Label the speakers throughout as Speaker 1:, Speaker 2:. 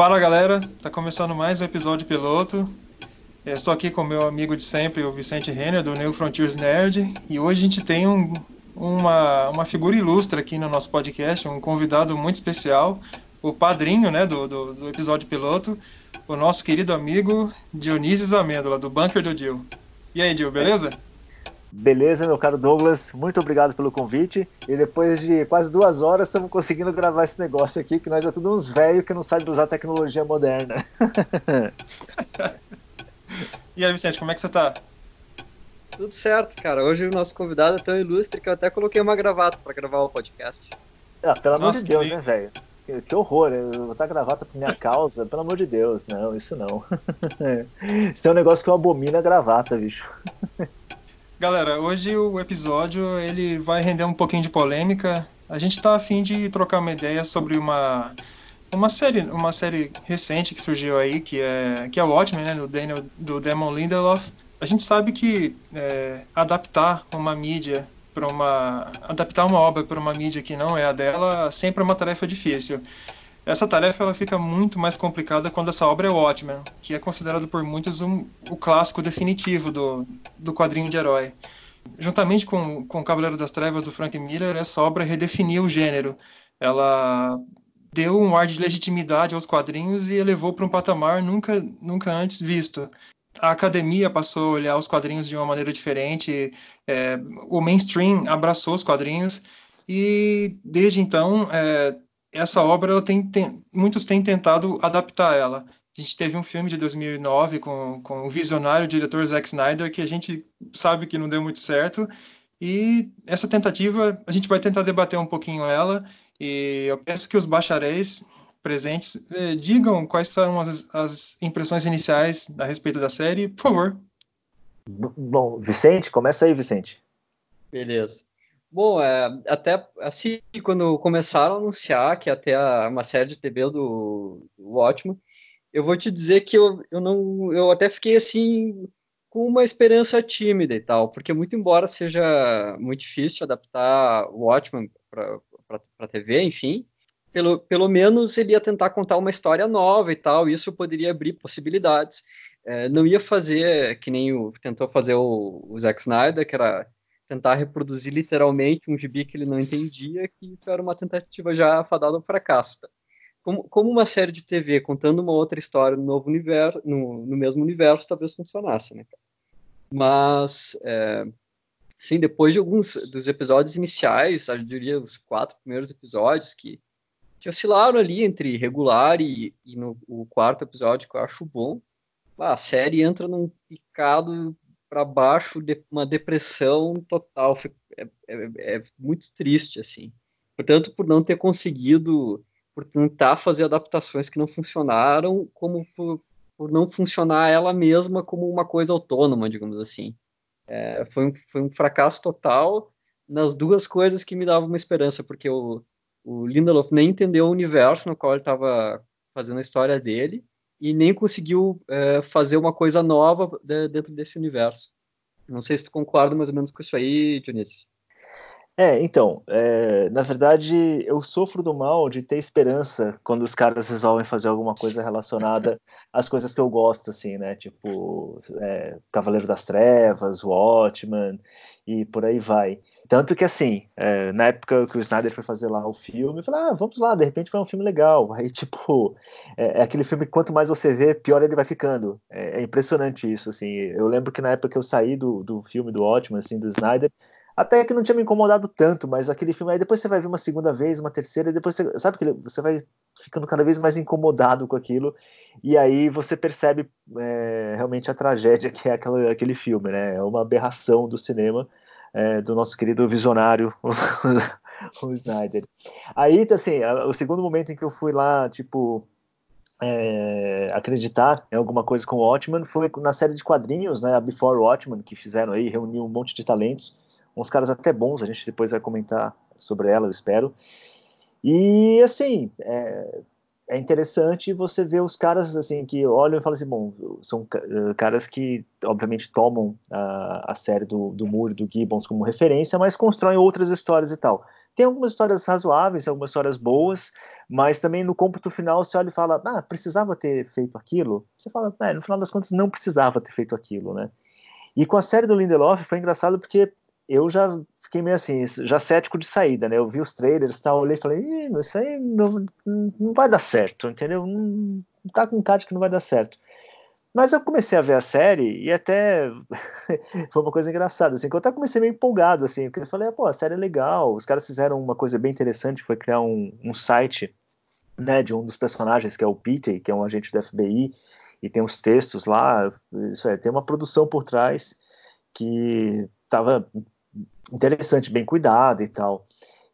Speaker 1: Fala galera, tá começando mais um episódio piloto. Eu estou aqui com meu amigo de sempre, o Vicente Renner, do New Frontiers Nerd, e hoje a gente tem um, uma, uma figura ilustre aqui no nosso podcast, um convidado muito especial, o padrinho né, do, do, do episódio piloto, o nosso querido amigo Dionísio Amêndola, do Bunker do Dil. E aí, Dil, beleza?
Speaker 2: Beleza, meu caro Douglas, muito obrigado pelo convite. E depois de quase duas horas, estamos conseguindo gravar esse negócio aqui, que nós é tudo uns velhos que não sabem usar tecnologia moderna.
Speaker 1: e aí, Vicente, como é que você tá?
Speaker 3: Tudo certo, cara. Hoje o nosso convidado é tão ilustre que eu até coloquei uma gravata para gravar o podcast.
Speaker 2: Ah, pelo Nossa, amor de Deus, né, velho? Que, que, horror, eu botar gravata por minha causa, pelo amor de Deus, não, isso não. isso é um negócio que eu abomino a gravata, bicho.
Speaker 1: Galera, hoje o episódio ele vai render um pouquinho de polêmica. A gente está afim de trocar uma ideia sobre uma uma série, uma série recente que surgiu aí, que é que é o Watchmen, né, do Daniel do Damon Lindelof. A gente sabe que é, adaptar uma mídia para uma adaptar uma obra para uma mídia que não é a dela sempre é uma tarefa difícil. Essa tarefa ela fica muito mais complicada quando essa obra é Watchmen, que é considerado por muitos um, o clássico definitivo do, do quadrinho de herói. Juntamente com, com Cavaleiro das Trevas do Frank Miller, essa obra redefiniu o gênero. Ela deu um ar de legitimidade aos quadrinhos e elevou para um patamar nunca, nunca antes visto. A academia passou a olhar os quadrinhos de uma maneira diferente, é, o mainstream abraçou os quadrinhos e desde então é, essa obra tem, tem, muitos têm tentado adaptar ela. A gente teve um filme de 2009 com, com o visionário diretor Zack Snyder que a gente sabe que não deu muito certo e essa tentativa a gente vai tentar debater um pouquinho ela e eu peço que os bacharéis presentes eh, digam quais são as, as impressões iniciais a respeito da série, por favor.
Speaker 2: Bom, Vicente, começa aí, Vicente.
Speaker 3: Beleza. Bom, é, até assim, quando começaram a anunciar que até uma série de TV do, do Ótimo, eu vou te dizer que eu, eu não, eu até fiquei assim com uma esperança tímida e tal, porque muito embora seja muito difícil adaptar o Watchmen para TV, enfim, pelo, pelo menos ele ia tentar contar uma história nova e tal, e isso poderia abrir possibilidades. É, não ia fazer que nem o tentou fazer o, o Zack Snyder, que era tentar reproduzir literalmente um gibi que ele não entendia, que era uma tentativa já fadada ao fracasso. Tá? Como, como, uma série de TV contando uma outra história no novo universo, no, no mesmo universo, talvez funcionasse, né? Mas, é, sim, depois de alguns dos episódios iniciais, eu diria os quatro primeiros episódios que, que oscilaram ali entre regular e, e no o quarto episódio que eu acho bom, a série entra num picado para baixo, de, uma depressão total. É, é, é, muito triste, assim. Portanto, por não ter conseguido, por tentar fazer adaptações que não funcionaram, como por, por não funcionar ela mesma como uma coisa autônoma, digamos assim. É, foi, um, foi um fracasso total nas duas coisas que me davam uma esperança, porque o, o Lindelof nem entendeu o universo no qual ele estava fazendo a história dele, e nem conseguiu é, fazer uma coisa nova de, dentro desse universo. Não sei se tu concorda mais ou menos com isso aí, Dionísio.
Speaker 2: É, então, é, na verdade, eu sofro do mal de ter esperança quando os caras resolvem fazer alguma coisa relacionada às coisas que eu gosto, assim, né? Tipo, é, Cavaleiro das Trevas, Watchman e por aí vai. Tanto que, assim, é, na época que o Snyder foi fazer lá o filme, eu falei, ah, vamos lá, de repente vai um filme legal. Aí, tipo, é, é aquele filme que quanto mais você vê, pior ele vai ficando. É, é, impressionante isso, assim. Eu lembro que na época que eu saí do, do filme do Ótimo, assim, do Snyder, até que não tinha me incomodado tanto, mas aquele filme, aí depois você vai ver uma segunda vez, uma terceira, e depois você, sabe que você vai ficando cada vez mais incomodado com aquilo, e aí você percebe é, realmente a tragédia que é aquela, aquele filme, né? É uma aberração do cinema é, do nosso querido visionário, o Snyder. Aí, assim, o segundo momento em que eu fui lá, tipo, é, acreditar em alguma coisa com o Watchmen foi na série de quadrinhos, né, a Before Watchmen, que fizeram aí, reuniu um monte de talentos, uns caras até bons, a gente depois vai comentar sobre ela, eu espero. E, assim, é, é interessante você ver os caras assim que olham e falam assim, bom, são eh, caras que obviamente tomam a, a série do, do Moore, do Gibbons como referência, mas constroem outras histórias e tal. Tem algumas histórias razoáveis, algumas histórias boas, mas também no cômputo final você olha e fala, ah, precisava ter feito aquilo? Você fala, é, no final das contas não precisava ter feito aquilo, né? E com a série do Lindelof foi engraçado porque eu já fiquei meio assim, já cético de saída, né? Eu vi os trailers tal, olhei e falei, isso aí não, não vai dar certo, entendeu? Não, tá com cara que não vai dar certo. Mas eu comecei a ver a série e até foi uma coisa engraçada, assim, que eu até comecei meio empolgado, assim, porque eu falei, pô, a série é legal, os caras fizeram uma coisa bem interessante, foi criar um, um site, né, de um dos personagens, que é o Peter, que é um agente do FBI, e tem os textos lá, isso é, tem uma produção por trás que estava interessante, bem cuidada e tal.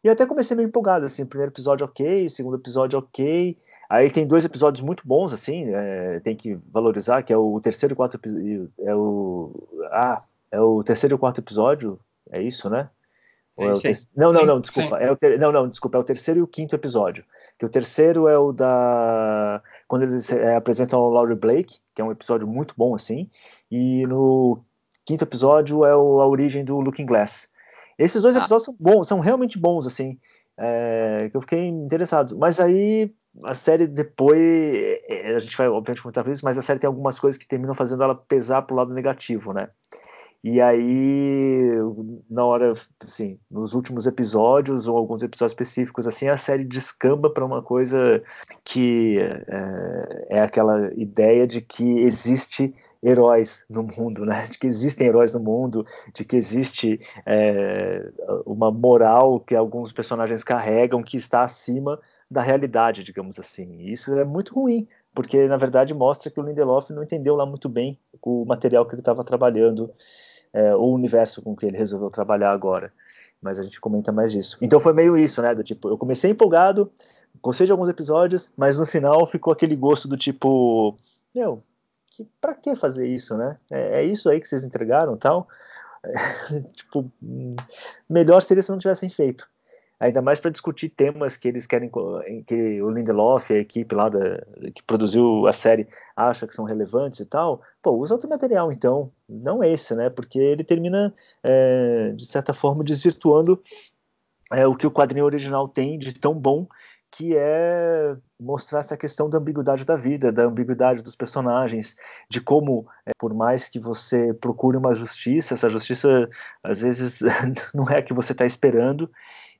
Speaker 2: E eu até comecei meio empolgado, assim, primeiro episódio ok, segundo episódio ok, aí tem dois episódios muito bons, assim, é, tem que valorizar, que é o terceiro e quarto episódio, é o, ah, é o terceiro e quarto episódio, é isso, né? É é ter... Não, não, não, desculpa, é o ter... não, não, desculpa, é o terceiro e o quinto episódio, que o terceiro é o da, quando eles é, apresentam o Laurie Blake, que é um episódio muito bom, assim, e no quinto episódio é o, a origem do Looking Glass. Esses dois ah. episódios são bons, são realmente bons, assim, é, que eu fiquei interessado. Mas aí a série depois, é, a gente vai obviamente comentar por isso, mas a série tem algumas coisas que terminam fazendo ela pesar pro lado negativo, né? E aí, na hora, assim, nos últimos episódios, ou alguns episódios específicos, assim, a série descamba para uma coisa que é, é, aquela ideia de que existe heróis no mundo, né? De que existem heróis no mundo, de que existe é, uma moral que alguns personagens carregam que está acima da realidade, digamos assim. E isso é muito ruim, porque na verdade mostra que o Lindelof não entendeu lá muito bem o material que ele estava trabalhando, é, o universo com que ele resolveu trabalhar agora. Mas a gente comenta mais disso. Então foi meio isso, né? Do tipo, eu comecei empolgado, gostei de alguns episódios, mas no final ficou aquele gosto do tipo, meu, que para que fazer isso, né? É, é, isso aí que vocês entregaram, tal. Tipo, melhor seria se não tivessem feito. Ainda mais para discutir temas que eles querem, que o Lindelof, a equipe lá da, que produziu a série, acha que são relevantes e tal. Pô, usa outro material então, não esse, né? Porque ele termina, é, de certa forma, desvirtuando é, o que o quadrinho original tem de tão bom que é mostrar essa questão da ambiguidade da vida, da ambiguidade dos personagens, de como, é, por mais que você procure uma justiça, essa justiça às vezes não é a que você está esperando,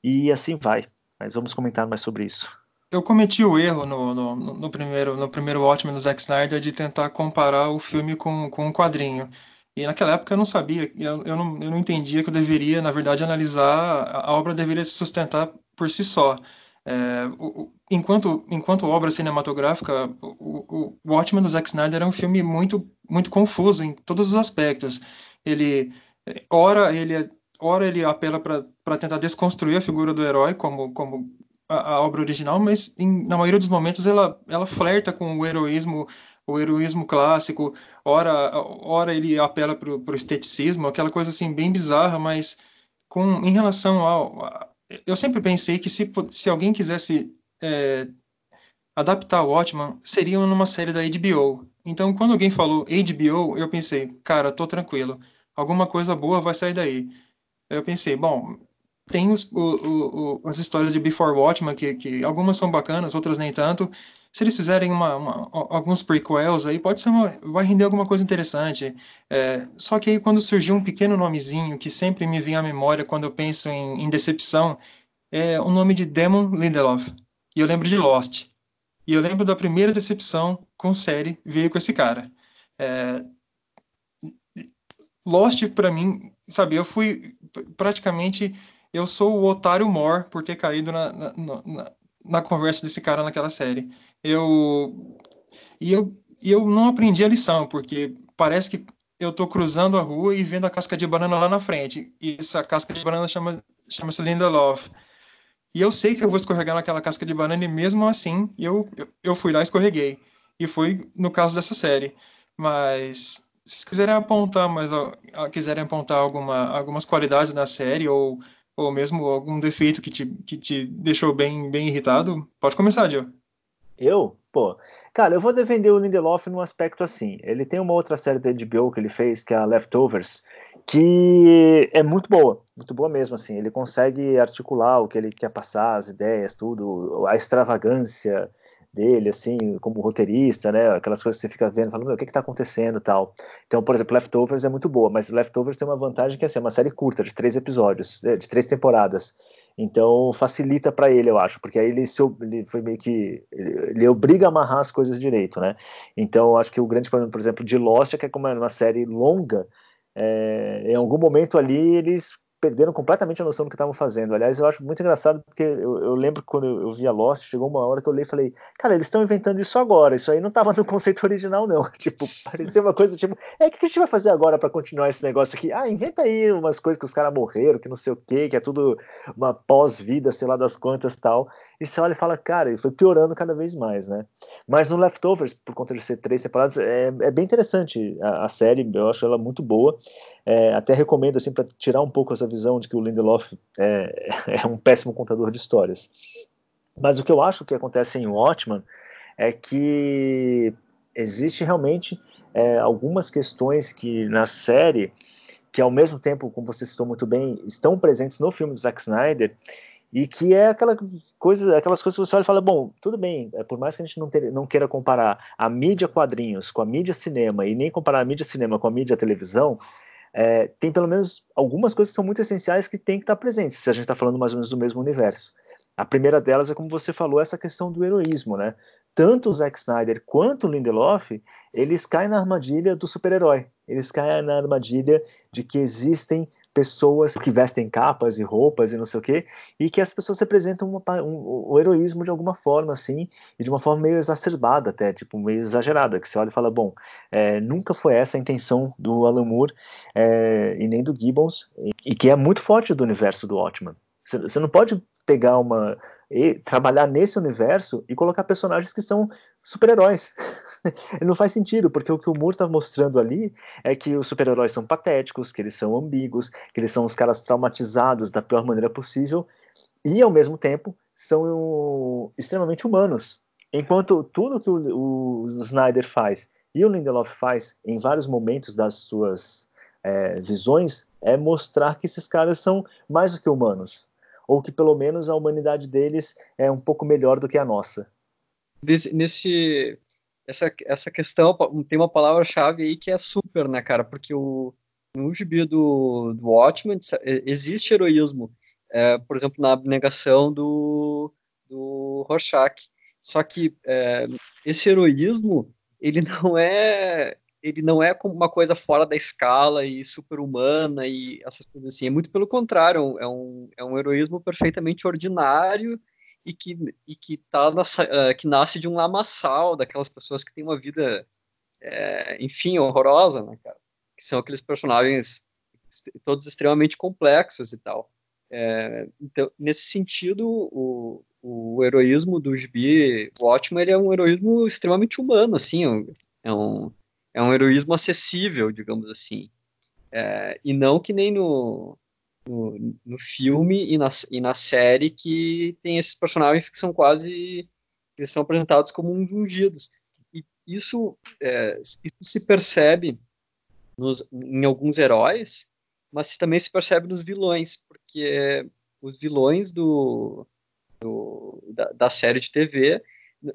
Speaker 2: e assim vai. Mas vamos comentar mais sobre isso.
Speaker 1: Eu cometi o erro no, no, no primeiro no primeiro Watchmen do Zack Snyder de tentar comparar o filme com, com um quadrinho. E naquela época eu não sabia, eu, eu, não, eu não entendia que eu deveria, na verdade, analisar, a obra deveria se sustentar por si só. É, o, enquanto, enquanto obra cinematográfica, o, o Watchmen do Zack Snyder é um filme muito, muito confuso em todos os aspectos. Ele, ora, ele, ora ele apela para tentar desconstruir a figura do herói como, como a, a obra original, mas em, na maioria dos momentos ela, ela flerta com o heroísmo o heroísmo clássico, ora, ora ele apela para o esteticismo, aquela coisa assim bem bizarra, mas com em relação ao, eu sempre pensei que se, se alguém quisesse é, adaptar o Watchman, seria numa série da HBO. Então, quando alguém falou HBO, eu pensei, cara, tô tranquilo, alguma coisa boa vai sair daí. Eu pensei, bom, tem os, o, o, as histórias de Before Watchman, que, que algumas são bacanas, outras nem tanto, se eles fizerem uma, uma, alguns prequels aí, pode ser uma, vai render alguma coisa interessante. É, só que aí quando surgiu um pequeno nomezinho que sempre me vem à memória quando eu penso em, em decepção, é o nome de Damon Lindelof. E eu lembro de Lost. E eu lembro da primeira decepção com série veio com esse cara. É, Lost para mim, sabe, eu fui praticamente eu sou o otário Mor por ter caído na, na, na, na conversa desse cara naquela série. Eu e eu eu não aprendi a lição, porque parece que eu estou cruzando a rua e vendo a casca de banana lá na frente. E essa casca de banana chama chama-se Lindelof. E eu sei que eu vou escorregar naquela casca de banana e mesmo assim eu, eu, eu fui lá e escorreguei. E foi no caso dessa série. Mas se quiserem apontar, mas quiserem apontar alguma, algumas qualidades da série ou ou mesmo algum defeito que te, que te deixou bem, bem irritado, pode começar, Joe.
Speaker 2: Eu? Pô, cara, eu vou defender o Lindelof num aspecto assim. Ele tem uma outra série da HBO que ele fez, que é a Leftovers, que é muito boa. muito boa mesmo, assim. Ele consegue articular o que ele quer passar, as ideias, tudo, a extravagância dele, assim, como roteirista, né? Aquelas coisas que você fica vendo, falando, o que está acontecendo tal. Então, por exemplo, Leftovers é muito boa, mas Leftovers tem uma vantagem que é assim, é uma série curta, de três episódios, é, de três temporadas. Então facilita para ele, eu acho, porque aí ele, se, ele foi meio que ele, obriga a amarrar as coisas direito, né? Então acho que o grande problema, por exemplo, de Lost é que é como é uma série longa, é, em algum momento ali eles perderam completamente a noção do que estavam fazendo. Aliás, eu acho muito engraçado porque eu, eu lembro quando eu, eu via Lost, chegou uma hora que eu olhei e falei, cara, eles estão inventando isso agora, isso aí não estava no conceito original, não. Tipo, parecia uma coisa tipo, é, o que a gente vai fazer agora para continuar esse negócio aqui? Ah, inventa aí umas coisas que os caras morreram, que não sei o quê, que é tudo uma pós-vida, sei lá das quantas tal. E você olha e fala, cara, ele foi piorando cada vez mais, né? Mas no Leftovers, por conta de ser três separados, é, é bem interessante a, a, série, eu acho ela muito boa. É, até recomendo, assim, para tirar um pouco essa visão de que o Lindelof é, é, um péssimo contador de histórias. Mas o que eu acho que acontece em Watchman é que existe realmente é, algumas questões que na série, que ao mesmo tempo, como você citou muito bem, estão presentes no filme do Zack Snyder, e que é aquela coisa, aquelas coisas que você olha e fala, bom, tudo bem, é, por mais que a gente não, ter, não queira comparar a mídia quadrinhos com a mídia cinema e nem comparar a mídia cinema com a mídia televisão, é, tem pelo menos algumas coisas que são muito essenciais que tem que estar presentes, se a gente está falando mais ou menos do mesmo universo. A primeira delas é, como você falou, essa questão do heroísmo, né? Tanto o Zack Snyder quanto o Lindelof, eles caem na armadilha do super-herói. Eles caem na armadilha de que existem pessoas que vestem capas e roupas e não sei o quê, e que as pessoas representam uma, um, o heroísmo de alguma forma, assim, e de uma forma meio exacerbada até, tipo, meio exagerada, que você olha e fala, bom, é, nunca foi essa a intenção do Alan Moore é, e nem do Gibbons, e, e, que é muito forte do universo do Watchman. Você, você não pode pegar uma e trabalhar nesse universo e colocar personagens que são super-heróis. não faz sentido, porque o que o Moore está mostrando ali é que os super-heróis são patéticos, que eles são ambíguos, que eles são os caras traumatizados da pior maneira possível e, ao mesmo tempo, são extremamente humanos. Enquanto tudo que o, o Snyder faz e o Lindelof faz em vários momentos das suas é, visões é mostrar que esses caras são mais do que humanos ou que pelo menos a humanidade deles é um pouco melhor do que a nossa.
Speaker 3: Nesse essa, essa questão tem uma palavra-chave aí que é super, né, cara? Porque o no gibi do, do Watchmen existe heroísmo, é, por exemplo, na abnegação do, do Rorschach. Só que é, esse heroísmo ele não é ele não é como uma coisa fora da escala e super-humana e essas coisas assim. É muito pelo contrário, é um, é um heroísmo perfeitamente ordinário e que, e que, tá na, uh, que nasce de um lamaçal, daquelas pessoas que têm uma vida, é, enfim, horrorosa, né, cara? Que são aqueles personagens todos extremamente complexos e tal. É, então, nesse sentido, o, o heroísmo do Gibi Watchmen ele é um heroísmo extremamente humano, assim, é um, é um heroísmo acessível, digamos assim. É, e não que nem no, no, no, filme e na, e na série que tem esses personagens que são quase eles são apresentados como ungidos. E isso, é, isso se percebe nos, em alguns heróis, mas também se percebe nos vilões, porque os vilões do, do da, da, série de TV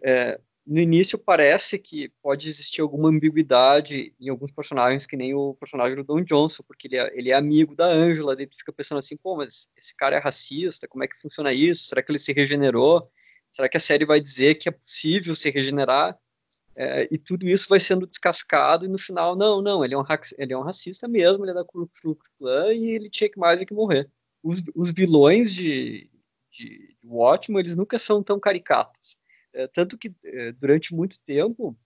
Speaker 3: é, no início parece que pode existir alguma ambiguidade em alguns personagens, que nem o personagem do Don Johnson, porque ele é, ele é amigo da Angela, tu fica pensando assim, pô, mas esse cara é racista, como é que funciona isso? Será que ele se regenerou? Será que a série vai dizer que é possível se regenerar? É, e tudo isso vai sendo descascado e no final, não, não, ele é um, ele é um racista mesmo, ele é da Ku Klux Klan e ele tinha que mais do que morrer. Os, os vilões de, de, de Watchmen, eles nunca são tão caricatos é, tanto que é, durante muito tempo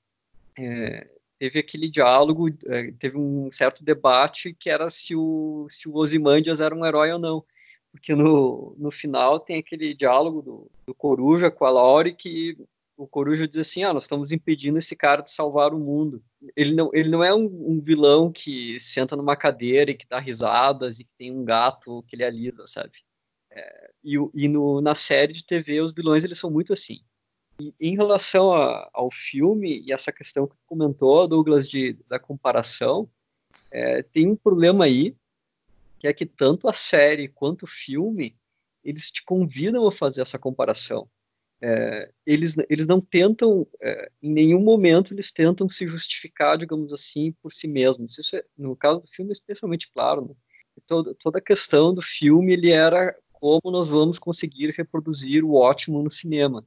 Speaker 3: é, teve aquele diálogo, é, teve um certo debate que era se o, se o Ozymandias era um herói ou não. Porque no, no final tem aquele diálogo do, do Coruja com a Laurie que o Coruja diz assim, ah, nós estamos impedindo esse cara de salvar o mundo. Ele não, ele não é um, um vilão que senta numa cadeira e que dá risadas e que tem um gato que ele alisa, sabe? É, e e no, na série de TV os vilões eles são muito assim. Em relação a, ao filme e essa questão que comentou, Douglas, de, da comparação, é, tem um problema aí, que é que tanto a série quanto o filme, eles te convidam a fazer essa comparação. É, eles, eles não tentam, é, em nenhum momento, eles tentam se justificar, digamos assim, por si mesmos. Isso é, no caso do filme, é especialmente claro. Né? Toda, toda a questão do filme ele era como nós vamos conseguir reproduzir o ótimo no cinema.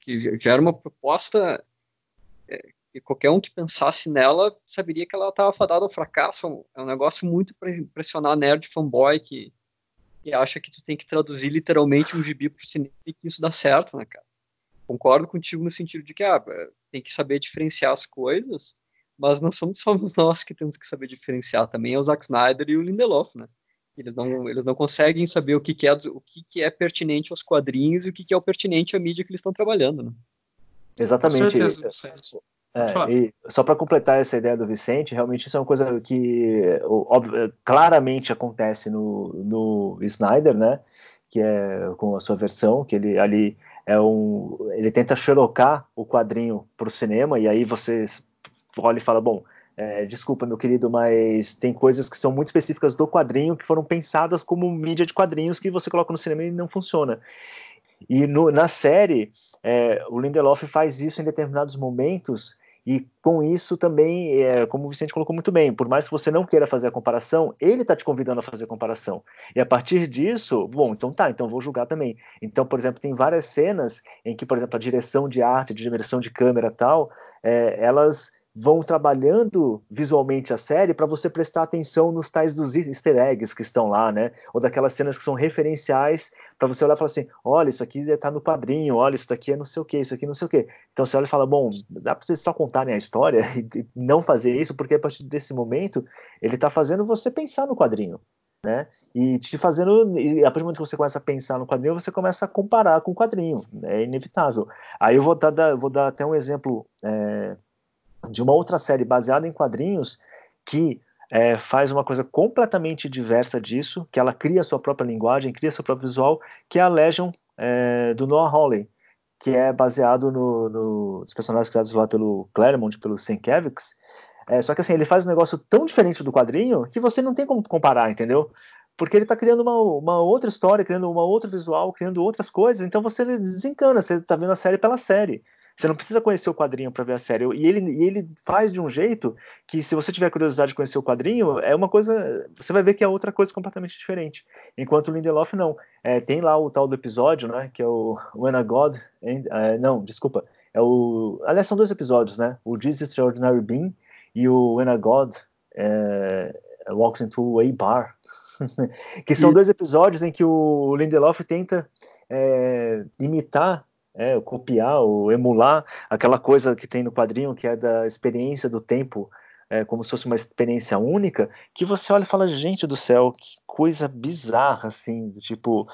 Speaker 3: Que já era uma proposta é, que qualquer um que pensasse nela saberia que ela estava fadada ao fracasso. É um negócio muito para impressionar nerd fanboy que, que acha que tu tem que traduzir literalmente um gibi para o cinema e que isso dá certo, né, cara? Concordo contigo no sentido de que ah, tem que saber diferenciar as coisas, mas não somos só nós que temos que saber diferenciar, também é o Zack Snyder e o Lindelof, né? Eles não, eles não conseguem saber o que, que é, o que, que é pertinente aos quadrinhos e o que, que é o pertinente à mídia que eles estão trabalhando, né?
Speaker 2: Exatamente. É, e só para completar essa ideia do Vicente, realmente isso é uma coisa que óbvio, claramente acontece no, no Snyder, né? Que é com a sua versão, que ele ali é um, ele tenta xerocar o quadrinho para o cinema e aí você olha e fala, bom, é, desculpa, meu querido, mas tem coisas que são muito específicas do quadrinho que foram pensadas como mídia de quadrinhos que você coloca no cinema e não funciona. E no, na série, é, o Lindelof faz isso em determinados momentos e com isso também, é, como o Vicente colocou muito bem, por mais que você não queira fazer a comparação, ele está te convidando a fazer a comparação. E a partir disso, bom, então tá, então vou julgar também. Então, por exemplo, tem várias cenas em que, por exemplo, a direção de arte, de direção de câmera tal, é, elas vão trabalhando visualmente a série para você prestar atenção nos tais dos easter eggs que estão lá, né? Ou daquelas cenas que são referenciais para você olhar e falar assim, olha, isso aqui está no quadrinho, olha, isso daqui é não sei o que, isso aqui não sei o que. Então você olha e fala, bom, dá para vocês só contarem a história e não fazer isso, porque a partir desse momento ele está fazendo você pensar no quadrinho. Né? E te fazendo, e a partir do momento que você começa a pensar no quadrinho, você começa a comparar com o quadrinho, é inevitável. Aí eu vou dar, vou dar até um exemplo é, de uma outra série baseada em quadrinhos que é, faz uma coisa completamente diversa disso, que ela cria sua própria linguagem, cria seu próprio visual, que é a Legion é, do Noah Hawley, que é baseado no, no, nos personagens criados lá pelo Claremont, pelo Sienkiewicz. É, só que assim, ele faz um negócio tão diferente do quadrinho que você não tem como comparar, entendeu? Porque ele está criando uma, uma outra história, criando uma outra visual, criando outras coisas, então você desencana, você está vendo a série pela série. Você não precisa conhecer o quadrinho para ver a série. E ele, e ele faz de um jeito que, se você tiver curiosidade de conhecer o quadrinho, é uma coisa. Você vai ver que é outra coisa completamente diferente. Enquanto o Lindelof não. É, tem lá o tal do episódio, né? Que é o When a God. Uh, não, desculpa. É o. Aliás, são dois episódios, né? O This Extraordinary Being e o When a God uh, Walks into a Bar. que são e... dois episódios em que o Lindelof tenta é, imitar é, copiar ou emular aquela coisa que tem no quadrinho, que é da experiência do tempo, é, como se fosse uma experiência única, que você olha e fala, gente do céu, que coisa bizarra, assim, tipo,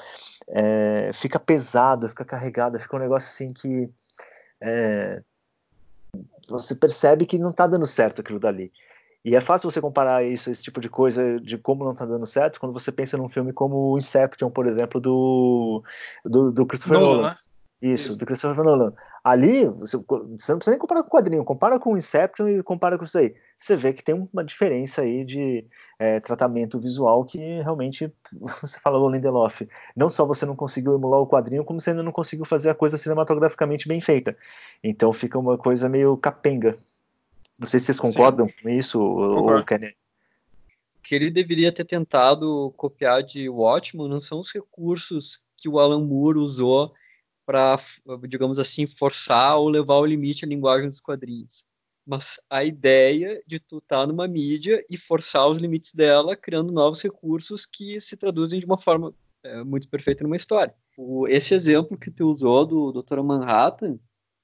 Speaker 2: é, fica pesado, fica carregado, fica um negócio assim que é, você percebe que não está dando certo aquilo dali. E é fácil você comparar isso, esse tipo de coisa, de como não está dando certo, quando você pensa num filme como o Inception, por exemplo, do, do, do Christopher Nolan. Nolan. Né? Isso, isso, do Christopher Nolan. Ali, você, você, não precisa nem comparar com o quadrinho, compara com o Inception e compara com isso aí. Você vê que tem uma diferença aí de é, tratamento visual que realmente, você falou, Lindelof, não só você não conseguiu emular o quadrinho, como você ainda não conseguiu fazer a coisa cinematograficamente bem feita. Então fica uma coisa meio capenga. Não sei se vocês concordam Sim. com isso, ou querem
Speaker 3: que ele deveria ter tentado copiar de Watchmen não são os recursos que o Alan Moore usou para, digamos assim, forçar ou levar ao limite a linguagem dos quadrinhos. Mas a ideia de tu estar tá numa mídia e forçar os limites dela, criando novos recursos que se traduzem de uma forma é, muito perfeita numa história. O, esse exemplo que tu usou do Dr. Manhattan,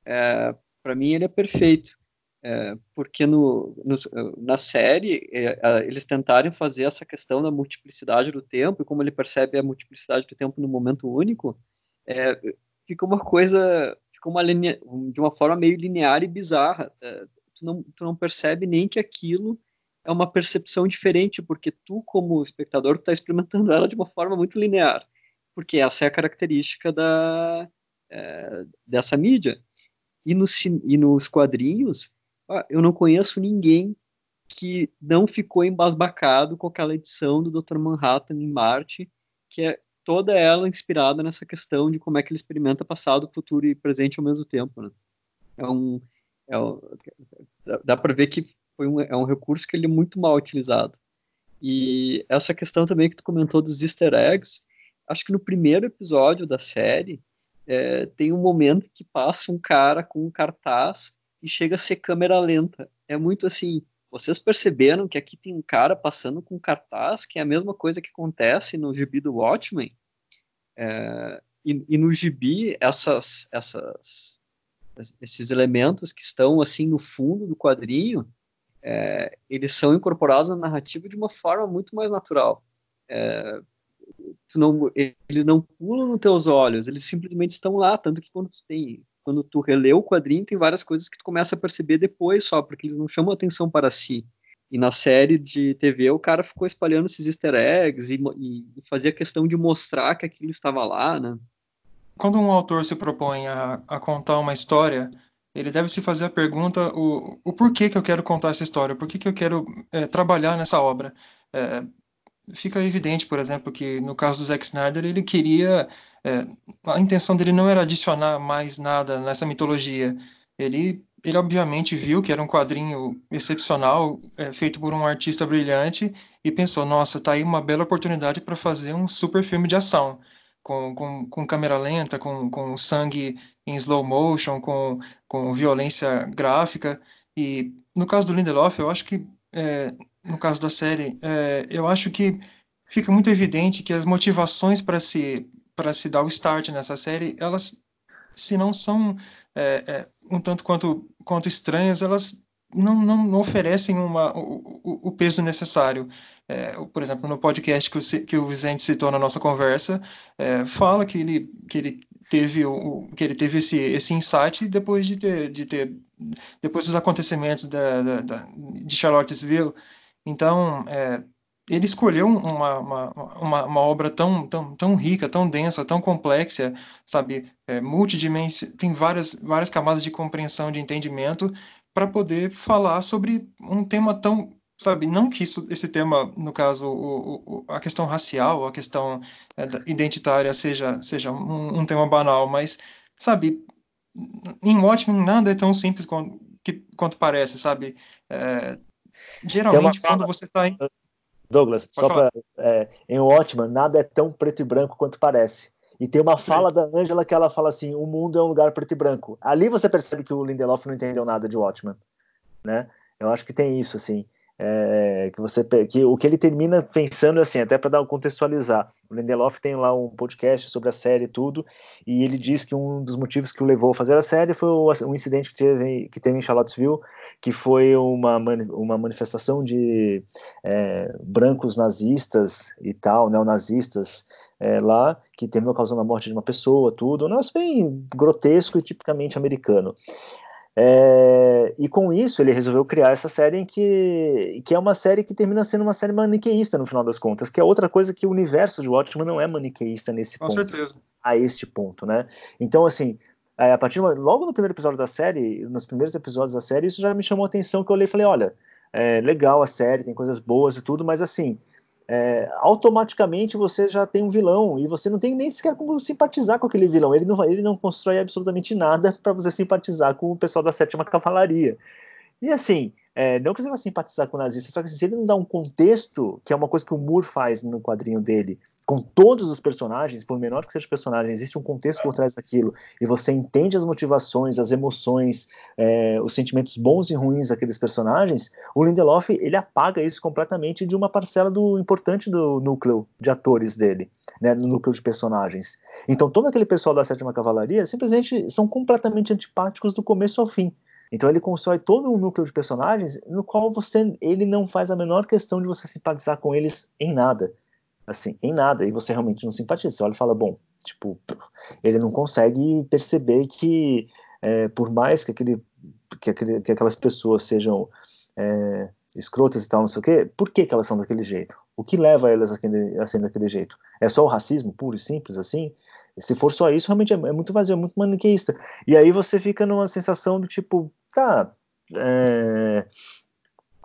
Speaker 3: é, para mim ele é perfeito. É, porque no, no, na série é, eles tentaram fazer essa questão da multiplicidade do tempo e como ele percebe a multiplicidade do tempo no momento único, é, fica uma coisa, fica uma linha, de uma forma meio linear e bizarra. É, tu, não, tu não percebe nem que aquilo é uma percepção diferente, porque tu, como espectador, está experimentando ela de uma forma muito linear, porque essa é a característica da, é, dessa mídia. E, no, e nos quadrinhos, eu não conheço ninguém que não ficou embasbacado com aquela edição do Dr. Manhattan em Marte, que é toda ela inspirada nessa questão de como é que ele experimenta passado, futuro e presente ao mesmo tempo. Né? É um, é um, dá para ver que foi um, é um recurso que ele é muito mal utilizado. E essa questão também que tu comentou dos easter eggs, acho que no primeiro episódio da série é, tem um momento que passa um cara com um cartaz e chega a ser câmera lenta. É muito assim, vocês perceberam que aqui tem um cara passando com cartaz, que é a mesma coisa que acontece no gibi do Watchmen? É, e, e, no gibi, essas, essas, esses elementos que estão assim no fundo do quadrinho, é, eles são incorporados na narrativa de uma forma muito mais natural. É, não, eles não pulam nos teus olhos, eles simplesmente estão lá, tanto que quando tu, tem, quando tu relê o quadrinho, tem várias coisas que tu começa a perceber depois só, porque eles não chamam atenção para si. E na série de TV, o cara ficou espalhando esses easter eggs e, e, fazia questão de mostrar que aquilo estava lá, né?
Speaker 1: Quando um autor se propõe a, a contar uma história, ele deve se fazer a pergunta o, o porquê que eu quero contar essa história, por que eu quero é, trabalhar nessa obra. É, fica evidente, por exemplo, que no caso do Zack Snyder, ele queria. É, a intenção dele não era adicionar mais nada nessa mitologia. Ele, ele obviamente viu que era um quadrinho excepcional, é, feito por um artista brilhante, e pensou: nossa, tá aí uma bela oportunidade para fazer um super filme de ação com, com, com câmera lenta, com, com sangue em slow motion, com, com violência gráfica. E no caso do Lindelof, eu acho que, é, no caso da série, é, eu acho que fica muito evidente que as motivações para se, para se dar o start nessa série, elas, se não são é, é um tanto quanto, quanto estranhas, elas não, não, não oferecem uma, o, o, peso necessário. É, por exemplo, no podcast que o, que o Vicente citou na nossa conversa, é, fala que ele, que ele teve, o, que ele teve esse, esse insight depois de ter, de ter depois dos acontecimentos da, da, da de Charlottesville. Então, é, ele escolheu uma, uma, uma, uma, obra tão, tão, tão rica, tão densa, tão complexa, sabe, é, multidimensional, tem várias, várias camadas de compreensão, de entendimento, para poder falar sobre um tema tão sabe? Não que isso, esse tema no caso o, o, a questão racial a questão é, identitária seja seja um, um, tema banal mas sabe? Em Watchmen nada é tão simples quanto, que, quanto parece sabe? É, geralmente quando você está em
Speaker 2: Douglas Pode só para é, em Watchmen nada é tão preto e branco quanto parece e tem uma fala Sim. da Angela que ela fala assim: o mundo é um lugar preto e branco. Ali você percebe que o Lindelof não entendeu nada de Watchmen, né? Eu acho que tem isso, assim. É, que você que o que ele termina pensando é assim até para dar contextualizar. O Lindelof tem lá um podcast sobre a série e tudo e ele diz que um dos motivos que o levou a fazer a série foi o, um incidente que teve que teve em Charlottesville que foi uma uma manifestação de é, brancos nazistas e tal neonazistas é, lá que terminou causando a morte de uma pessoa tudo. Um negócio bem grotesco e tipicamente americano é, e com isso ele resolveu criar essa série em que, que é uma série que termina sendo uma série maniqueísta no final das contas, que é outra coisa que o universo de Watchmen não é maniqueísta nesse
Speaker 1: com
Speaker 2: ponto.
Speaker 1: certeza.
Speaker 2: A este ponto, né? Então, assim, é, a partir logo no primeiro episódio da série, nos primeiros episódios da série, isso já me chamou a atenção que eu olhei e falei, olha, é legal a série, tem coisas boas e tudo, mas assim, é, automaticamente você já tem um vilão e você não tem nem sequer como simpatizar com aquele vilão. Ele não, ele não constrói absolutamente nada para você simpatizar com o pessoal da sétima cavalaria. E assim, é, não que vá simpatizar com o nazista, só que se ele não dá um contexto, que é uma coisa que o Moore faz no quadrinho dele, com todos os personagens, por menor que seja o personagem, existe um contexto por trás daquilo, e você entende as motivações, as emoções, é, os sentimentos bons e ruins daqueles personagens, o Lindelof ele apaga isso completamente de uma parcela do importante do núcleo de atores dele, né, no núcleo de personagens. Então todo aquele pessoal da sétima cavalaria simplesmente são completamente antipáticos do começo ao fim. Então ele constrói todo um núcleo de personagens no qual você ele não faz a menor questão de você simpatizar com eles em nada. Assim, em nada. E você realmente não simpatiza. Você olha e fala, bom, tipo, ele não consegue perceber que é, por mais que, aquele, que, aquele, que aquelas pessoas sejam é, escrotas e tal, não sei o quê, por que, que elas são daquele jeito? O que leva elas a, a serem daquele jeito? É só o racismo puro e simples, assim? Se for só isso, realmente é, é muito vazio, é muito maniqueísta. E aí você fica numa sensação do tipo, tá, é,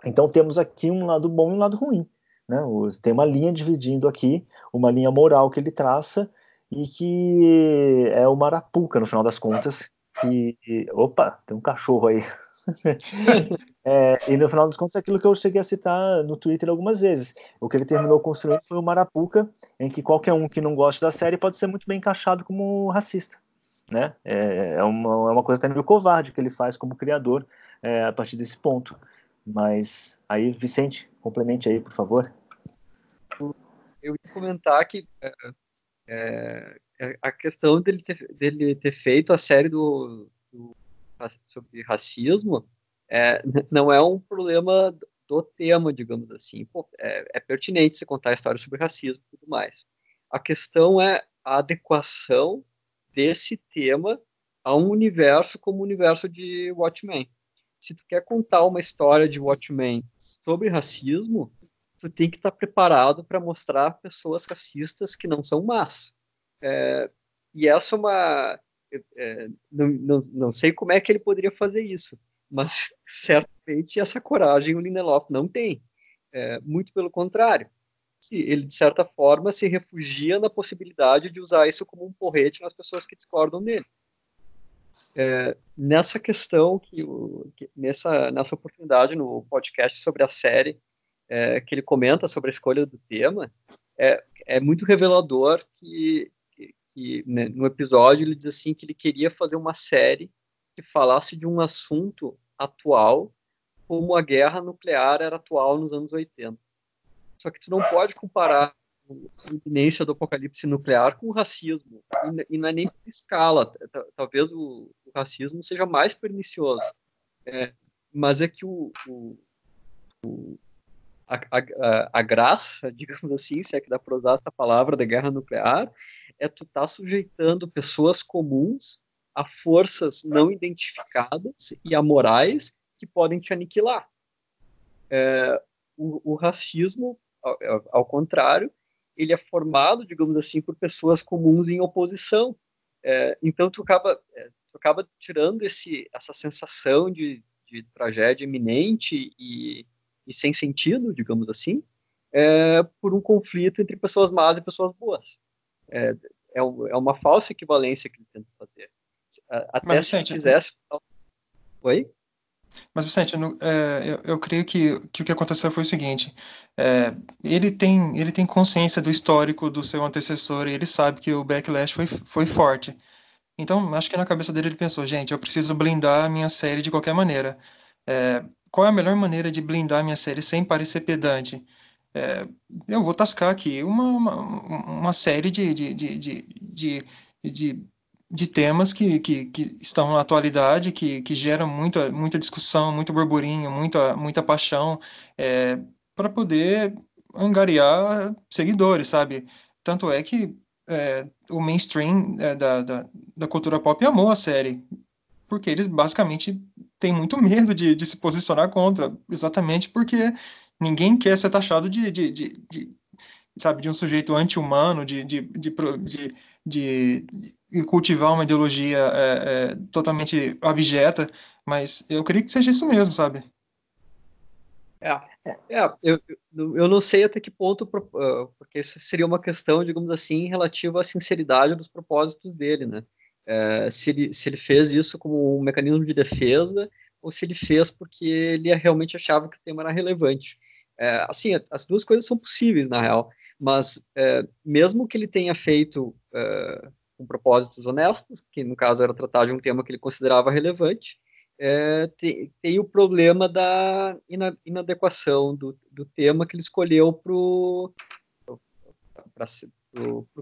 Speaker 2: Então temos aqui um lado bom e um lado ruim. Né? Tem uma linha dividindo aqui, uma linha moral que ele traça e que é o Marapuca, no final das contas. Que... Opa, tem um cachorro aí. é, e no final das contas é aquilo que eu cheguei a citar no Twitter algumas vezes. O que ele terminou construindo foi o Marapuca, em que qualquer um que não goste da série pode ser muito bem encaixado como racista. Né? É, é, uma, é uma coisa até meio covarde que ele faz como criador é, a partir desse ponto. Mas aí, Vicente, complemente aí, por favor.
Speaker 3: Eu ia comentar que é, é, é a questão dele ter, dele ter feito a série do, do sobre racismo é, não é um problema do tema, digamos assim. Pô, é, é, pertinente você contar a história sobre racismo e tudo mais. A questão é a adequação desse tema a um universo como o universo de Watchmen se tu quer contar uma história de Watchmen sobre racismo, tu tem que estar preparado para mostrar pessoas racistas que não são más. É, e essa é uma. É, não, não, não sei como é que ele poderia fazer isso, mas certamente essa coragem o Lindelof não tem. É, muito pelo contrário. Ele, de certa forma, se refugia na possibilidade de usar isso como um porrete nas pessoas que discordam dele é, nessa questão que, que, nessa nessa oportunidade no podcast sobre a série é, que ele comenta sobre a escolha do tema é, é muito revelador que, que, né, no episódio ele diz assim que ele queria fazer uma série que falasse de um assunto atual como a guerra nuclear era atual nos anos 80 só que tu não pode comparar a iminência do apocalipse nuclear com o racismo. E, não é nem por escala. Talvez o, o racismo seja mais pernicioso. É, mas é que o, o a, a, a, graça, digamos assim, se é que dá para usar essa palavra da guerra nuclear, é tu tá sujeitando pessoas comuns a forças não identificadas e amorais que podem te aniquilar. É, o, o, racismo, ao, ao, contrário, ele é formado, digamos assim, por pessoas comuns em oposição. É, então, tu acaba, é, tu acaba tirando esse, essa sensação de, de tragédia iminente e, e, sem sentido, digamos assim, é, por um conflito entre pessoas más e pessoas boas. É, é, é uma falsa equivalência que ele tenta fazer. Até Mas, se quisesse. Oi?
Speaker 1: Mas, Vicente, no, é, eu, eu, creio que, que, o que aconteceu foi o seguinte: é, ele, tem, ele tem consciência do histórico do seu antecessor e ele sabe que o backlash foi, foi forte. Então, acho que na cabeça dele ele pensou: gente, eu preciso blindar a minha série de qualquer maneira. É, qual é a melhor maneira de blindar minha série sem parecer pedante? É, eu vou tascar aqui uma, uma, uma série de, de, de, de, de de temas que, que, que, estão na atualidade, que, que geram muita, muita discussão, muito burburinho, muita, muita paixão, é, para poder angariar seguidores, sabe? Tanto é que é, o mainstream é, da, da, da, cultura pop amou a série, porque eles basicamente têm muito medo de, de se posicionar contra, exatamente porque ninguém quer ser taxado de, de, de, de sabe, de um sujeito anti-humano, de, de, de, de, de, cultivar uma ideologia é, é, totalmente abjeta, mas eu creio que seja isso mesmo, sabe?
Speaker 3: É, é eu, eu não sei até que ponto, ah, porque isso seria uma questão, digamos assim, relativa à sinceridade dos propósitos dele, né? É, se, ele, se ele fez isso como um mecanismo de defesa ou se ele fez porque ele realmente achava que o tema era relevante. É, assim, as duas coisas são possíveis, na real. Mas, é, mesmo que ele tenha feito é, com propósitos honestos, que no caso era tratar de um tema que ele considerava relevante, tem, tem, o problema da inadequação do, do tema que ele escolheu para o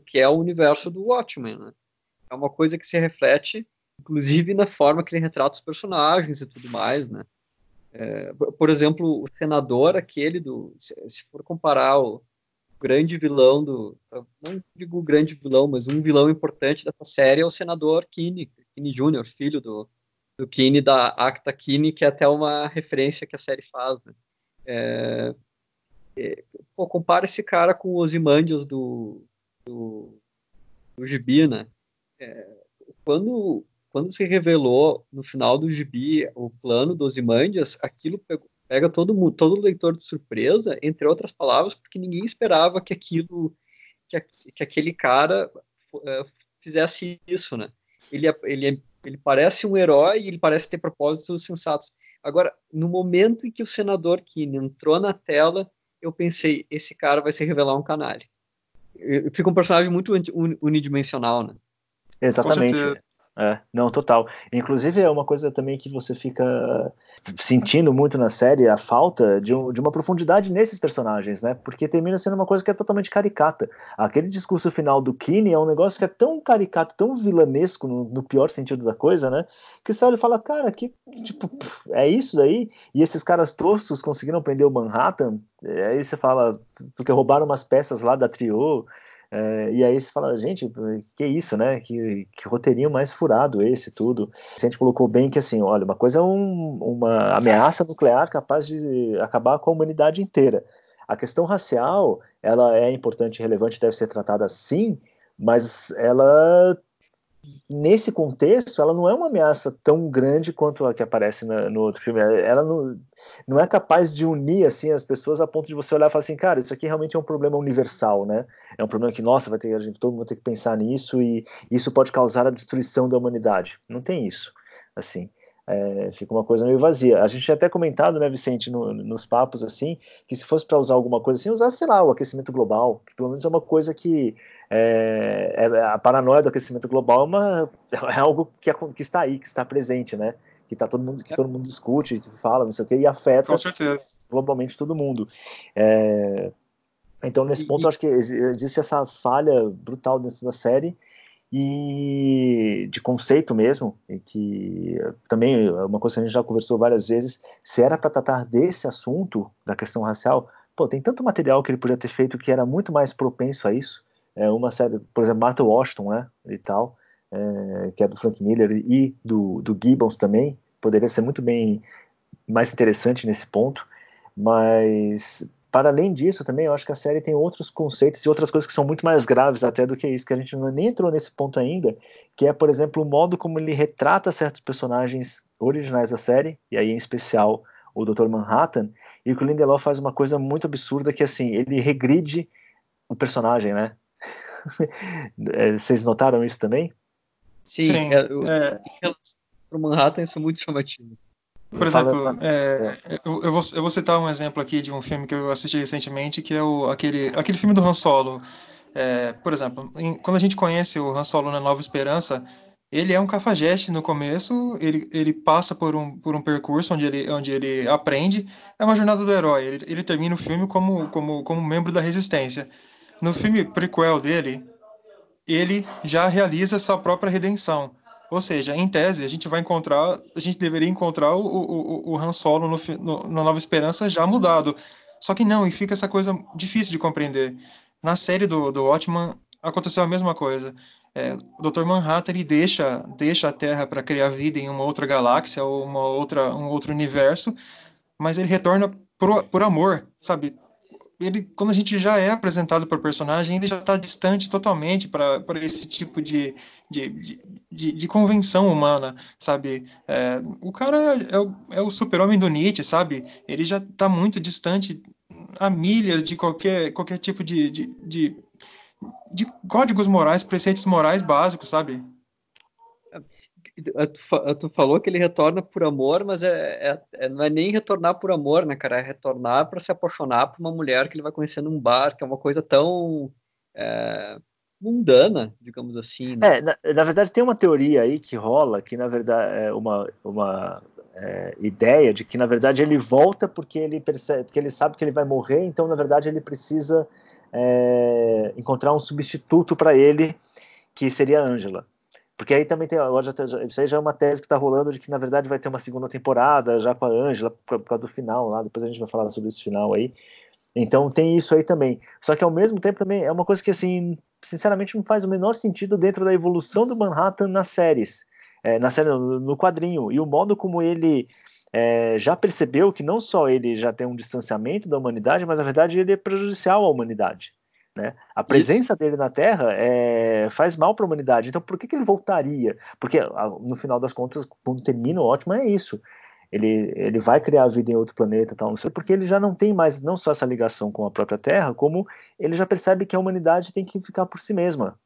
Speaker 3: que é o universo do Watchmen. Né? É uma coisa que se reflete, inclusive, na forma que ele retrata os personagens e tudo mais, né? É, por exemplo, o senador, aquele do. Se, se for comparar o, grande vilão do. Não digo grande vilão, mas um vilão importante dessa série é o senador Kinney, Kinney Jr., filho do, do Kinney, da Acta Kinney, que é até uma referência que a série faz. Né? É, é, pô, compara esse cara com os Imandios do, do, do Gibi, né? É, quando, quando se revelou no final do Gibi o plano dos Imandias, aquilo pegou, pega todo mundo, todo leitor de surpresa, entre outras palavras, porque ninguém esperava que aquilo, que, que aquele cara uh, fizesse isso, né? Ele, ele, ele parece um herói, ele parece ter propósitos sensatos. Agora, no momento em que o senador Keane entrou na tela, eu pensei, esse cara vai se revelar um canalha. Fica um personagem muito unidimensional, né?
Speaker 2: Exatamente. É, não, total. Inclusive é uma coisa também que você fica sentindo muito na série, a falta de, um, de uma profundidade nesses personagens, né? Porque termina sendo uma coisa que é totalmente caricata. Aquele discurso final do Kine é um negócio que é tão caricato, tão vilanesco, no, no pior sentido da coisa, né? Que você olha e fala, cara, que, tipo, é isso daí? E esses caras toscos conseguiram prender o Manhattan? Aí você fala, porque roubaram umas peças lá da Trio, é, e aí você fala, gente, que isso, né? Que, que roteirinho mais furado esse, tudo. A gente colocou bem que, assim, olha, uma coisa é um, uma ameaça nuclear capaz de acabar com a humanidade inteira. A questão racial, ela é importante e relevante, deve ser tratada sim, mas ela nesse contexto, ela não é uma ameaça tão grande quanto a que aparece na, no outro filme. Ela não, não é capaz de unir assim as pessoas a ponto de você olhar e falar assim, cara, isso aqui realmente é um problema universal, né? É um problema que, nossa, vai ter, a gente, todo mundo vai ter que pensar nisso e isso pode causar a destruição da humanidade. Não tem isso, assim. É, fica uma coisa meio vazia. A gente tinha até comentado, né, Vicente, no, nos papos, assim, que se fosse para usar alguma coisa assim, usasse, sei lá, o aquecimento global, que pelo menos é uma coisa que é, é, a paranoia do aquecimento global é, uma, é algo que, que, está aí, que está presente, né? Que tá todo mundo, que todo mundo discute, fala, não sei o que, e afeta globalmente todo mundo. É, então, nesse ponto, e, acho que existe essa falha brutal dentro da série e de conceito mesmo, e que também uma coisa que a gente já conversou várias vezes, se era para tratar desse assunto, da questão racial, pô, tem tanto material que ele podia ter feito que era muito mais propenso a isso, é uma série, por exemplo, Martha Washington, né, e tal, é, que é do Frank Miller e do, do Gibbons também, poderia ser muito bem mais interessante nesse ponto, mas para além disso também eu acho que a série tem outros conceitos e outras coisas que são muito mais graves até do que isso, que a gente não nem entrou nesse ponto ainda, que é, por exemplo, o modo como ele retrata certos personagens originais da série, e aí em especial o Dr. Manhattan, e que o Lindelof faz uma coisa muito absurda que assim, ele regride o personagem, né? É, vocês notaram isso também?
Speaker 3: Sim, Sim é, é... o Manhattan isso é muito chamativo.
Speaker 1: Por exemplo, é, eu, eu, vou, eu, vou, citar um exemplo aqui de um filme que eu assisti recentemente, que é o, aquele, aquele filme do Han Solo. É, por exemplo, em, quando a gente conhece o Han Solo na Nova Esperança, ele é um cafajeste no começo, ele, ele passa por um, por um percurso onde ele, onde ele aprende, é uma jornada do herói, ele, ele termina o filme como, como, como membro da resistência. No filme prequel dele, ele já realiza essa própria redenção. Ou seja, em tese, a gente vai encontrar, a gente deveria encontrar o, o, o Han Solo no, no, na Nova Esperança já mudado. Só que não, e fica essa coisa difícil de compreender. Na série do, do Watchman, aconteceu a mesma coisa. É, o Dr. Manhattan ele deixa, deixa a Terra para criar vida em uma outra galáxia ou uma outra, um outro universo, mas ele retorna por, por amor, sabe? Ele, quando a gente já é apresentado para o personagem, ele já está distante totalmente para esse tipo de, de, de, de, convenção humana, sabe? É, o cara é o, é o super-homem do Nietzsche, sabe? Ele já está muito distante a milhas de qualquer, qualquer tipo de, de, de, de códigos morais, preceitos morais básicos, sabe?
Speaker 3: Tu, tu falou que ele retorna por amor, mas é, é, é, não é nem retornar por amor, né, cara? É retornar para se apaixonar por uma mulher que ele vai conhecer num bar, que é uma coisa tão é, mundana, digamos assim.
Speaker 2: Né? É, na, na, verdade tem uma teoria aí que rola, que na verdade é uma, uma é, ideia de que na verdade ele volta porque ele percebe, porque ele sabe que ele vai morrer, então na verdade ele precisa é, encontrar um substituto para ele, que seria a Angela. Porque aí também tem, agora já, isso aí já é uma tese que está rolando de que na verdade vai ter uma segunda temporada já com a Ângela por, por causa do final lá, depois a gente vai falar sobre esse final aí. Então tem isso aí também. Só que ao mesmo tempo também é uma coisa que assim, sinceramente não faz o menor sentido dentro da evolução do Manhattan nas séries, é, na série no, no quadrinho e o modo como ele é, já percebeu que não só ele já tem um distanciamento da humanidade, mas na verdade ele é prejudicial à humanidade. Né? A presença Isso. dele na Terra é, faz mal para a humanidade. Então, por que, que ele voltaria? Porque, no final das contas, quando termina o ótimo, é isso. ele, ele vai criar vida em outro planeta, tal, não sei, porque ele já não tem mais não só essa ligação com a própria Terra, como ele já percebe que a humanidade tem que ficar por si mesma.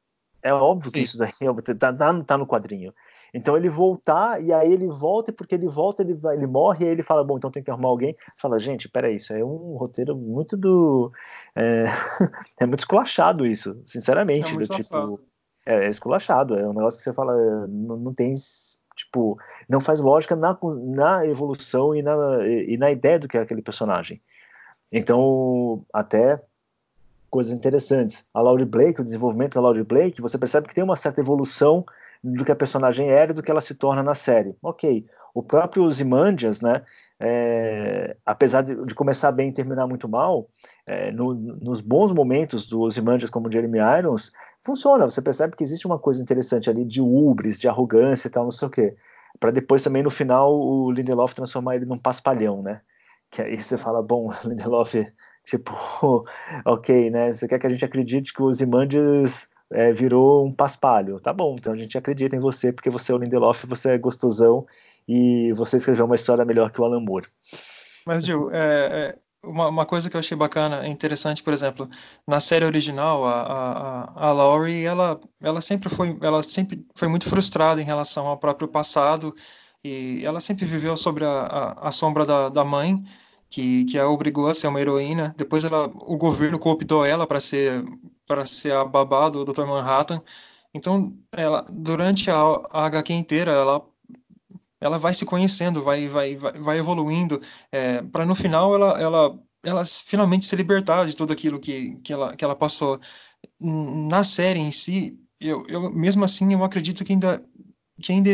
Speaker 2: É óbvio Sim. que isso daí tá, tá, tá no quadrinho. Então ele voltar, e aí ele volta, e porque ele volta, ele, vai, ele morre, e aí ele fala, bom, então tem que arrumar alguém. Fala, gente, peraí, isso é um roteiro muito do. É, é muito esculachado isso, sinceramente. É muito do, tipo, é, é, esculachado, é um negócio que você fala, não, não tem. Tipo, não faz lógica na, na evolução e na, e na ideia do que é aquele personagem. Então, até coisas interessantes. A Laurie Blake, o desenvolvimento da Laurie Blake, você percebe que tem uma certa evolução do que a personagem era e do que ela se torna na série. Ok, o próprio Ozymandias, né, é, apesar de, de, começar bem e terminar muito mal, é, no, nos bons momentos do Ozymandias como Jeremy Irons, funciona, você percebe que existe uma coisa interessante ali de ubres, de arrogância e tal, não sei o quê, para depois também no final o Lindelof transformar ele num paspalhão, né, que aí você fala, bom, Lindelof, tipo, ok, né, você quer que a gente acredite que o Ozymandias é, virou um paspalho. Tá bom, então a gente acredita em você porque você é o Lindelof, você é gostosão e você escreveu uma história melhor que o Alan Moore.
Speaker 1: Mas, Gil, é, é, uma, uma, coisa que eu achei bacana, interessante, por exemplo, na série original, a, a, a Laurie, ela, ela, sempre foi, ela sempre foi muito frustrada em relação ao próprio passado e ela sempre viveu sobre a, a, a sombra da, da mãe, que, que a obrigou a ser uma heroína. Depois ela, o governo cooptou ela para ser para ser a babá do Dr. Manhattan. Então, ela durante a, a HQ inteira, ela ela vai se conhecendo, vai vai vai, vai evoluindo, é, para no final ela ela ela finalmente se libertar de tudo aquilo que, que, ela, que ela passou. Na série em si, eu, eu mesmo assim eu acredito que ainda que ainda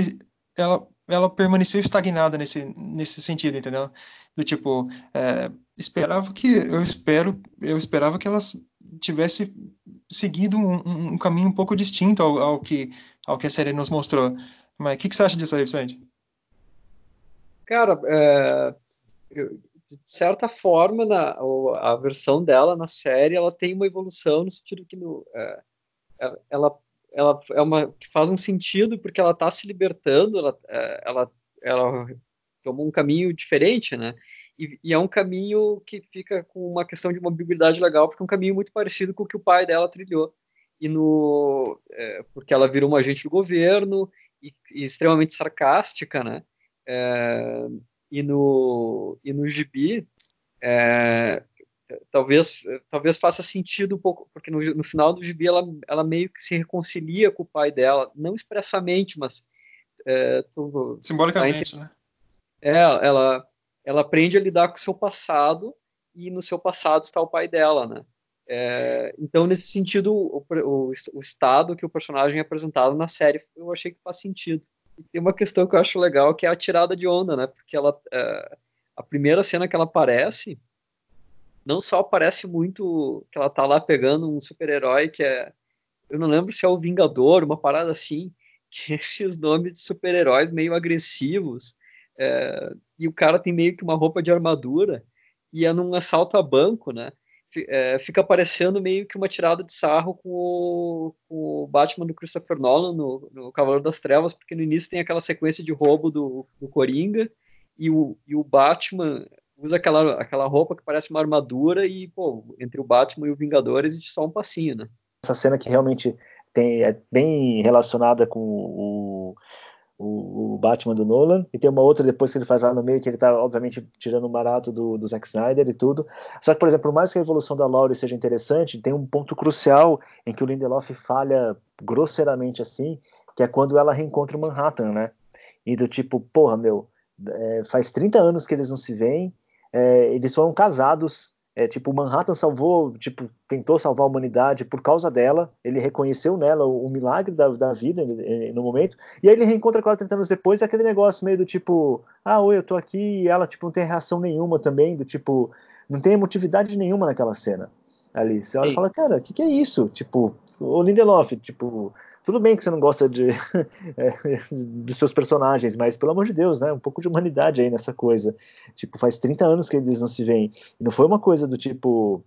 Speaker 1: ela ela permaneceu estagnada nesse, nesse sentido, entendeu? Do tipo, é, esperava que, eu espero, eu esperava que ela tivesse seguido um, um caminho um pouco distinto ao, ao, que, ao que a série nos mostrou. Mas o que, que, você acha disso aí, Vicente?
Speaker 3: Cara, é, de certa forma, na, a versão dela na série, ela tem uma evolução no sentido que no, é, ela ela é uma faz um sentido porque ela está se libertando, ela, é, ela, ela tomou um caminho diferente, né? E, e, é um caminho que fica com uma questão de mobilidade legal, porque é um caminho muito parecido com o que o pai dela trilhou. E no, é, porque ela virou uma agente do governo e, e extremamente sarcástica, né? É, e no e no gibi é, talvez talvez faça sentido um pouco porque no, no, final do gibi ela, ela meio que se reconcilia com o pai dela não expressamente mas é,
Speaker 1: tu, simbolicamente né?
Speaker 3: é ela ela aprende a lidar com o seu passado e no seu passado está o pai dela né? É, então nesse sentido o, o, o, estado que o personagem é apresentado na série eu achei que faz sentido. E tem uma questão que eu acho legal que é a tirada de onda né? Porque ela é, a primeira cena que ela aparece não só parece muito que ela tá lá pegando um super-herói que é. Eu não lembro se é o Vingador, uma parada assim, que esses nomes de super-heróis meio agressivos. É, e o cara tem meio que uma roupa de armadura e é num assalto a banco, né? É, fica parecendo meio que uma tirada de sarro com o, com o Batman do Christopher Nolan no, no Cavaleiro das Trevas, porque no início tem aquela sequência de roubo do, do Coringa e o, e o Batman usa aquela, aquela roupa que parece uma armadura e, pô, entre o Batman e o Vingadores existe só um passinho, né?
Speaker 2: Essa cena que realmente tem, é bem relacionada com o, o, o, Batman do Nolan, e tem uma outra depois que ele faz lá no meio, que ele tá, obviamente, tirando um barato do, do Zack Snyder e tudo. Só que, por exemplo, por mais que a evolução da Laurie seja interessante, tem um ponto crucial em que o Lindelof falha grosseiramente assim, que é quando ela reencontra o Manhattan, né? E do tipo, porra, meu, é, faz 30 anos que eles não se veem, é, eles foram casados. É, tipo, Manhattan salvou, tipo, tentou salvar a humanidade por causa dela. Ele reconheceu nela o, o milagre da, da vida é, no momento. E aí ele reencontra com ela 30 anos depois. E aquele negócio meio do tipo, ah, oi, eu tô aqui. E ela, tipo, não tem reação nenhuma também. Do tipo, não tem emotividade nenhuma naquela cena. Ali. Você olha e fala, cara, o que, que é isso? Tipo, o Lindelof, tipo, tudo bem que você não gosta de é, dos seus personagens, mas pelo amor de Deus, né? Um pouco de humanidade aí nessa coisa. Tipo, faz 30 anos que eles não se veem. E não foi uma coisa do tipo.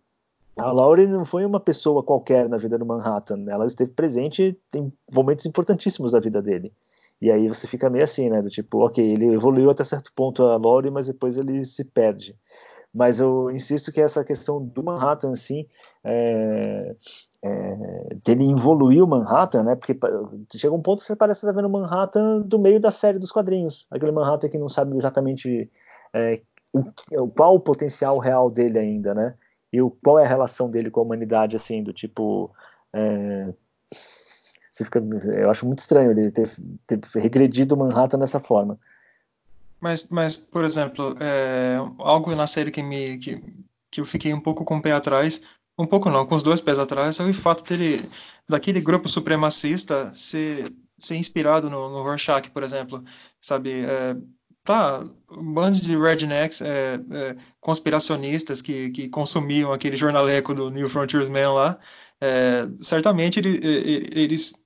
Speaker 2: A Laurie não foi uma pessoa qualquer na vida do Manhattan. Ela esteve presente em momentos importantíssimos da vida dele. E aí você fica meio assim, né? Do tipo, ok, ele evoluiu até certo ponto a lore, mas depois ele se perde. Mas eu insisto que essa questão do Manhattan, assim, é, é, dele evoluir o Manhattan, né? Porque chega um ponto que você parece estar vendo Manhattan do meio da série dos quadrinhos. Aquele Manhattan que não sabe exatamente é, qual o potencial real dele ainda, né? E o, qual é a relação dele com a humanidade, assim, do tipo. É, fica, eu acho muito estranho ele ter, ter regredido Manhattan dessa forma.
Speaker 1: Mas, mas por exemplo, é, algo na série que me que, que eu fiquei um pouco com o pé atrás, um pouco não, com os dois pés atrás, é o fato dele daquele grupo supremacista ser, ser inspirado no, no Rorschach, por exemplo, sabe? É, tá, um bando de rednecks é, é, conspiracionistas que, que consumiam aquele jornaleco do New Frontiersman lá, é, certamente ele, ele, eles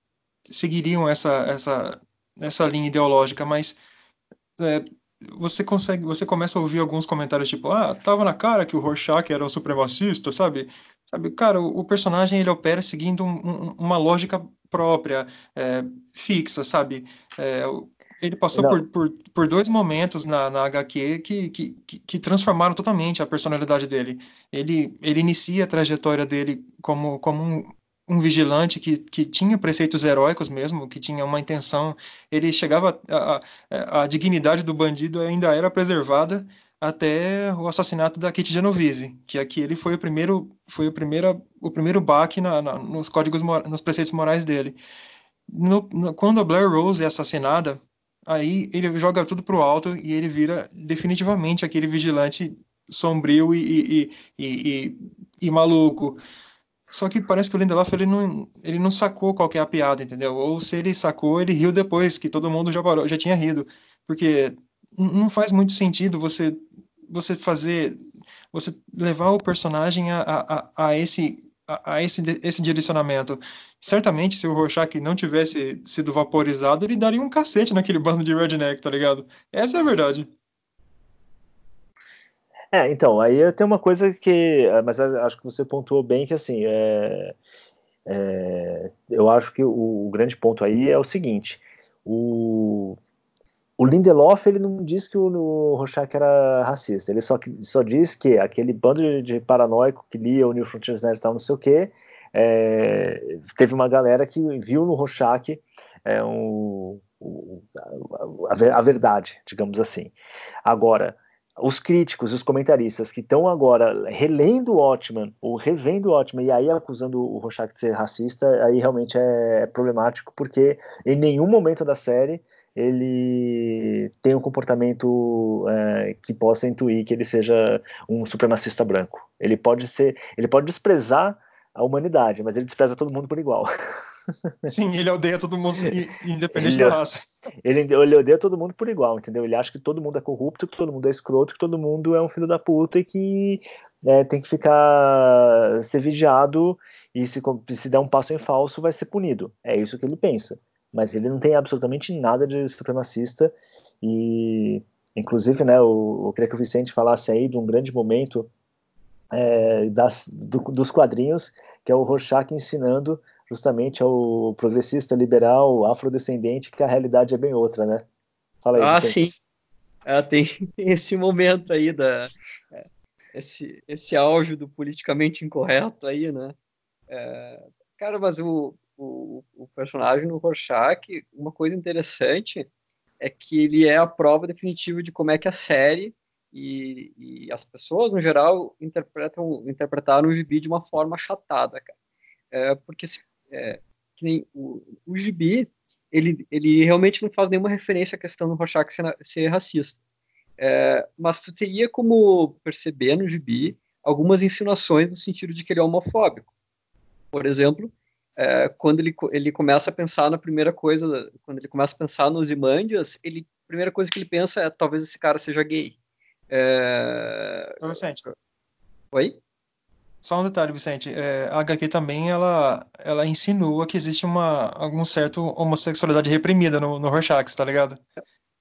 Speaker 1: seguiriam essa, essa, essa linha ideológica, mas é, você consegue, você começa a ouvir alguns comentários tipo, ah, tava na cara que o Rorschach era um supremacista, sabe? Sabe, cara, o, o personagem ele opera seguindo um, um, uma lógica própria, é, fixa, sabe? É, ele passou por, por, por, dois momentos na, na HQ que, que, que, transformaram totalmente a personalidade dele. Ele, ele inicia a trajetória dele como, como um, um vigilante que, que tinha preceitos heróicos mesmo, que tinha uma intenção. Ele chegava. A, a, a dignidade do bandido ainda era preservada até o assassinato da Kitty Genovese, que aqui ele foi o primeiro foi o primeiro o primeiro baque na, na, nos códigos nos preceitos morais dele. No, no, quando a Blair Rose é assassinada, aí ele joga tudo pro alto e ele vira definitivamente aquele vigilante sombrio e, e, e, e maluco. Só que parece que o Lindelof ele não, ele não sacou qual é piada, entendeu? Ou se ele sacou, ele riu depois, que todo mundo já, parou, já tinha rido. Porque não faz muito sentido você, você fazer, você levar o personagem a, a, a esse, a, a, esse, esse direcionamento. Certamente, se o Rorschach não tivesse sido vaporizado, ele daria um cacete naquele bando de redneck, tá ligado? Essa é a verdade.
Speaker 2: É, então, aí tem uma coisa que, é, mas acho que você pontuou bem que assim, é, é, eu acho que o, o, grande ponto aí é o seguinte, o, o Lindelof ele não diz que o, o era racista, ele só, só diz que aquele bando de, de paranoico que lia o New Frontiers Net e tal, não sei o que, é, teve uma galera que viu no Rorschach é, um, a, a verdade, digamos assim. Agora, os críticos, os comentaristas que estão agora relendo o Watchman ou revendo o Watchman e aí acusando o Rorschach de ser racista, aí realmente é problemático porque em nenhum momento da série ele tem um comportamento é, que possa intuir que ele seja um supremacista branco. Ele pode ser, ele pode desprezar a humanidade, mas ele despreza todo mundo por igual.
Speaker 1: Sim, ele odeia todo mundo, independente ele, da raça.
Speaker 2: Ele, ele odeia todo mundo por igual, entendeu? Ele acha que todo mundo é corrupto, que todo mundo é escroto, que todo mundo é um filho da puta e que é, tem que ficar ser vigiado e se, se der um passo em falso vai ser punido. É isso que ele pensa. Mas ele não tem absolutamente nada de supremacista e, inclusive, né, eu, eu queria que o Vicente falasse aí de um grande momento é, das, do, dos quadrinhos, que é o Rorschach ensinando justamente ao progressista liberal afrodescendente que a realidade é bem outra, né?
Speaker 3: Fala aí. Ah, sim. É, tem esse momento aí da é, esse esse auge do politicamente incorreto aí, né? É, cara, mas o, o, o personagem no Rorschach, uma coisa interessante é que ele é a prova definitiva de como é que a série e, e as pessoas, no geral, interpretam interpretaram o gibi de uma forma achatada, cara. É, porque se é, que nem o, o gibi, ele, ele realmente não faz nenhuma referência à questão do Rorschach ser, ser racista. É, mas tu teria como perceber no gibi algumas insinuações no sentido de que ele é homofóbico. Por exemplo, é, quando ele, ele começa a pensar na primeira coisa, quando ele começa a pensar nos Imandias, ele, a primeira coisa que ele pensa é talvez esse cara seja gay. É...
Speaker 1: Vicente.
Speaker 3: Oi?
Speaker 1: Só um detalhe, Vicente. É, a HQ também ela, ela insinua que existe uma algum certo homossexualidade reprimida no, no Rorschach, tá ligado?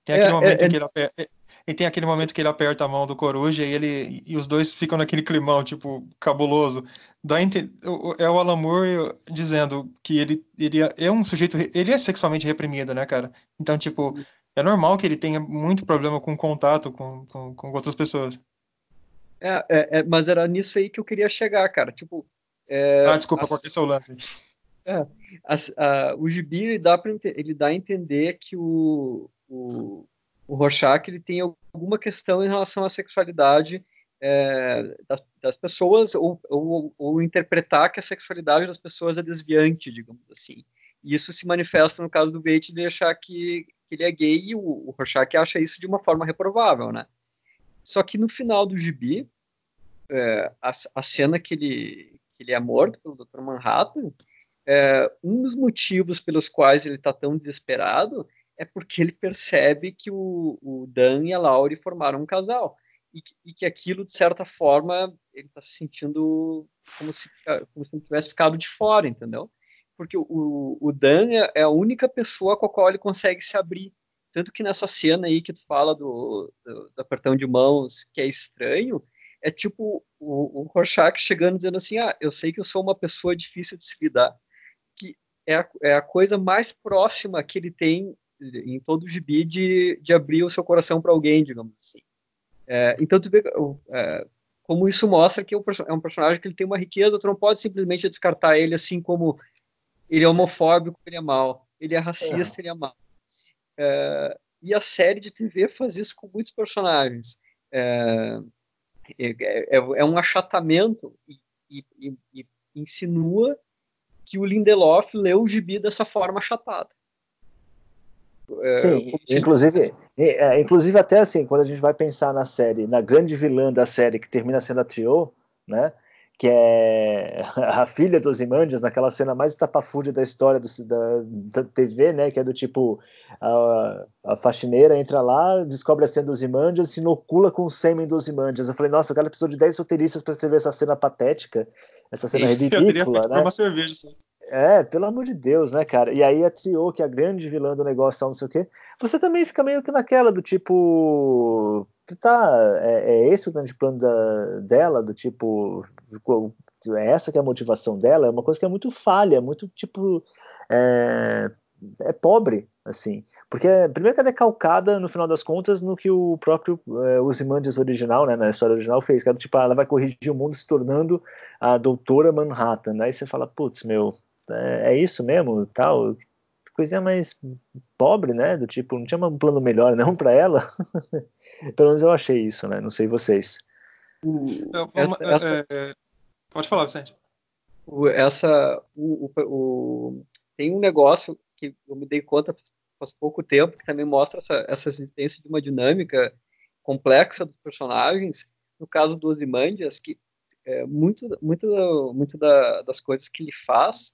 Speaker 1: Tem aquele é, momento é, que ele, E tem aquele momento que ele aperta a mão do Coruja e ele e os dois ficam naquele climão, tipo, cabuloso. Dá é o Alan Moore dizendo que ele, ele é um sujeito, ele é sexualmente reprimido, né, cara? Então, tipo, é normal que ele tenha muito problema com contato com, com, com outras pessoas.
Speaker 3: É, é, é, mas era nisso aí que eu queria chegar, cara. Tipo.
Speaker 1: É, ah, desculpa, o seu lance?
Speaker 3: É, o gibi ele dá, pra, ele dá a entender que o, o, o Rorschach ele tem alguma questão em relação à sexualidade é, das, das, pessoas ou, ou, ou, interpretar que a sexualidade das pessoas é desviante, digamos assim. E isso se manifesta no caso do Bate de achar que, que ele é gay e o, o Rorschach acha isso de uma forma reprovável, né? Só que no final do gibi, é, a, a, cena que ele, que ele é morto pelo Dr. Manhattan, é, um dos motivos pelos quais ele está tão desesperado é porque ele percebe que o, o Dan e a Laurie formaram um casal. E, e que aquilo, de certa forma, ele está se sentindo como se, como se tivesse ficado de fora, entendeu? Porque o, o Dan é a única pessoa com a qual ele consegue se abrir. Tanto que nessa cena aí que tu fala do, do, do apertão de mãos, que é estranho, é tipo o, o Rorschach chegando dizendo assim, ah, eu sei que eu sou uma pessoa difícil de se lidar. Que é a, é a coisa mais próxima que ele tem em todo o gibi de, de abrir o seu coração para alguém, digamos assim. É, então, tu vê é, como isso mostra que é um personagem que ele tem uma riqueza, tu não pode simplesmente descartar ele assim como ele é homofóbico, ele é mau, ele é racista, é. ele é mau. É, e a série de TV faz isso com muitos personagens. É, é, é, é um achatamento e, e, e, insinua que o Lindelof leu o gibi dessa forma achatada.
Speaker 2: É, Sim, inclusive, é, inclusive até assim, quando a gente vai pensar na série, na grande vilã da série que termina sendo a Trio, né? Que é a filha dos Imandias, naquela cena mais estapafúrdia da história do, da, da, TV, né? Que é do tipo: a, a faxineira entra lá, descobre a cena dos Imandias, se inocula com o sêmen dos Imandias. Eu falei, nossa, o cara precisou de 10 roteiristas para escrever essa cena patética, essa cena ridícula. Eu teria feito né?
Speaker 1: uma cerveja, sim.
Speaker 2: É, pelo amor de Deus, né, cara? E aí a Trio, que é a grande vilã do negócio, não sei o quê, você também fica meio que naquela do tipo. Tá, é, é esse o grande plano da, dela, do tipo. É essa que é a motivação dela, é uma coisa que é muito falha, muito tipo. É, é pobre, assim. Porque, primeiro que é decalcada, no final das contas, no que o próprio é, Ozymandias original, né, na história original, fez, era tipo, ah, ela vai corrigir o mundo se tornando a doutora Manhattan. Aí né? você fala, putz, meu, é, é isso mesmo, tal, coisinha mais pobre, né? Do tipo, não tinha um plano melhor não para ela. Pelo menos eu achei isso, né? Não sei vocês.
Speaker 1: Eu, essa, é, é, pode falar, Vicente.
Speaker 3: Essa, o, o, o, tem um negócio que eu me dei conta faz pouco tempo que também mostra essa, essa existência de uma dinâmica complexa dos personagens. No caso do Ozymandias, que é, muito, muito, muito da, das coisas que ele faz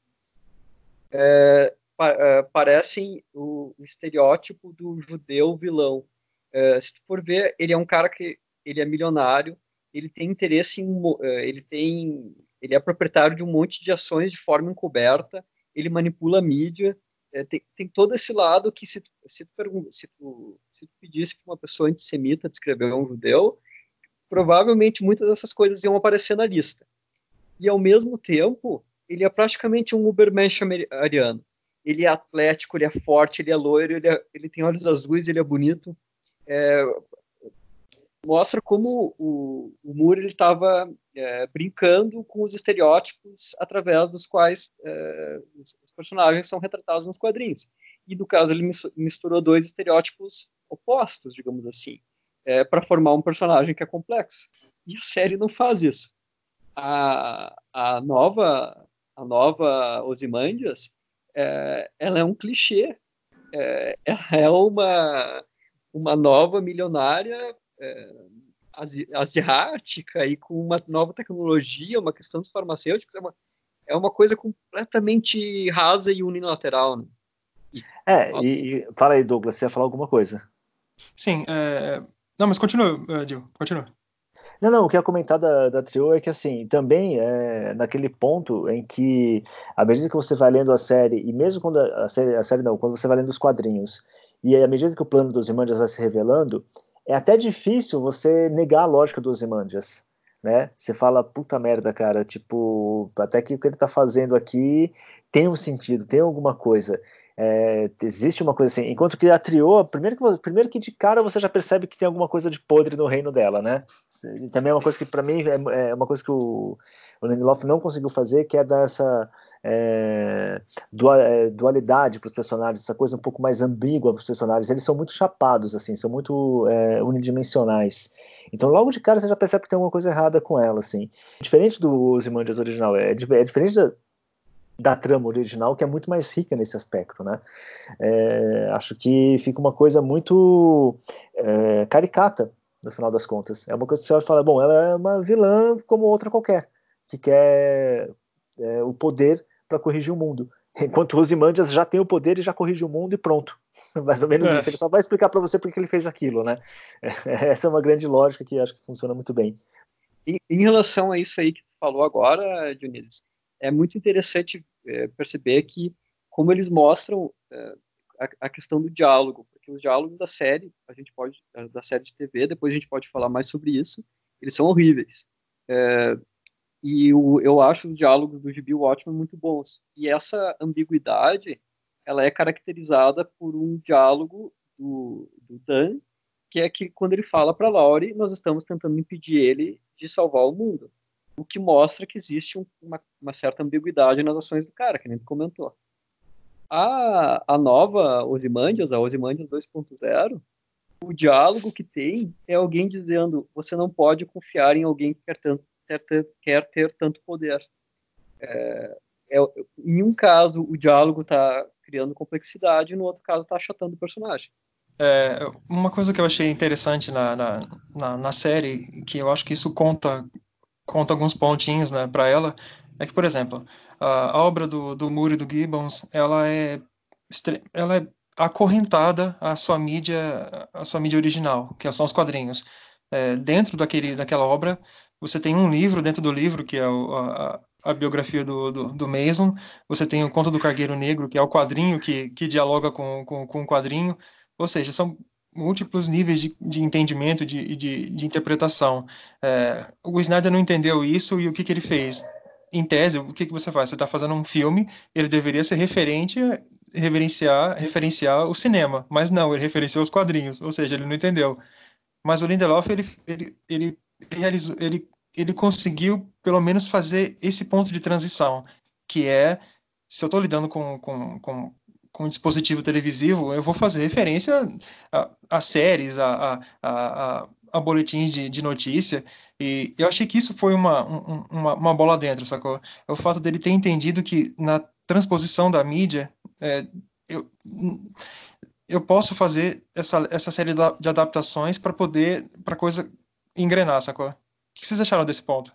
Speaker 3: é, pa, é, parecem o, estereótipo do judeu vilão. É, se tu for ver, ele é um cara que ele é milionário, ele tem interesse em, é, ele tem, ele é proprietário de um monte de ações de forma encoberta, ele manipula a mídia, é, tem, tem, todo esse lado que se, se, tu, se, tu, se tu pedisse para uma pessoa antissemita descrever um judeu, provavelmente muitas dessas coisas iam aparecer na lista. E ao mesmo tempo, ele é praticamente um Ubermensch ariano. Ele é atlético, ele é forte, ele é loiro, ele, é, ele tem olhos azuis, ele é bonito. É, mostra como o, o Moore estava é, brincando com os estereótipos através dos quais é, os, os, personagens são retratados nos quadrinhos. E no caso ele misturou dois estereótipos opostos, digamos assim, é, para formar um personagem que é complexo. E a série não faz isso. A, a nova a nova Osimandias, é, ela é um clichê. É, ela é uma, uma nova milionária é, asiática e com uma nova tecnologia, uma questão dos farmacêuticos, é uma, é uma coisa completamente rasa e unilateral. Né?
Speaker 2: E, é, e, e, fala aí, Douglas, você ia falar alguma coisa.
Speaker 1: Sim, é... não, mas continua, Dil, continua.
Speaker 2: Não, não, o que eu ia comentar da, da Trio é que, assim, também é naquele ponto em que, à medida que você vai lendo a série, e mesmo quando a, a série, a série não, quando você vai lendo os quadrinhos, e à medida que o plano dos irmãos vai se revelando, é até difícil você negar a lógica do Ozymandias, né? Você fala, puta merda, cara, tipo, até que o que ele tá fazendo aqui tem um sentido, tem alguma coisa. É, existe uma coisa assim. Enquanto que a Trio, primeiro que, primeiro que de cara você já percebe que tem alguma coisa de podre no reino dela, né? Também é uma coisa que para mim é, é, uma coisa que o, o Lindelof não conseguiu fazer, que é dar essa é, é dualidade para os personagens, essa coisa um pouco mais ambígua para os personagens. Eles são muito chapados, assim, são muito é, unidimensionais. Então, logo de cara, você já percebe que tem alguma coisa errada com ela, assim. Diferente do Ozymandias original, é, é diferente da, da trama original, que é muito mais rica nesse aspecto, né? É, acho que fica uma coisa muito é, caricata, no final das contas. É uma coisa que você olha e fala, bom, ela é uma vilã como outra qualquer, que quer é, o poder para corrigir o mundo. Enquanto o Ozymandias já tem o poder e já corrige o mundo e pronto. Mais ou menos é. isso. Ele só vai explicar para você porque ele fez aquilo, né? Essa é uma grande lógica que acho que funciona muito bem.
Speaker 3: Em, em relação a isso aí que tu falou agora, Dionísio, é muito interessante é, perceber que como eles mostram é, a, a, questão do diálogo, porque os diálogos da série, a gente pode da série de TV, depois a gente pode falar mais sobre isso, eles são horríveis. É, e o, eu acho os diálogos do Gibi Watchmen muito bons. E essa ambiguidade, ela é caracterizada por um diálogo do, do Dan, que é que quando ele fala para Laurie, nós estamos tentando impedir ele de salvar o mundo o que mostra que existe um, uma, uma, certa ambiguidade nas ações do cara, que nem comentou. A, a nova Osimandias, a Osimandias 2.0, o diálogo que tem é alguém dizendo você não pode confiar em alguém que quer, tanto, quer, ter, quer ter tanto poder. É, é, em um caso, o diálogo está criando complexidade, no outro caso, está achatando o personagem.
Speaker 1: É, uma coisa que eu achei interessante na, na, na, na, série, que eu acho que isso conta conta alguns pontinhos né, para ela, é que, por exemplo, a, a obra do, do Moore e do Gibbons, ela é, ela é acorrentada à sua mídia, à sua mídia original, que são os quadrinhos. É, dentro daquele, daquela obra, você tem um livro dentro do livro, que é o, a, a, biografia do, do, do, Mason, você tem o Conto do Cargueiro Negro, que é o quadrinho que, que dialoga com, com, com o quadrinho, ou seja, são múltiplos níveis de, de entendimento e de, de, de, interpretação. É, o Snyder não entendeu isso e o que, que ele fez? Em tese, o que, que você faz? Você está fazendo um filme, ele deveria ser referente, reverenciar, referenciar o cinema, mas não, ele referenciou os quadrinhos, ou seja, ele não entendeu. Mas o Lindelof, ele, ele, ele, realizou, ele, ele conseguiu, pelo menos, fazer esse ponto de transição, que é, se eu estou lidando com, com, com com um dispositivo televisivo, eu vou fazer referência a, a séries, a, a, a, a boletins de, de, notícia, e eu achei que isso foi uma, um, uma, uma, bola dentro, sacou? É o fato dele ter entendido que na transposição da mídia, é, eu, eu posso fazer essa, essa série de adaptações para poder, para coisa engrenar, sacou? O que vocês acharam desse ponto?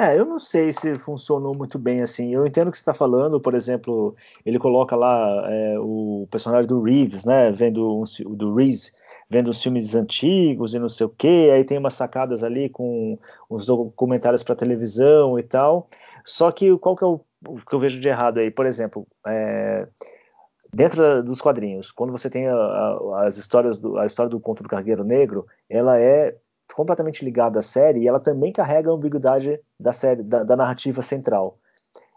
Speaker 2: É, eu não sei se funcionou muito bem assim. Eu entendo o que você está falando, por exemplo, ele coloca lá é, o personagem do Reeves, né, vendo um, do Reeves, vendo os filmes antigos e não sei o que, aí tem umas sacadas ali com uns documentários para televisão e tal. Só que qual que é o, o, que eu vejo de errado aí? Por exemplo, é, dentro dos quadrinhos, quando você tem a, a, as histórias do, a história do conto do Cargueiro Negro, ela é completamente ligada à série e ela também carrega a ambiguidade da série, da, da narrativa central.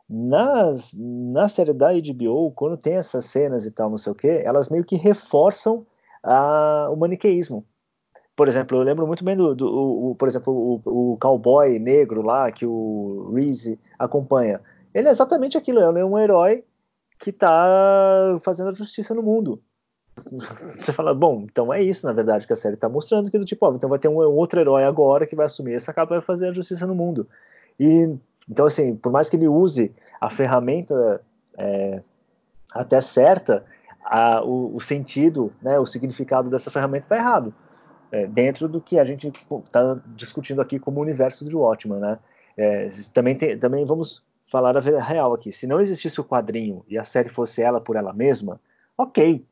Speaker 2: Nas, na série da HBO, quando tem essas cenas e tal, não sei o que, elas meio que reforçam a, o maniqueísmo. Por exemplo, eu lembro muito bem do, do por exemplo, o, o cowboy negro lá que o Reese acompanha. Ele é exatamente aquilo, ele é um herói que está fazendo a justiça no mundo. Você fala, bom, então é isso, na verdade, que a série está mostrando, que do tipo, ó, então vai ter um, outro herói agora que vai assumir essa capa e vai fazer a justiça no mundo. E, então, assim, por mais que ele use a ferramenta é, até certa, a, o, o, sentido, né, o significado dessa ferramenta está errado. É, dentro do que a gente está discutindo aqui como universo de Watchmen, né? É, também, tem, também vamos falar a real aqui. Se não existisse o quadrinho e a série fosse ela por ela mesma, ok,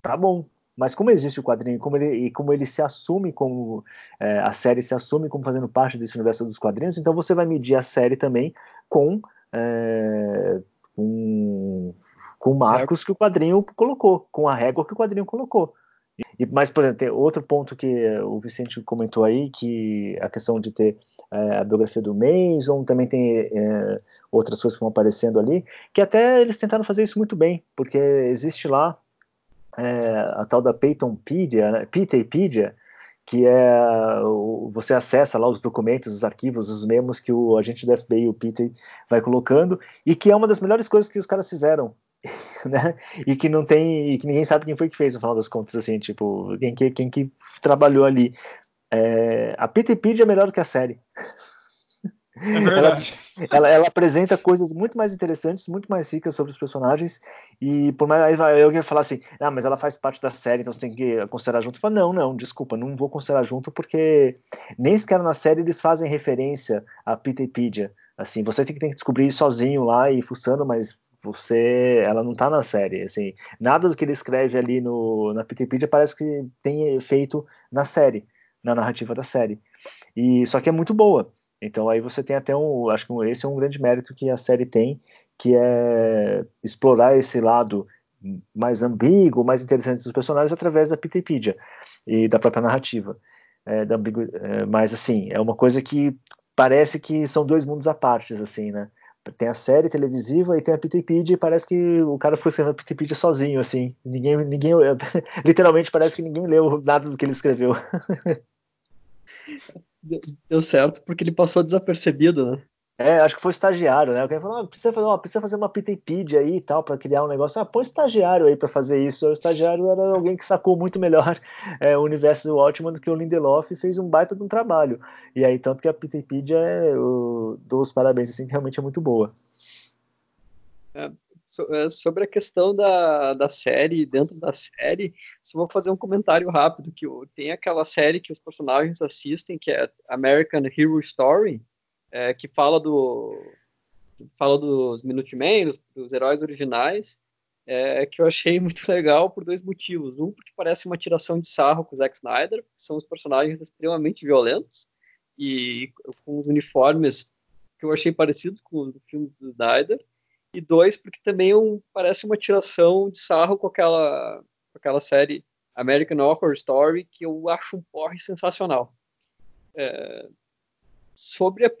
Speaker 2: tá bom. Mas como existe o quadrinho como ele, e como ele se assume como é, a série se assume como fazendo parte desse universo dos quadrinhos, então você vai medir a série também com é, com, com marcos que o quadrinho colocou, com a régua que o quadrinho colocou. E, mas, por exemplo, tem outro ponto que o Vicente comentou aí, que a questão de ter é, a biografia do Mason, também tem é, outras coisas que vão aparecendo ali, que até eles tentaram fazer isso muito bem, porque existe lá é, a tal da Peytonpedia, né, que é você acessa lá os documentos, os arquivos, os memos que o agente do FBI, o Peter, vai colocando e que é uma das melhores coisas que os caras fizeram, né? E que não tem, e que ninguém sabe quem foi que fez, no final das contas, assim, tipo, quem que, quem que trabalhou ali. É, a Peter é melhor do que a série.
Speaker 1: É verdade.
Speaker 2: Ela, ela, ela, apresenta coisas muito mais interessantes, muito mais ricas sobre os personagens. E por mais aí eu ia falar assim, ah, mas ela faz parte da série, então você tem que considerar junto. Falo, não, não, desculpa, não vou considerar junto porque nem sequer na série eles fazem referência a Peterpedia. Assim, você tem que, tem que descobrir sozinho lá e fuçando, mas você, ela não tá na série, assim, nada do que ele escreve ali no, na Peterpedia parece que tem feito na série, na narrativa da série. E só que é muito boa. Então aí você tem até um, acho que esse é um grande mérito que a série tem, que é explorar esse lado mais ambíguo, mais interessante dos personagens através da Wikipedia e da própria narrativa. É, da é, mas assim, é uma coisa que parece que são dois mundos à parte, assim, né? Tem a série televisiva e tem a Wikipedia e parece que o cara foi escrevendo a Wikipedia sozinho, assim. Ninguém, ninguém, literalmente parece que ninguém leu nada do que ele escreveu.
Speaker 3: deu certo porque ele passou desapercebido, né?
Speaker 2: É, acho que foi estagiário, né? Alguém falou, ah, precisa fazer uma, precisa fazer uma aí e tal, para criar um negócio. Ah, põe estagiário aí para fazer isso. O estagiário era alguém que sacou muito melhor é, o universo do Watchman do que o Lindelof e fez um baita de um trabalho. E aí, tanto que a Wikipedia, é, eu dou os parabéns, assim, que realmente é muito boa.
Speaker 3: É, é, sobre a questão da, da série, dentro da série, só vou fazer um comentário rápido, que tem aquela série que os personagens assistem, que é American Hero Story, é, que fala do fala dos Minutemen, dos, dos heróis originais, é, que eu achei muito legal por dois motivos. Um, porque parece uma tiração de sarro com o Zack Snyder, que são os personagens extremamente violentos, e com os uniformes que eu achei parecidos com os do filme do Snyder, e dois, porque também um, parece uma tiração de sarro com aquela, com aquela série American Horror Story, que eu acho um porre sensacional. É, sobre a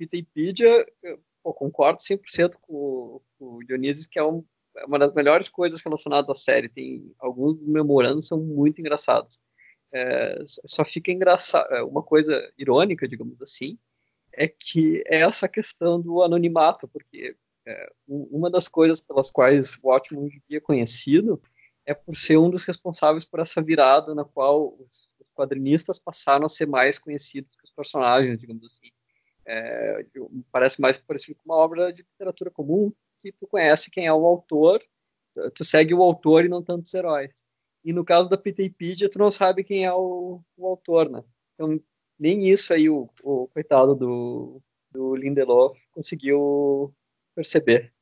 Speaker 3: Wikipedia, eu concordo 100% com, com o Dionísio, que é, um, é, uma das melhores coisas relacionadas à série. Tem alguns memorandos são muito engraçados. É, só fica engraçado, é, uma coisa irônica, digamos assim, é que é essa questão do anonimato, porque é, uma das coisas pelas quais o Watchmen é conhecido é por ser um dos responsáveis por essa virada na qual os quadrinistas passaram a ser mais conhecidos que os personagens, digamos assim. É, parece mais parecido com uma obra de literatura comum que tu conhece quem é o autor, tu segue o autor e não tantos heróis. E no caso da Wikipedia, tu não sabe quem é o, o autor, né? Então, nem isso aí o, o coitado do, do Lindelof conseguiu perceber.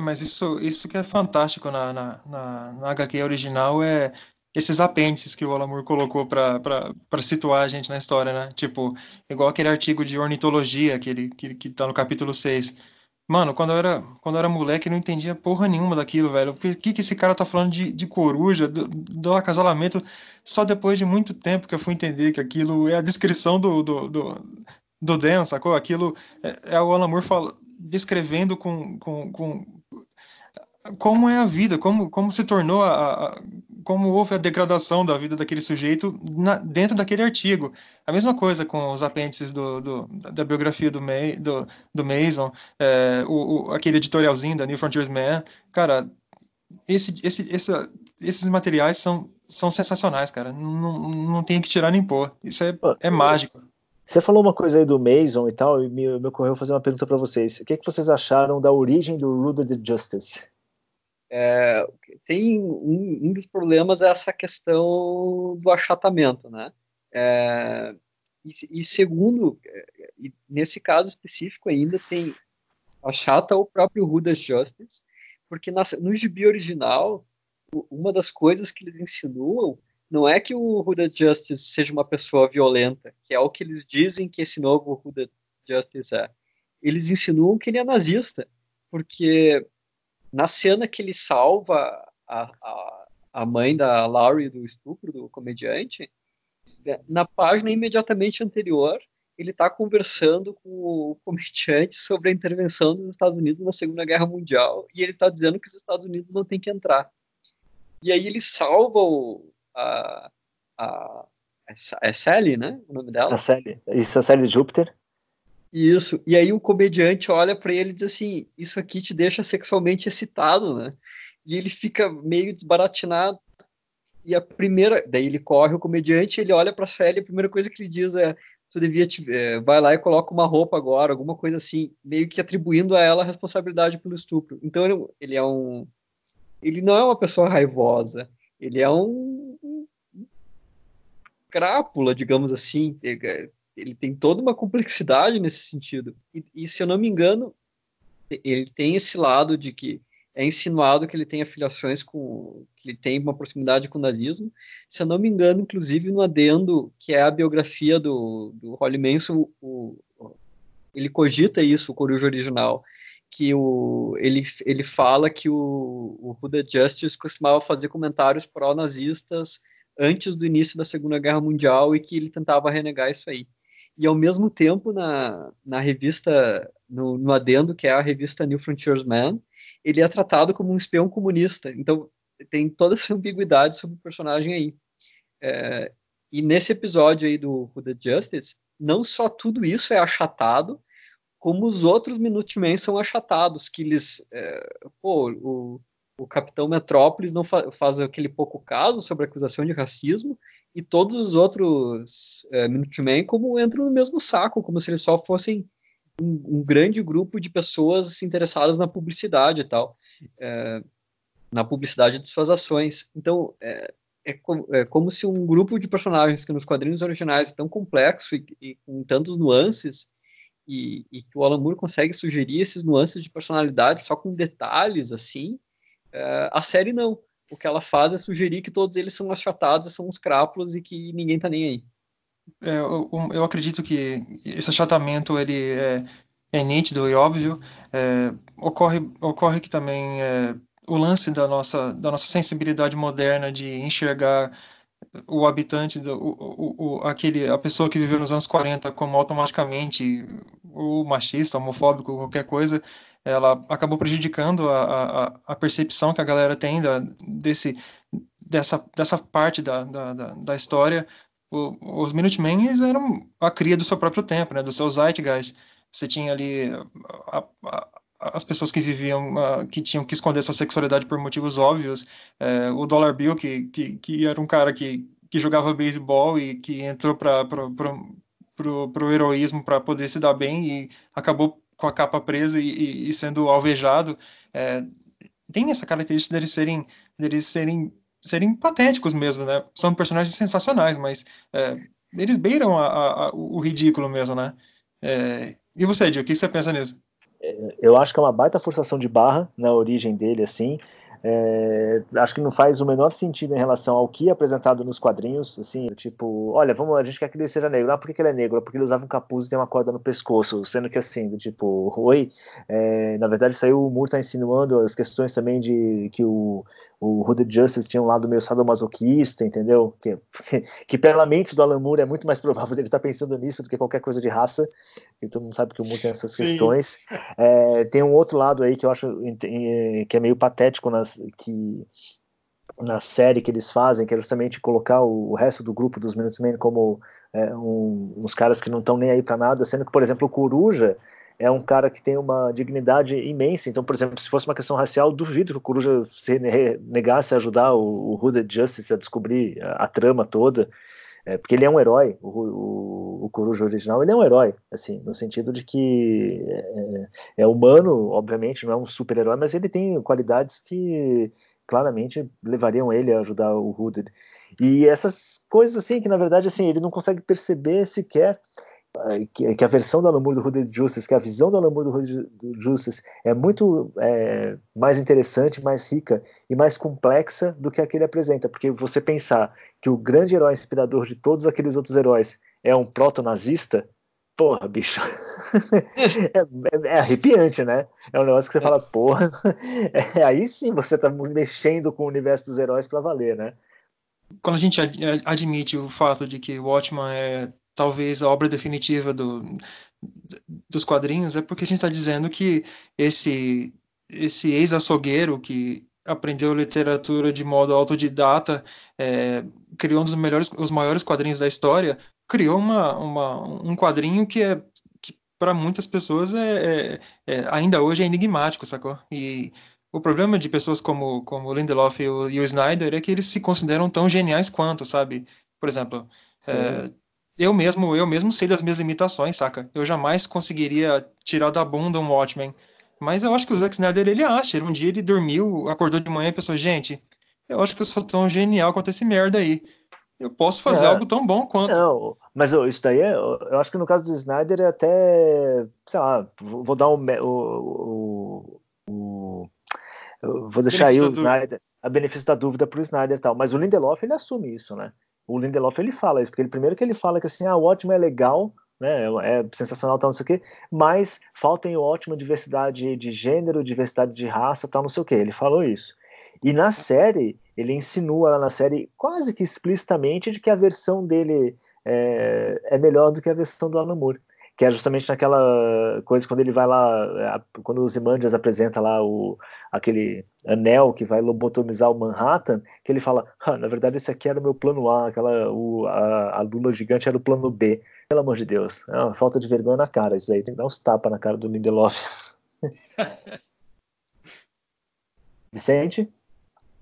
Speaker 1: Mas isso, isso que é fantástico na, na, na, na HQ original é esses apêndices que o Alamur colocou para situar a gente na história, né? Tipo, igual aquele artigo de ornitologia que, ele, que, que tá no capítulo 6. Mano, quando eu era, quando eu era moleque, eu não entendia porra nenhuma daquilo, velho. O que, que esse cara tá falando de, de coruja, do, do acasalamento? Só depois de muito tempo que eu fui entender que aquilo é a descrição do, do, do, do Dan, sacou? Aquilo é, é o Alan descrevendo com, com, com, como é a vida, como, como se tornou a, a, como houve a degradação da vida daquele sujeito na, dentro daquele artigo. A mesma coisa com os apêndices do, do da biografia do, May, do, do Mason, é, o, o, aquele editorialzinho da New Frontiers Man. Cara, esse, esse, esse, esses materiais são, são sensacionais, cara. Não, não tem que tirar nem pôr. Isso é, é mágico.
Speaker 2: Você falou uma coisa aí do Mason e tal, e me, me ocorreu fazer uma pergunta para vocês. O que, é que vocês acharam da origem do Rooted Justice?
Speaker 3: É, tem um, um, dos problemas é essa questão do achatamento, né? É, e, e, segundo, é, e nesse caso específico ainda tem achata o próprio Rudas Justice, porque na, no gibi original, uma das coisas que eles insinuam não é que o Huda Justice seja uma pessoa violenta, que é o que eles dizem que esse novo Huda Justice é. Eles insinuam que ele é nazista, porque na cena que ele salva a, a, a mãe da Laurie do estupro do comediante, é, na página imediatamente anterior, ele está conversando com o comediante sobre a intervenção dos Estados Unidos na Segunda Guerra Mundial e ele está dizendo que os Estados Unidos não tem que entrar. E aí ele salva o, a, a, é Sally, né? O nome dela?
Speaker 2: A Sally. Isso, a Sally Júpiter.
Speaker 3: Isso. E aí o comediante olha para ele e diz assim: Isso aqui te deixa sexualmente excitado, né? E ele fica meio desbaratinado. E a primeira. Daí ele corre, o comediante, ele olha pra Sally, a primeira coisa que ele diz é: Tu devia. Te... É, vai lá e coloca uma roupa agora, alguma coisa assim, meio que atribuindo a ela a responsabilidade pelo estupro. Então ele, ele é um. Ele não é uma pessoa raivosa. Ele é um. crápula, digamos assim ele tem toda uma complexidade nesse sentido. E, e, se eu não me engano, ele tem esse lado de que é insinuado que ele tem afiliações com. que ele tem uma proximidade com o nazismo. Se eu não me engano, inclusive no adendo, que é a biografia do, do Holly Manson, o, ele cogita isso, o Coruja original. Que o, ele, ele fala que o, o Huda Justice costumava fazer comentários pró-nazistas antes do início da Segunda Guerra Mundial e que ele tentava renegar isso aí e ao mesmo tempo na, na revista, no, no adendo, que é a revista New Frontiers Man, ele é tratado como um espião comunista. Então tem toda essa ambiguidade sobre o personagem aí. É, e nesse episódio aí do Who the Justice, não só tudo isso é achatado, como os outros Minutemen são achatados, que eles, é, pô, o, o Capitão Metrópolis não fa faz aquele pouco caso sobre a acusação de racismo, e todos os outros é, Minutemen como entram no mesmo saco, como se eles só fossem um, um grande grupo de pessoas interessadas na publicidade e tal, é, na publicidade de suas ações. Então, é, é, como, é, como se um grupo de personagens que nos quadrinhos originais é tão complexo e, e com tantos nuances, e, e, que o Alan Moore consegue sugerir esses nuances de personalidade só com detalhes, assim, é, a série não o que ela faz é sugerir que todos eles são achatados, são uns crápulos e que ninguém tá nem aí.
Speaker 1: É, eu, eu, acredito que esse achatamento ele é, é nítido e óbvio. É, ocorre, ocorre que também é, o lance da nossa, da nossa sensibilidade moderna de enxergar o habitante, do, o, o, aquele, a pessoa que viveu nos anos 40 como automaticamente o machista, homofóbico, qualquer coisa, ela acabou prejudicando a, a, a percepção que a galera tem da, desse, dessa, dessa parte da, da, da história. O, os Minutemen eram a cria do seu próprio tempo, né, do seu zeitgeist. Você tinha ali a, a, as pessoas que viviam, que tinham que esconder sua sexualidade por motivos óbvios. É, o Dollar Bill, que, que, que era um cara que, que jogava beisebol e que entrou para pro heroísmo para poder se dar bem e acabou com a capa presa e, e sendo alvejado. É, tem essa característica deles serem, deles serem, serem patéticos mesmo, né? São personagens sensacionais, mas é, eles beiram a, a, a, o ridículo mesmo, né? É, e você, Dio, o que você pensa nisso?
Speaker 2: eu acho que é uma baita forçação de barra na origem dele, assim. É, acho que não faz o menor sentido em relação ao que é apresentado nos quadrinhos, assim, tipo, olha, vamos, a gente quer que ele seja negro. Ah, por que, que ele é negro? Porque ele usava um capuz e tem uma corda no pescoço, sendo que assim, do tipo, oi, é, na verdade saiu o Moore tá insinuando as questões também de que o, o Hooded Justice tinha um lado meio sadomasoquista, entendeu? Que, que pela mente do Alan Moore é muito mais provável dele estar tá pensando nisso do que qualquer coisa de raça, que todo mundo sabe que o Moore tem essas Sim. questões. É, tem um outro lado aí que eu acho que é meio patético nas, que na série que eles fazem, que é justamente colocar o, o resto do grupo dos Minutemen como é, um, uns caras que não estão nem aí para nada, sendo que, por exemplo, o Coruja é um cara que tem uma dignidade imensa. Então, por exemplo, se fosse uma questão racial, duvido que o Coruja se negasse a ajudar o, o Hooded Justice a descobrir a, a trama toda, é, porque ele é um herói, o, o, o, Coruja original, ele é um herói, assim, no sentido de que é, é humano, obviamente, não é um super-herói, mas ele tem qualidades que claramente levariam ele a ajudar o Hooded. E essas coisas, assim, que na verdade, assim, ele não consegue perceber sequer que, que, a versão do Alan Moore do Hooded Justice, que a visão do Alan Moore do Hooded Justice é muito é, mais interessante, mais rica e mais complexa do que a que ele apresenta, porque você pensar que o grande herói inspirador de todos aqueles outros heróis é um proto-nazista, porra, bicho. é, é, é, arrepiante, né? É um negócio que você é. fala, porra. É, aí sim você tá mexendo com o universo dos heróis para valer, né?
Speaker 1: Quando a gente admite o fato de que o Watchman é talvez a obra definitiva do, dos quadrinhos, é porque a gente está dizendo que esse, esse ex-açougueiro que aprendeu literatura de modo autodidata, é, criou um dos melhores, os maiores quadrinhos da história, criou uma, uma um quadrinho que é para muitas pessoas é, é, é, ainda hoje é enigmático, sacou? E o problema de pessoas como como Lindelof e o, e o Snyder é que eles se consideram tão geniais quanto, sabe? Por exemplo, é, eu mesmo eu mesmo sei das minhas limitações, saca? Eu jamais conseguiria tirar da bunda um Watchmen mas eu acho que o Zack Snyder, ele acha. Um dia ele dormiu, acordou de manhã e pensou, gente, eu acho que eu sou tão genial quanto esse merda aí. Eu posso fazer é, algo tão bom quanto.
Speaker 2: Não, mas isso daí, é, eu acho que no caso do Snyder é até, sei lá, vou dar um, o, o, o vou deixar aí o Snyder, a benefício da dúvida pro Snyder e tal, mas o Lindelof, ele assume isso, né? O Lindelof, ele fala isso, porque ele primeiro que ele fala que assim, ah, o ótimo é legal, né? É, é sensacional, tal, não sei o quê, mas falta em ótima diversidade de gênero, diversidade de raça, tal, não sei o quê. Ele falou isso. E na série, ele insinua lá na série quase que explicitamente de que a versão dele é, é melhor do que a versão do Alan Moore que é justamente naquela coisa quando ele vai lá, quando os Imandias apresenta lá o, aquele anel que vai lobotomizar o Manhattan, que ele fala, ah, na verdade esse aqui era o meu plano A, aquela, o, a, a lula gigante era o plano B. Pelo amor de Deus, é uma falta de vergonha na cara isso aí, tem que dar uns tapas na cara do Lindelof. Vicente?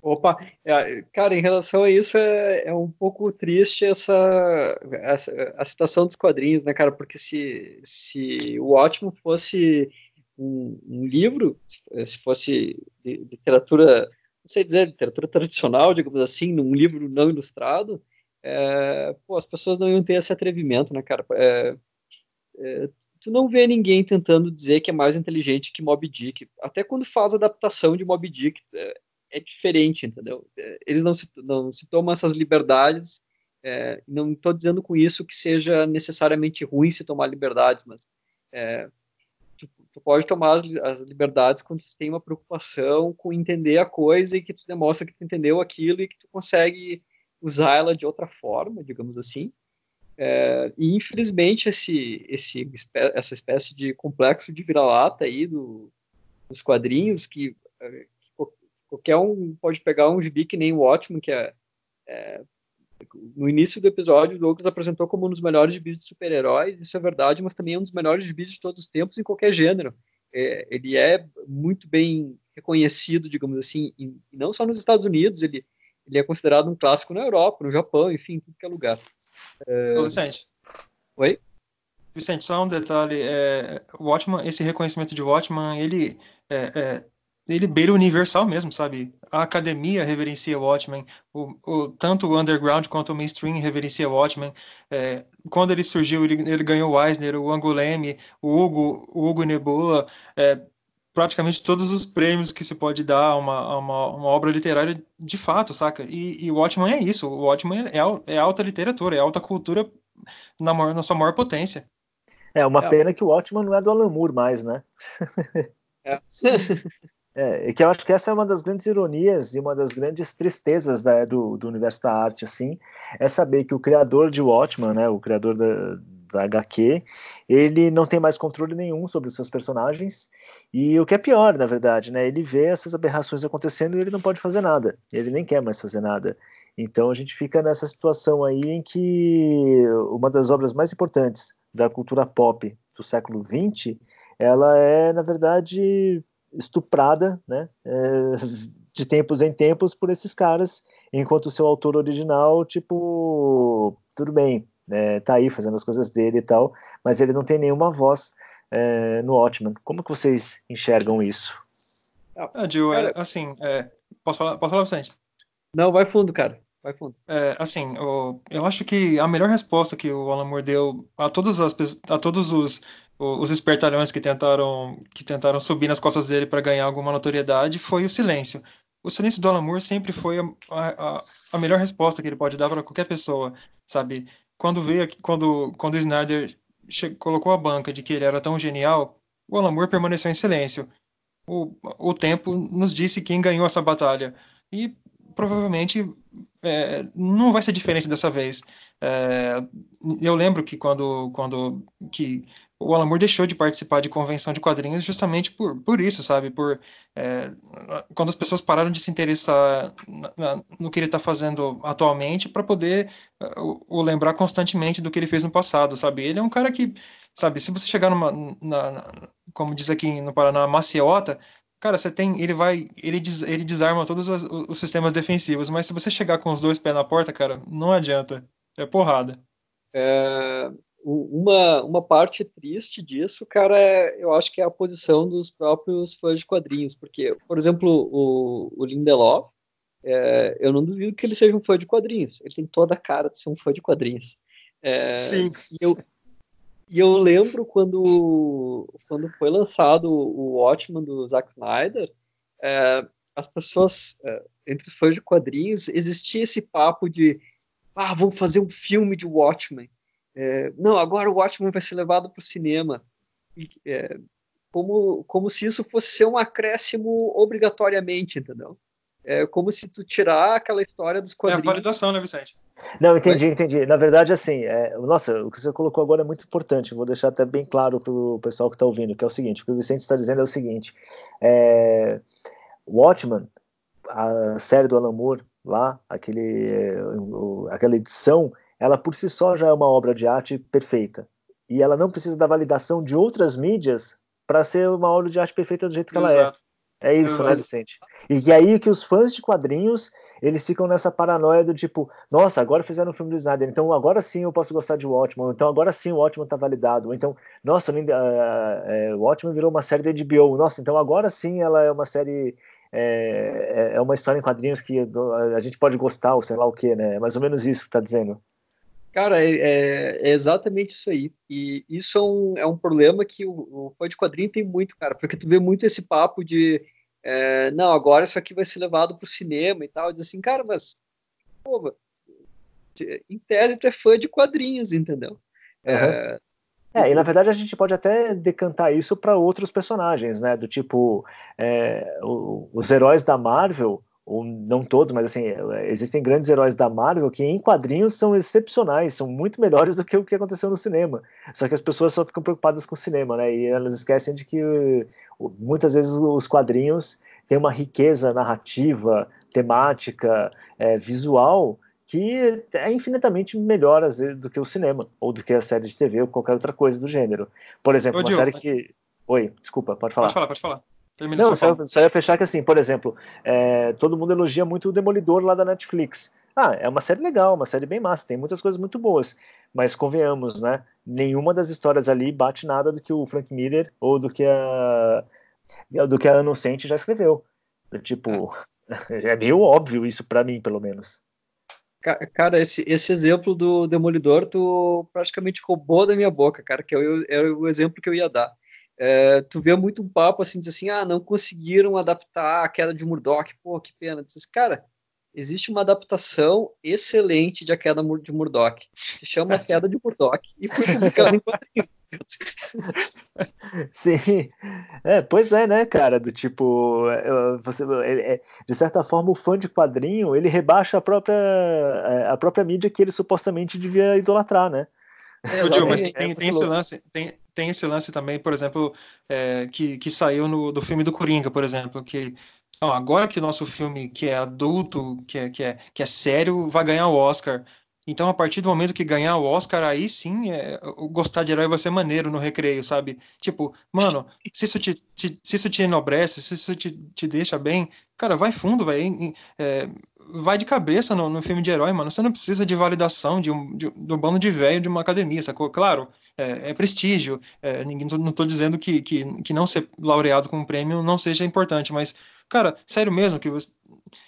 Speaker 3: Opa, é, cara, em relação a isso é, é um pouco triste essa, essa, a situação dos quadrinhos, né, cara? Porque se, se o ótimo fosse um, um livro, se fosse literatura, não sei dizer, literatura tradicional, digamos assim, num livro não ilustrado, é, pô, as pessoas não iam ter esse atrevimento, né, cara? É, é, tu não vê ninguém tentando dizer que é mais inteligente que Moby Dick. Até quando faz adaptação de Moby Dick, é, diferente, entendeu? É, eles não se, não se tomam essas liberdades. É, não estou dizendo com isso que seja necessariamente ruim se tomar liberdades, mas é, tu, tu, pode tomar as liberdades quando tu tem uma preocupação com entender a coisa e que tu demonstra que tu entendeu aquilo e que tu consegue usar ela de outra forma, digamos assim. É, e infelizmente esse, esse, essa espécie de complexo de vira-lata aí do, dos quadrinhos que é, Qualquer um pode pegar um gibi que nem o Watchmen, que é, é no início do episódio, o Douglas apresentou como um dos melhores gibis de super-heróis, isso é verdade, mas também é um dos melhores gibis de todos os tempos em qualquer gênero. É, ele é muito bem reconhecido, digamos assim, e não só nos Estados Unidos, ele, ele é considerado um clássico na Europa, no Japão, enfim, em tudo que é lugar.
Speaker 1: É... Ô, Vicente.
Speaker 3: Oi?
Speaker 1: Vicente, só um detalhe, é, Watchman, esse reconhecimento de Watchman, ele é, é, ele beira o universal mesmo, sabe? A academia reverencia o Watchmen, o, o, tanto o underground quanto o mainstream reverencia o Watchmen. É, quando ele surgiu, ele, ele, ganhou o Eisner, o Angoleme, o Hugo, o Hugo Nebula, é, praticamente todos os prêmios que se pode dar a uma, a uma, uma, obra literária de fato, saca? E, e o Watchmen é isso, o Watchmen é, é alta literatura, é alta cultura na, maior, na sua maior potência.
Speaker 2: É uma é. pena que o Watchmen não é do Alan Moore mais, né? É. É, que eu acho que essa é uma das grandes ironias e uma das grandes tristezas da, do, do, universo da arte, assim, é saber que o criador de Watchman, né, o criador da, da HQ, ele não tem mais controle nenhum sobre os seus personagens, e o que é pior, na verdade, né, ele vê essas aberrações acontecendo e ele não pode fazer nada, ele nem quer mais fazer nada. Então a gente fica nessa situação aí em que uma das obras mais importantes da cultura pop do século XX, ela é, na verdade, estuprada, né, é, de tempos em tempos por esses caras, enquanto o seu autor original, tipo, tudo bem, é, tá aí fazendo as coisas dele e tal, mas ele não tem nenhuma voz é, no Watchmen. Como que vocês enxergam isso?
Speaker 1: Ah, Gil, é, assim, é, posso falar, posso falar bastante?
Speaker 3: Não, vai fundo, cara. Vai fundo.
Speaker 1: É, assim, eu, eu acho que a melhor resposta que o Alan Moore deu a todas as a todos os os espertalhões que tentaram que tentaram subir nas costas dele para ganhar alguma notoriedade foi o silêncio. O silêncio do Alan Moore sempre foi a, a, a melhor resposta que ele pode dar para qualquer pessoa, sabe? Quando veio quando quando o Snyder colocou a banca de que ele era tão genial, o Alan Moore permaneceu em silêncio. O, o tempo nos disse quem ganhou essa batalha. E provavelmente é, não vai ser diferente dessa vez. É, eu lembro que quando, quando que o Alan Moore deixou de participar de convenção de quadrinhos justamente por, por isso, sabe? Por é, quando as pessoas pararam de se interessar na, no que ele está fazendo atualmente para poder o, o, lembrar constantemente do que ele fez no passado, sabe? Ele é um cara que, sabe? Se você chegar numa, na, na, como diz aqui no Paraná, maciota, cara, você tem, ele vai, ele, des, ele desarma todos os, os, sistemas defensivos, mas se você chegar com os dois pés na porta, cara, não adianta, é porrada.
Speaker 3: É, uma, uma parte triste disso, cara, é, eu acho que é a posição dos próprios fãs de quadrinhos, porque, por exemplo, o, o Lindelof, é, eu não duvido que ele seja um fã de quadrinhos, ele tem toda a cara de ser um fã de quadrinhos. É,
Speaker 1: Sim.
Speaker 3: E eu, e eu lembro quando, quando foi lançado o Watchmen do Zack Snyder, é, as pessoas, é, entre os fãs de quadrinhos, existia esse papo de ah, vamos fazer um filme de Watchmen. É, não, agora o Watchmen vai ser levado para o cinema. E, é, como, como se isso fosse ser um acréscimo obrigatoriamente, entendeu? É como se tu tirar aquela história dos quadrinhos.
Speaker 1: É a validação, né, Vicente?
Speaker 2: Não, entendi, entendi. Na verdade, assim, é, nossa, o que você colocou agora é muito importante. Vou deixar até bem claro para o pessoal que está ouvindo, que é o seguinte: o que o Vicente está dizendo é o seguinte: é, Watchman, a série do Alan Moore, lá, aquele, é, aquela edição, ela por si só já é uma obra de arte perfeita. E ela não precisa da validação de outras mídias para ser uma obra de arte perfeita do jeito que Exato. ela é. É isso, né, Vicente? E aí que os fãs de quadrinhos, eles ficam nessa paranoia do tipo, nossa, agora fizeram um filme do Snyder, então agora sim eu posso gostar de Watchmen, então agora sim o Watchmen tá validado, então, nossa, o uh, Watchmen virou uma série da HBO, nossa, então agora sim ela é uma série, é, é, uma história em quadrinhos que a gente pode gostar, ou sei lá o que, né? É mais ou menos isso que tá dizendo.
Speaker 3: Cara, é, é, é, exatamente isso aí. E isso é um, é um problema que o, o fã de quadrinho tem muito, cara, porque tu vê muito esse papo de é, não, agora isso aqui vai ser levado para o cinema e tal. Diz assim, cara, mas pô, em tese tu é fã de quadrinhos, entendeu?
Speaker 2: Uhum. É, é, e na verdade a gente pode até decantar isso para outros personagens, né? Do tipo, é, o, os heróis da Marvel, ou não todos, mas assim, existem grandes heróis da Marvel que em quadrinhos são excepcionais, são muito melhores do que o que aconteceu no cinema. Só que as pessoas só ficam preocupadas com o cinema, né? E elas esquecem de que muitas vezes os quadrinhos têm uma riqueza narrativa, temática, é, visual que é infinitamente melhor às vezes, do que o cinema, ou do que a série de TV, ou qualquer outra coisa do gênero. Por exemplo, Ô, uma série que. Oi, desculpa, pode falar.
Speaker 1: Pode falar, pode falar.
Speaker 2: Termina não, só, só ia fechar que assim, por exemplo, é, todo mundo elogia muito o Demolidor lá da Netflix. Ah, é uma série legal, uma série bem massa, tem muitas coisas muito boas. Mas convenhamos, né? Nenhuma das histórias ali bate nada do que o Frank Miller ou do que a do que a Inocente já escreveu. Tipo, é meio óbvio isso para mim, pelo menos.
Speaker 3: Cara, esse, esse exemplo do Demolidor, tu praticamente roubou da minha boca, cara, que era o exemplo que eu ia dar. É, tu vê muito um papo assim, diz assim, ah, não conseguiram adaptar a queda de Murdoch, pô, que pena. Diz, cara, existe uma adaptação excelente de A Queda de Murdoch. Se chama A Queda de Murdoch e foi publicado em quadrinhos.
Speaker 2: Sim, é, pois é, né, cara? Do tipo, é, você, é, de certa forma, o fã de quadrinho ele rebaixa a própria, é, a própria mídia que ele supostamente devia idolatrar, né?
Speaker 1: É, Gil, mas tem, tem, esse lance, tem, tem esse lance também, por exemplo, é, que, que saiu no, do filme do Coringa, por exemplo, que ó, agora que o nosso filme, que é adulto, que é, que, é, que é sério, vai ganhar o Oscar. Então, a partir do momento que ganhar o Oscar, aí sim, é, gostar de herói vai ser maneiro no recreio, sabe? Tipo, mano, se isso te, te se isso te enobrece, se isso te, te deixa bem, cara, vai fundo, vai, é, vai de cabeça no, no, filme de herói, mano. Você não precisa de validação de um, de, do bando de velho de uma academia, sacou? Claro, é, é prestígio, é, ninguém, não tô dizendo que, que, que não ser laureado com um prêmio não seja importante, mas, cara, sério mesmo, que você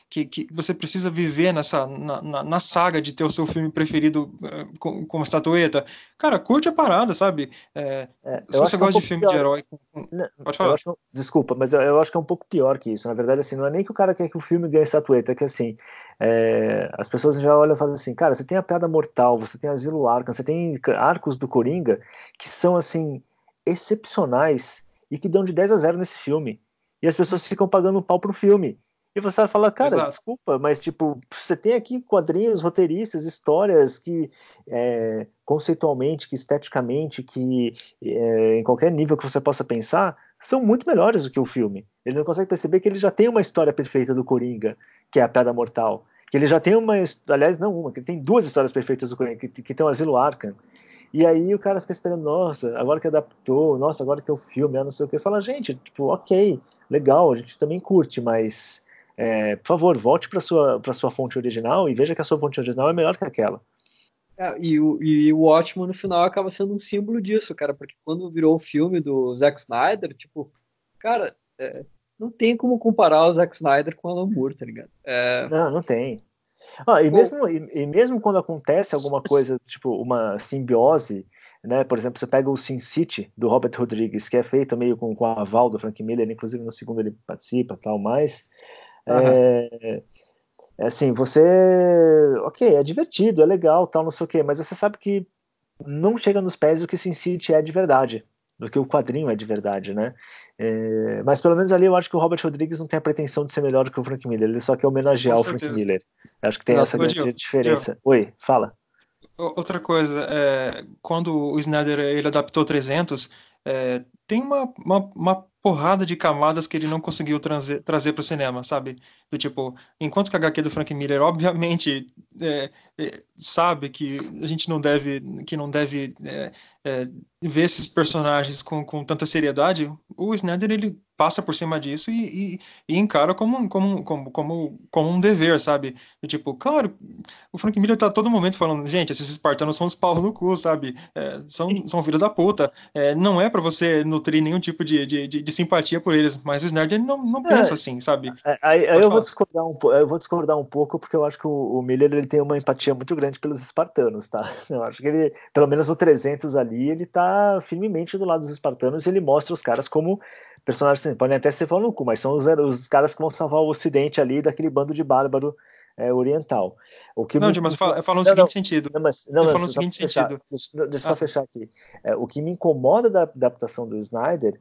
Speaker 1: que, que você precisa viver nessa na, na, na, saga de ter o seu filme preferido uh, com, com estatueta. Cara, curte a parada, sabe? É, é, se você gosta é um de filme pior. de herói.
Speaker 2: Não, pode falar. Acho, desculpa, mas eu, eu, acho que é um pouco pior que isso. Na verdade, assim, não é nem que o cara quer que o filme ganhe estatueta, é que assim. É, as pessoas já olham e falam assim, cara, você tem a Piada Mortal, você tem Asilo Arkham, você tem arcos do Coringa que são assim excepcionais e que dão de 10 a 0 nesse filme. E as pessoas ficam pagando um pau pro filme. E você vai falar, cara, Exato. desculpa, mas tipo, você tem aqui quadrinhos, roteiristas, histórias que é, conceitualmente, que esteticamente, que é, em qualquer nível que você possa pensar, são muito melhores do que o filme. Ele não consegue perceber que ele já tem uma história perfeita do Coringa, que é a Pedra Mortal. Que ele já tem uma, aliás, não uma, que ele tem duas histórias perfeitas do Coringa, que, que tem o Asilo Arkham, e aí o cara fica esperando, nossa, agora que adaptou, nossa, agora que é o filme, ah, não sei o que. Você fala, gente, tipo, ok, legal, a gente também curte, mas é, por favor, volte para sua para sua fonte original e veja que a sua fonte original é melhor que aquela.
Speaker 3: É, e, o, e o ótimo no final acaba sendo um símbolo disso, cara, porque quando virou o filme do Zack Snyder, tipo, cara, é, não tem como comparar o Zack Snyder com o Alan Moore, tá ligado?
Speaker 2: É... Não, não tem. Ah, e, mesmo, e, e, mesmo quando acontece alguma coisa, tipo uma simbiose, né? Por exemplo, você pega o Sin City do Robert Rodrigues, que é feito meio com, com a aval do Frank Miller, inclusive no segundo ele participa, tal, mais. Uhum. É, assim, você, ok, é divertido, é legal, tal, não sei o quê, mas você sabe que não chega nos pés do que Sin City é de verdade, do que o quadrinho é de verdade, né? É, mas pelo menos ali eu acho que o Robert Rodrigues não tem a pretensão de ser melhor do que o Frank Miller, ele só quer homenagear o Frank Miller. Acho que tem essa grande diferença. Oi, fala.
Speaker 1: Outra coisa, é, quando o Snyder ele adaptou 300, é, tem uma, uma, uma, porrada de camadas que ele não conseguiu trazer, trazer para o cinema, sabe? Do tipo, enquanto que a HQ do Frank Miller, obviamente, é, é, sabe que a gente não deve, que não deve é, é, ver esses personagens com, com tanta seriedade, o Snyder ele passa por cima disso e, e, e encara como, como, como, como, como um dever, sabe? Do tipo, claro, o Frank Miller tá todo momento falando, gente, esses espartanos são os pau no cu, sabe? É, são, são filhos da puta. É, não é para você nutrir nenhum tipo de, de, de, de, simpatia por eles, mas o Snyder não, não é, pensa assim, sabe?
Speaker 2: Aí, aí eu, vou discordar um, eu vou discordar um pouco, porque eu acho que o, o Miller ele tem uma empatia muito grande pelos espartanos, tá? Eu acho que ele, pelo menos no 300 ali, ele tá firmemente do lado dos espartanos e ele mostra os caras como personagens, assim, podem até ser falando no cu, mas são os, os caras que vão salvar o ocidente ali daquele bando de bárbaro é, oriental.
Speaker 1: O que não, me... mas fala, falo no não, seguinte não, sentido. Não, mas, não, no seguinte
Speaker 2: fechar,
Speaker 1: sentido.
Speaker 2: Deixa, deixa eu ah. só fechar aqui. É, o que me incomoda da adaptação do Snyder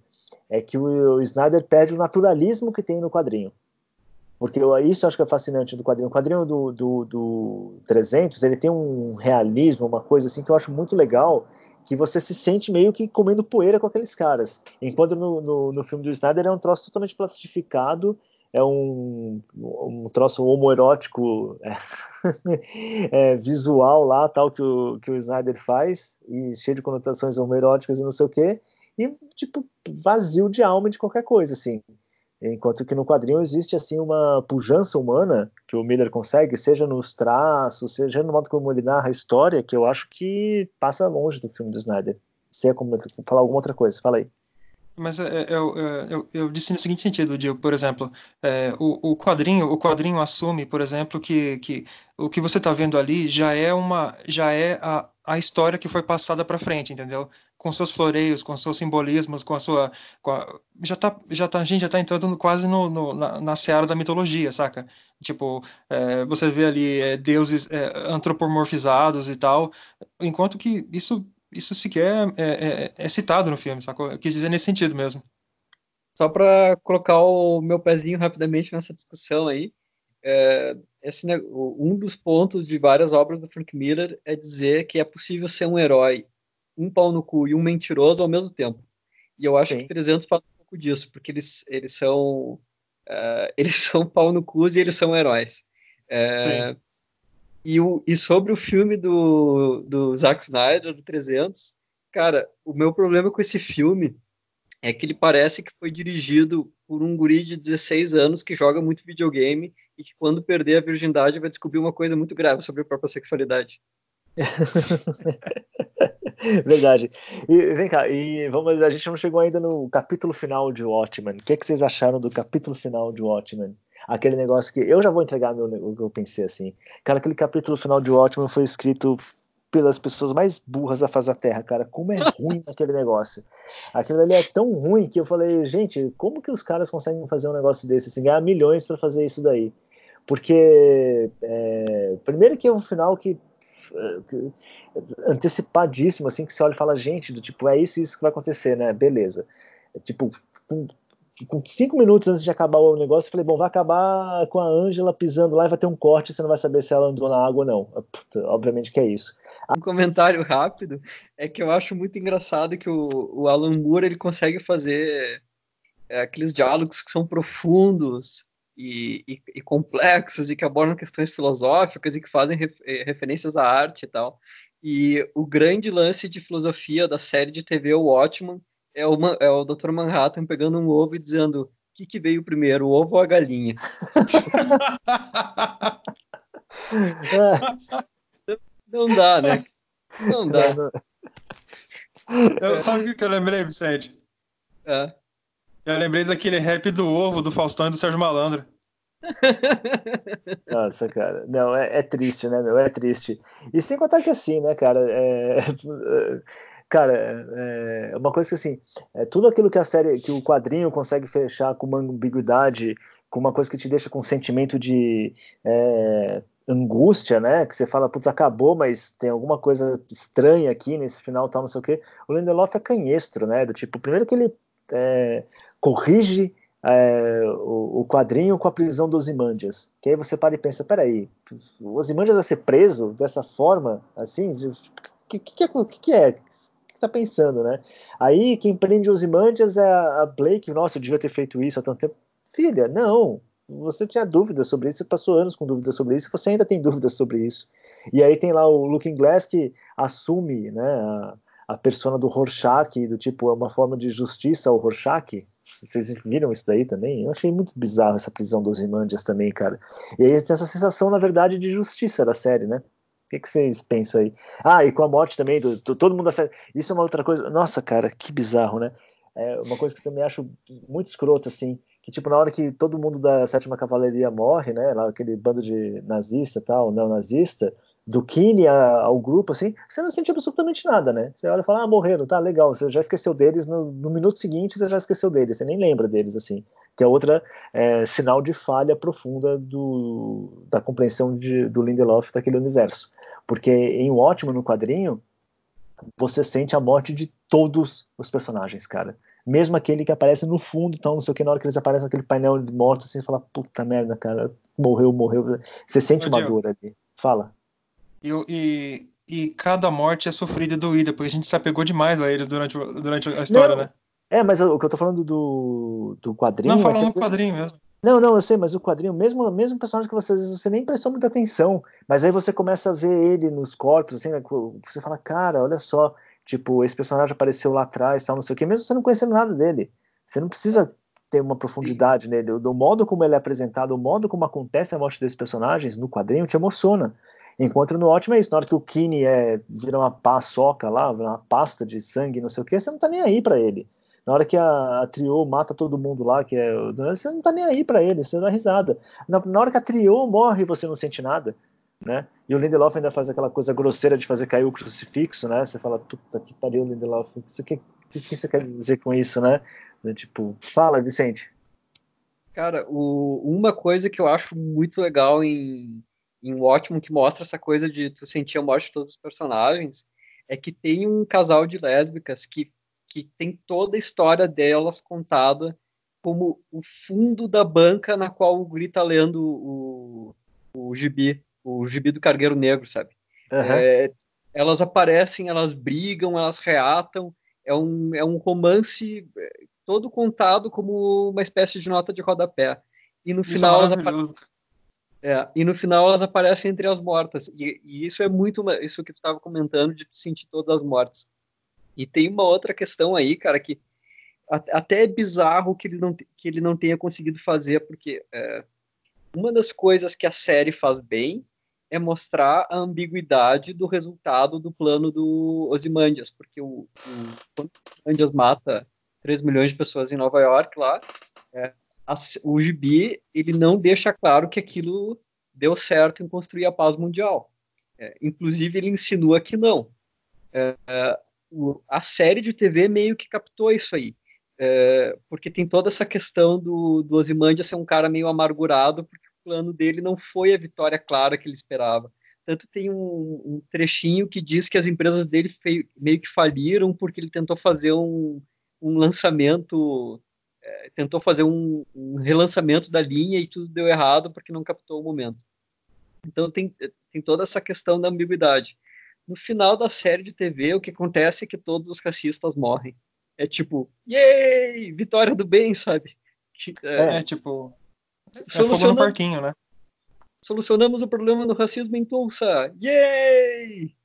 Speaker 2: é que o, o Snyder perde o naturalismo que tem no quadrinho. Porque eu, isso eu acho que é fascinante do quadrinho. O quadrinho do, do, do 300, ele tem um realismo, uma coisa assim que eu acho muito legal, que você se sente meio que comendo poeira com aqueles caras. Enquanto no, no, no filme do Snyder é um troço totalmente plastificado, é um, um troço homoerótico é, é, visual lá, tal, que o, que o Snyder faz, e cheio de conotações homoeróticas e não sei o quê, e, tipo, vazio de alma de qualquer coisa, assim. Enquanto que no quadrinho existe assim uma pujança humana que o Miller consegue, seja nos traços, seja no modo como ele narra a história, que eu acho que passa longe do filme do Snyder. Você ia falar alguma outra coisa, fala aí.
Speaker 1: Mas é, é, eu, é, eu, eu, disse no seguinte sentido, Dio, por exemplo, é, o, o, quadrinho, o quadrinho assume, por exemplo, que, que o que você está vendo ali já é uma, já é a, a história que foi passada para frente, entendeu? Com seus floreios, com seus simbolismos, com a sua, com a, já tá, já tá, a gente já está entrando quase no, no, na, na seara da mitologia, saca? Tipo, é, você vê ali é, deuses antropomorfizados e tal, enquanto que isso isso sequer é, é, é, citado no filme, sacou? Eu quis dizer nesse sentido mesmo.
Speaker 3: Só para colocar o meu pezinho rapidamente nessa discussão aí, é, esse, um dos pontos de várias obras do Frank Miller é dizer que é possível ser um herói, um pau no cu e um mentiroso ao mesmo tempo. E eu acho Sim. que 300 fala um pouco disso, porque eles, eles são uh, eles são pau no cu e eles são heróis. É, e, o, e sobre o filme do, do Zack Snyder, do 300, cara, o meu problema com esse filme é que ele parece que foi dirigido por um guri de 16 anos que joga muito videogame e que quando perder a virgindade vai descobrir uma coisa muito grave sobre a própria sexualidade.
Speaker 2: Verdade. E vem cá, e vamos, a gente não chegou ainda no capítulo final de Watchmen. O que, é que vocês acharam do capítulo final de Watchmen? Aquele negócio que eu já vou entregar meu, o que eu pensei assim. Cara, aquele capítulo final de Ótimo foi escrito pelas pessoas mais burras da face da Terra, cara. Como é ruim aquele negócio. Aquilo ali é tão ruim que eu falei, gente, como que os caras conseguem fazer um negócio desse, assim, ganhar milhões para fazer isso daí? Porque, é, primeiro que é um final que, que, antecipadíssimo, assim, que você olha e fala, gente, do tipo, é isso isso que vai acontecer, né? Beleza. É, tipo, com, com cinco minutos antes de acabar o negócio, eu falei, bom, vai acabar com a Ângela pisando lá e vai ter um corte, você não vai saber se ela andou na água ou não. Puta, obviamente que é isso.
Speaker 3: Um comentário rápido é que eu acho muito engraçado que o, o Alan Moore ele consegue fazer é, aqueles diálogos que são profundos e, e, e, complexos e que abordam questões filosóficas e que fazem ref, é, referências à arte e tal. E o grande lance de filosofia da série de TV O Watchmen é o, é o Dr. Manhattan pegando um ovo e dizendo o que, que veio primeiro, o ovo ou a galinha? Não dá, né? Não dá.
Speaker 1: Eu, sabe o que eu lembrei, Vicente?
Speaker 3: É.
Speaker 1: Eu lembrei daquele rap do ovo do Faustão e do Sérgio Malandro.
Speaker 2: Nossa, cara. Não, é, é, triste, né, meu? É triste. E sem contar que assim, né, cara? É, cara, é, é uma coisa que assim, é tudo aquilo que a série, que o quadrinho consegue fechar com uma ambiguidade, com uma coisa que te deixa com um sentimento de é, angústia, né? Que você fala, putz, acabou, mas tem alguma coisa estranha aqui nesse final, tal, não sei o quê. O Lindelof é canhestro, né? Do tipo, primeiro que ele é, corrige é, o, o, quadrinho com a prisão dos Imandias. Que aí você para e pensa, peraí, o Osimandias vai ser preso dessa forma, assim? O que, que, que? Que, que é? Que tá pensando, né? Aí quem prende os Imandias é a Blake, nossa, eu devia ter feito isso há tanto tempo. Filha, não, você tinha dúvidas sobre isso, você passou anos com dúvidas sobre isso, você ainda tem dúvidas sobre isso. E aí tem lá o Looking Glass que assume né, a, a persona do Rorschach, do tipo, é uma forma de justiça ao Rorschach. Vocês viram isso daí também? Eu achei muito bizarro essa prisão dos Imandias também, cara. E aí tem essa sensação, na verdade, de justiça da série, né? O que, que, vocês pensam aí? Ah, e com a morte também do, do, todo mundo série. Isso é uma outra coisa. Nossa, cara, que bizarro, né? É uma coisa que eu também acho muito escroto, assim que tipo na hora que todo mundo da sétima cavalaria morre, né, lá aquele bando de nazista tal, neonazista, do Kine ao grupo, assim, você não sente absolutamente nada, né? Você olha e fala, ah, morreram, tá, legal, você já esqueceu deles, no, no minuto seguinte você já esqueceu deles, você nem lembra deles, assim, que é outra é, sinal de falha profunda do, da compreensão de, do Lindelof daquele universo. Porque em O Ótimo, no quadrinho, você sente a morte de todos os personagens, cara mesmo aquele que aparece no fundo, então não sei o que, na hora que eles aparecem naquele painel de mortos, assim, você fala, puta merda, cara, morreu, morreu. Você sente uma dor ali. Fala.
Speaker 1: E, e, e, cada morte é sofrida e doída, porque a gente se apegou demais a eles durante, durante a história,
Speaker 2: não,
Speaker 1: né?
Speaker 2: É, mas o que eu tô falando do, do quadrinho.
Speaker 1: Não, falando é do quadrinho mesmo.
Speaker 2: Não, não, eu sei, mas o quadrinho, mesmo mesmo personagem que você às vezes você nem prestou muita atenção, mas aí você começa a ver ele nos corpos, assim, né, você fala, cara, olha só, Tipo, esse personagem apareceu lá atrás, tal, não sei o que, mesmo você não conhecendo nada dele. Você não precisa ter uma profundidade nele. O, modo como ele é apresentado, o modo como acontece a morte desses personagens no quadrinho te emociona. Enquanto no ótimo é isso, na hora que o Kine é, vira uma paçoca lá, uma pasta de sangue, não sei o que, você não tá nem aí para ele. Na hora que a, a Trio mata todo mundo lá, que é, você não tá nem aí para ele, você dá risada. Na, na hora que a Trio morre, você não sente nada né? E o Lindelof ainda faz aquela coisa grosseira de fazer cair o crucifixo, né? Você fala, puta que pariu, Lindelof, o que, que, que você quer dizer com isso, né? Tipo, fala, Vicente.
Speaker 3: Cara, o, uma coisa que eu acho muito legal em, em Ótimo, que mostra essa coisa de tu sentir a morte de todos os personagens, é que tem um casal de lésbicas que, que tem toda a história delas contada como o fundo da banca na qual o Guri tá lendo o, o gibi o gibi do Cargueiro Negro, sabe? Uhum. É, elas aparecem, elas brigam, elas reatam. É um, é um romance é, todo contado como uma espécie de nota de rodapé. E no isso é final é elas é, e no final elas aparecem entre as mortas. E, e isso é muito isso que tu estava comentando de sentir todas as mortes. E tem uma outra questão aí, cara, que até é bizarro que ele não, que ele não tenha conseguido fazer, porque é, uma das coisas que a série faz bem é mostrar a ambiguidade do resultado do plano do Ozymandias, porque o, o quando o Ozymandias mata 3 milhões de pessoas em Nova York lá, é, a, o gibi ele não deixa claro que aquilo deu certo em construir a paz mundial. É, inclusive, ele insinua que não. É, o, a série de TV meio que captou isso aí. É, porque tem toda essa questão do, do Ozymandias ser um cara meio amargurado, porque o plano dele não foi a vitória clara que ele esperava. Tanto tem um, um trechinho que diz que as empresas dele fei, meio que faliram porque ele tentou fazer um, um lançamento, é, tentou fazer um, um, relançamento da linha e tudo deu errado porque não captou o momento. Então tem, tem toda essa questão da ambiguidade. No final da série de TV, o que acontece é que todos os racistas morrem. É tipo, yay! Vitória do bem, sabe?
Speaker 1: É, é tipo. É fogo no parquinho, né?
Speaker 3: Solucionamos o problema do racismo em Tulsa. Yay!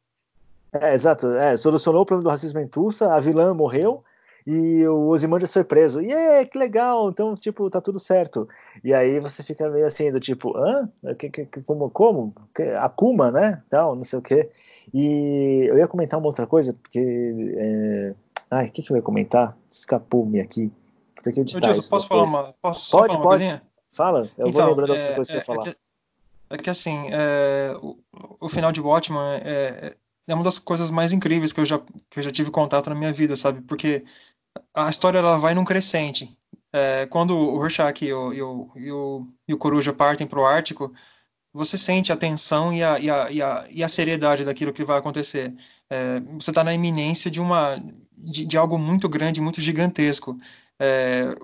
Speaker 2: É, exato. É, solucionou o problema do racismo em Tulsa, a vilã morreu e o Ozymandias foi preso. E yeah, que legal, então, tipo, tá tudo certo. E aí você fica meio assim, do tipo, hã? Que, que, como? como? Akuma, né? Não, não sei o quê. E eu ia comentar uma outra coisa, porque... É... Ai, o que, que eu ia comentar? Escapou-me aqui.
Speaker 1: Vou ter que editar isso posso depois. falar uma, posso
Speaker 2: pode,
Speaker 1: falar uma
Speaker 2: pode.
Speaker 1: coisinha?
Speaker 2: Fala, eu então, vou lembrando é, outra coisa é, que eu ia falar.
Speaker 1: É que, é que assim, é, o, o, final de Watchmen é, é uma das coisas mais incríveis que eu já, que eu já tive contato na minha vida, sabe? Porque a história ela vai num crescente. É, quando o Rorschach e o, e o, e o, e o Coruja partem para o Ártico, você sente a tensão e a, e a, e a, e a seriedade daquilo que vai acontecer. É, você está na iminência de, uma, de, de, algo muito grande, muito gigantesco. É,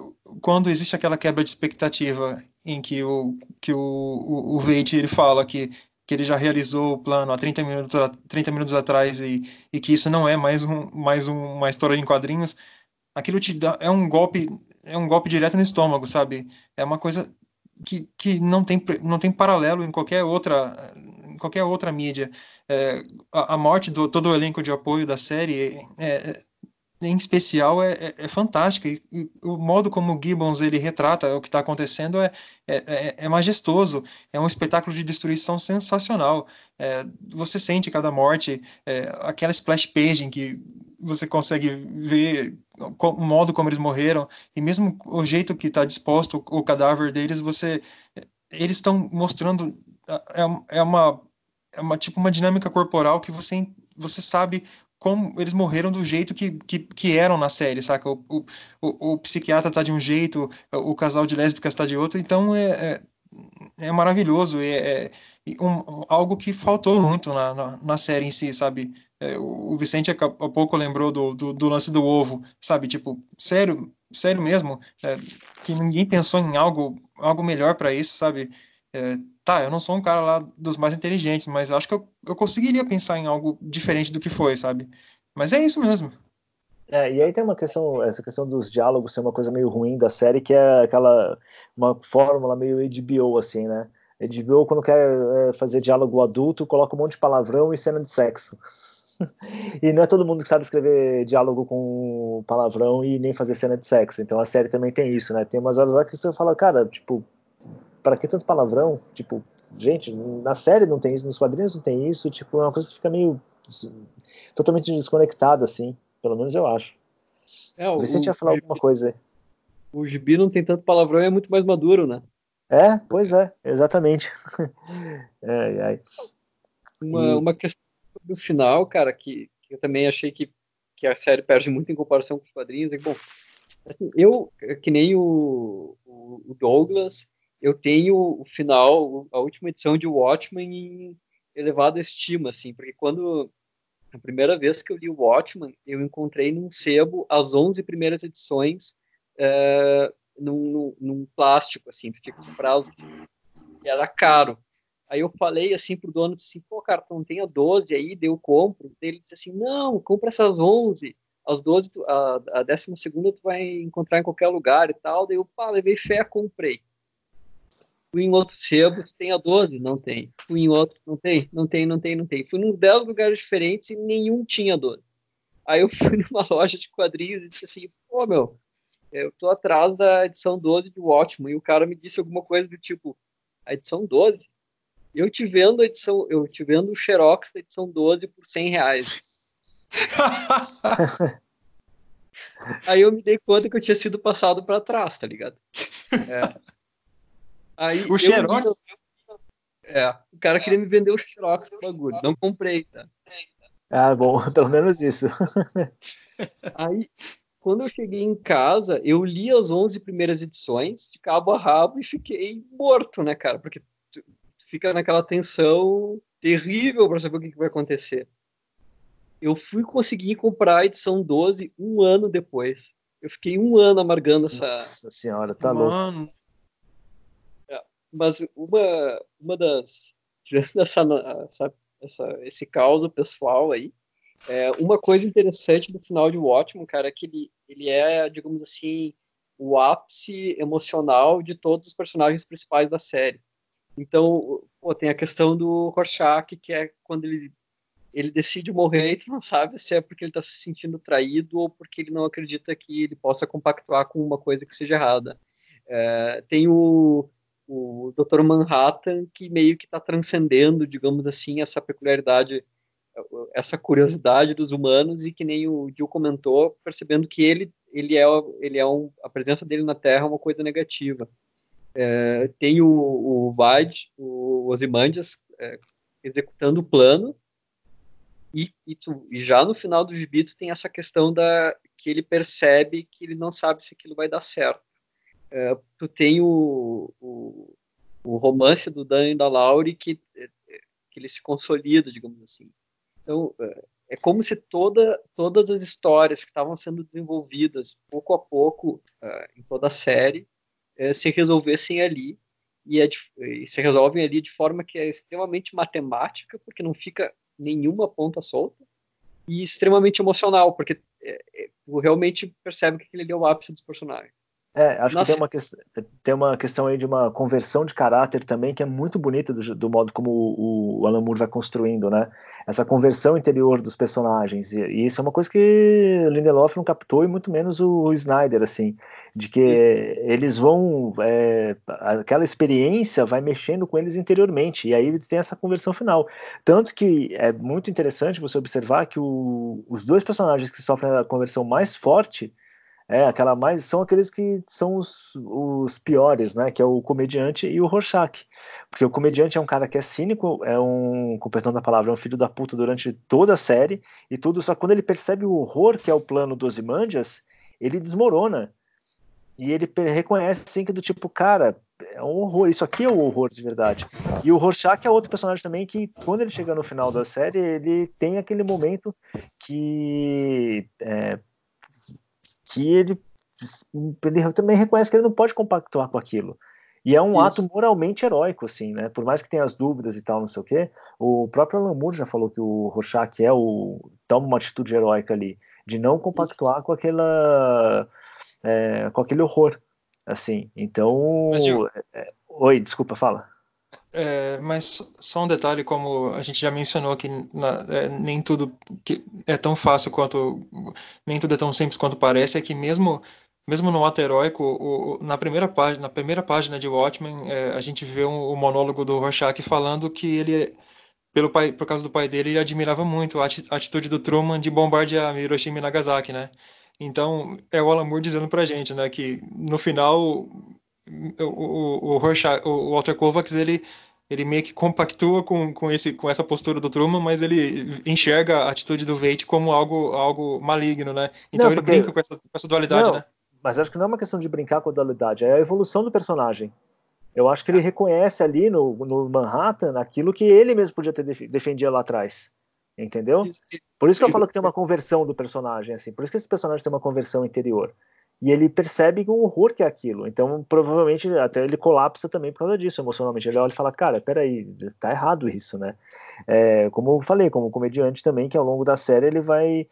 Speaker 1: quando existe aquela quebra de expectativa em que o, que o, o, o Veit, ele fala que que ele já realizou o plano há 30 minutos, 30 minutos atrás e, e que isso não é mais, um, mais um, uma história em quadrinhos, aquilo te dá é um golpe é um golpe direto no estômago sabe? É uma coisa que, que não tem não tem paralelo em qualquer outra em qualquer outra mídia. É, a, a, morte do todo o elenco de apoio da série é, é em especial é, é, é fantástica. E, o modo como o Gibbons ele retrata o que está acontecendo é, é, é, é, majestoso. É um espetáculo de destruição sensacional. É, você sente cada morte é, aquela splash page em que você consegue ver o modo como eles morreram. E mesmo o jeito que está disposto o, o cadáver deles você eles estão mostrando é, é uma é uma tipo uma dinâmica corporal que você você sabe como eles morreram do jeito que, que, que eram na série, saca? O, o, o, o, psiquiatra tá de um jeito, o casal de lésbicas tá de outro, então é, é, é maravilhoso, é, é um, algo que faltou muito na, na, na série em si, sabe? É, o Vicente há pouco lembrou do, do, do, lance do ovo, sabe? Tipo, sério, sério mesmo, é, que ninguém pensou em algo, algo melhor para isso, sabe? Tá, eu não sou um cara lá dos mais inteligentes, mas acho que eu, eu conseguiria pensar em algo diferente do que foi, sabe? Mas é isso mesmo.
Speaker 2: É, e aí tem uma questão, essa questão dos diálogos ser uma coisa meio ruim da série, que é aquela, uma fórmula meio HBO, assim, né? HBO, quando quer é, fazer diálogo adulto, coloca um monte de palavrão e cena de sexo. e não é todo mundo que sabe escrever diálogo com palavrão e nem fazer cena de sexo. Então a série também tem isso, né? Tem umas horas lá que você fala, cara, tipo, para que tanto palavrão? Tipo, gente, na série não tem isso, nos quadrinhos não tem isso, tipo, é uma coisa que fica meio assim, totalmente desconectada, assim, pelo menos eu acho. É, o Vicente ia falar o, alguma coisa aí.
Speaker 3: O gibi não tem tanto palavrão e é muito mais maduro, né?
Speaker 2: É, pois é, exatamente.
Speaker 3: é, é. Uma, e... uma questão do final, cara, que, que, eu também achei que, que a série perde muito em comparação com os quadrinhos. É, bom, assim, eu, que nem o, o Douglas, eu tenho o final, a última edição de Watchmen em elevada estima, assim, porque quando a primeira vez que eu li o Watchmen, eu encontrei num sebo as 11 primeiras edições é, num, num, plástico, assim, porque comprar os que era caro. Aí eu falei assim pro dono, assim, pô, cara, tu não tem a 12 aí, deu compro. Ele disse assim, não, compra essas 11. As 12, a, a 12 tu vai encontrar em qualquer lugar e tal. Daí eu, pá, levei fé, comprei. Fui em outro sebo, tem a 12? Não tem. Fui em outro, não tem, não tem, não tem, não tem. Fui em 10 lugares diferentes e nenhum tinha 12. Aí eu fui numa loja de quadrinhos e disse assim, pô, meu, eu tô atrás da edição 12 de Watchmen. E o cara me disse alguma coisa do tipo, a edição 12? Eu te vendo a edição, eu te vendo o Xerox da edição 12 por 100 reais. Aí eu me dei conta que eu tinha sido passado para trás, tá ligado? É. Aí,
Speaker 1: o Xerox?
Speaker 3: É, o cara queria me vender o Xerox do bagulho. Não comprei, tá?
Speaker 2: Ah, bom, pelo menos isso.
Speaker 3: Aí, quando eu cheguei em casa, eu li as 11 primeiras edições de cabo a rabo e fiquei morto, né, cara? Porque tu fica naquela tensão terrível para saber o que, que vai acontecer. Eu fui conseguir comprar a edição 12 um ano depois. Eu fiquei um ano amargando essa.
Speaker 2: Nossa senhora, tá Mano. louco.
Speaker 3: Mas uma, uma das. Tirando essa, essa, essa, esse caos pessoal aí, é, uma coisa interessante do final de Watchmen, cara, é que ele, ele é, digamos assim, o ápice emocional de todos os personagens principais da série. Então, pô, tem a questão do Rorschach, que é quando ele ele decide morrer e tu não sabe se é porque ele está se sentindo traído ou porque ele não acredita que ele possa compactuar com uma coisa que seja errada. É, tem o, o Dr. Manhattan que meio que está transcendendo, digamos assim, essa peculiaridade, essa curiosidade dos humanos e que nem o Gil comentou, percebendo que ele ele é ele é um, a presença dele na Terra é uma coisa negativa. É, tem o, o Vade, o Ozymandias, é, executando o plano e, e, tu, e, já no final do gibi tu tem essa questão da que ele percebe que ele não sabe se aquilo vai dar certo. É, tu tem o, o, o, romance do Dan e da Laurie que, é, que ele se consolida, digamos assim. Então, é, é como se toda, todas as histórias que estavam sendo desenvolvidas pouco a pouco em toda a série se resolvessem ali e, é de, e, se resolvem ali de forma que é extremamente matemática, porque não fica nenhuma ponta solta e extremamente emocional, porque é, é, realmente percebe que ele é o ápice dos personagens.
Speaker 2: É, acho Nossa. que tem uma, que, tem uma questão aí de uma conversão de caráter também que é muito bonita do, do modo como o, o, Alan Moore vai construindo, né? Essa conversão interior dos personagens. E, e isso é uma coisa que Lindelof não captou e muito menos o, o Snyder, assim, de que eles vão. É, aquela experiência vai mexendo com eles interiormente, e aí tem essa conversão final. Tanto que é muito interessante você observar que o, os dois personagens que sofrem a conversão mais forte é, aquela mais. São aqueles que são os, os piores, né? Que é o comediante e o Rorschach. Porque o comediante é um cara que é cínico, é um, com perdão da palavra, é um filho da puta durante toda a série e tudo. Só que quando ele percebe o horror que é o plano dos Imandias, ele desmorona. E ele reconhece assim que do tipo, cara, é um horror, isso aqui é o horror de verdade. E o Rorschach é outro personagem também que, quando ele chega no final da série, ele tem aquele momento que é, que ele, ele também reconhece que ele não pode compactuar com aquilo. E é um Isso. ato moralmente heróico, assim, né? Por mais que tenha as dúvidas e tal, não sei o quê, o próprio Alan Moore já falou que o Rorschach é o toma uma atitude heróica ali, de não compactuar Isso. com aquela é, com aquele horror, assim. Então, é, é, oi, desculpa, fala.
Speaker 1: É, mas só um detalhe, como a gente já mencionou aqui, na, é, nem tudo é tão fácil quanto, nem tudo é tão simples quanto parece, é que mesmo mesmo no ato heróico, o, na primeira página, na primeira página de Watchmen, é, a gente vê um, o monólogo do Rorschach falando que ele, pelo pai, por causa do pai dele, ele admirava muito a atitude do Truman de bombardear Hiroshima e Nagasaki, né? Então, é o Alan Moore dizendo pra gente, né, que no final o, o, o, Rorschach, o Walter Kovacs, ele ele meio que compactua com, com, esse, com essa postura do Truman, mas ele enxerga a atitude do Veidt como algo, algo maligno, né? Então não, ele brinca com essa, com essa dualidade,
Speaker 2: não,
Speaker 1: né?
Speaker 2: Mas acho que não é uma questão de brincar com a dualidade, é a evolução do personagem. Eu acho que ele reconhece ali no, no Manhattan aquilo que ele mesmo podia ter defendido lá atrás. Entendeu? Por isso que eu falo que tem uma conversão do personagem, assim. Por isso que esse personagem tem uma conversão interior e ele percebe o horror que é aquilo. Então, provavelmente, até ele colapsa também por causa disso, emocionalmente. Ele olha e fala, cara, peraí, tá errado isso, né? É, como eu falei, como comediante também, que ao longo da série ele vai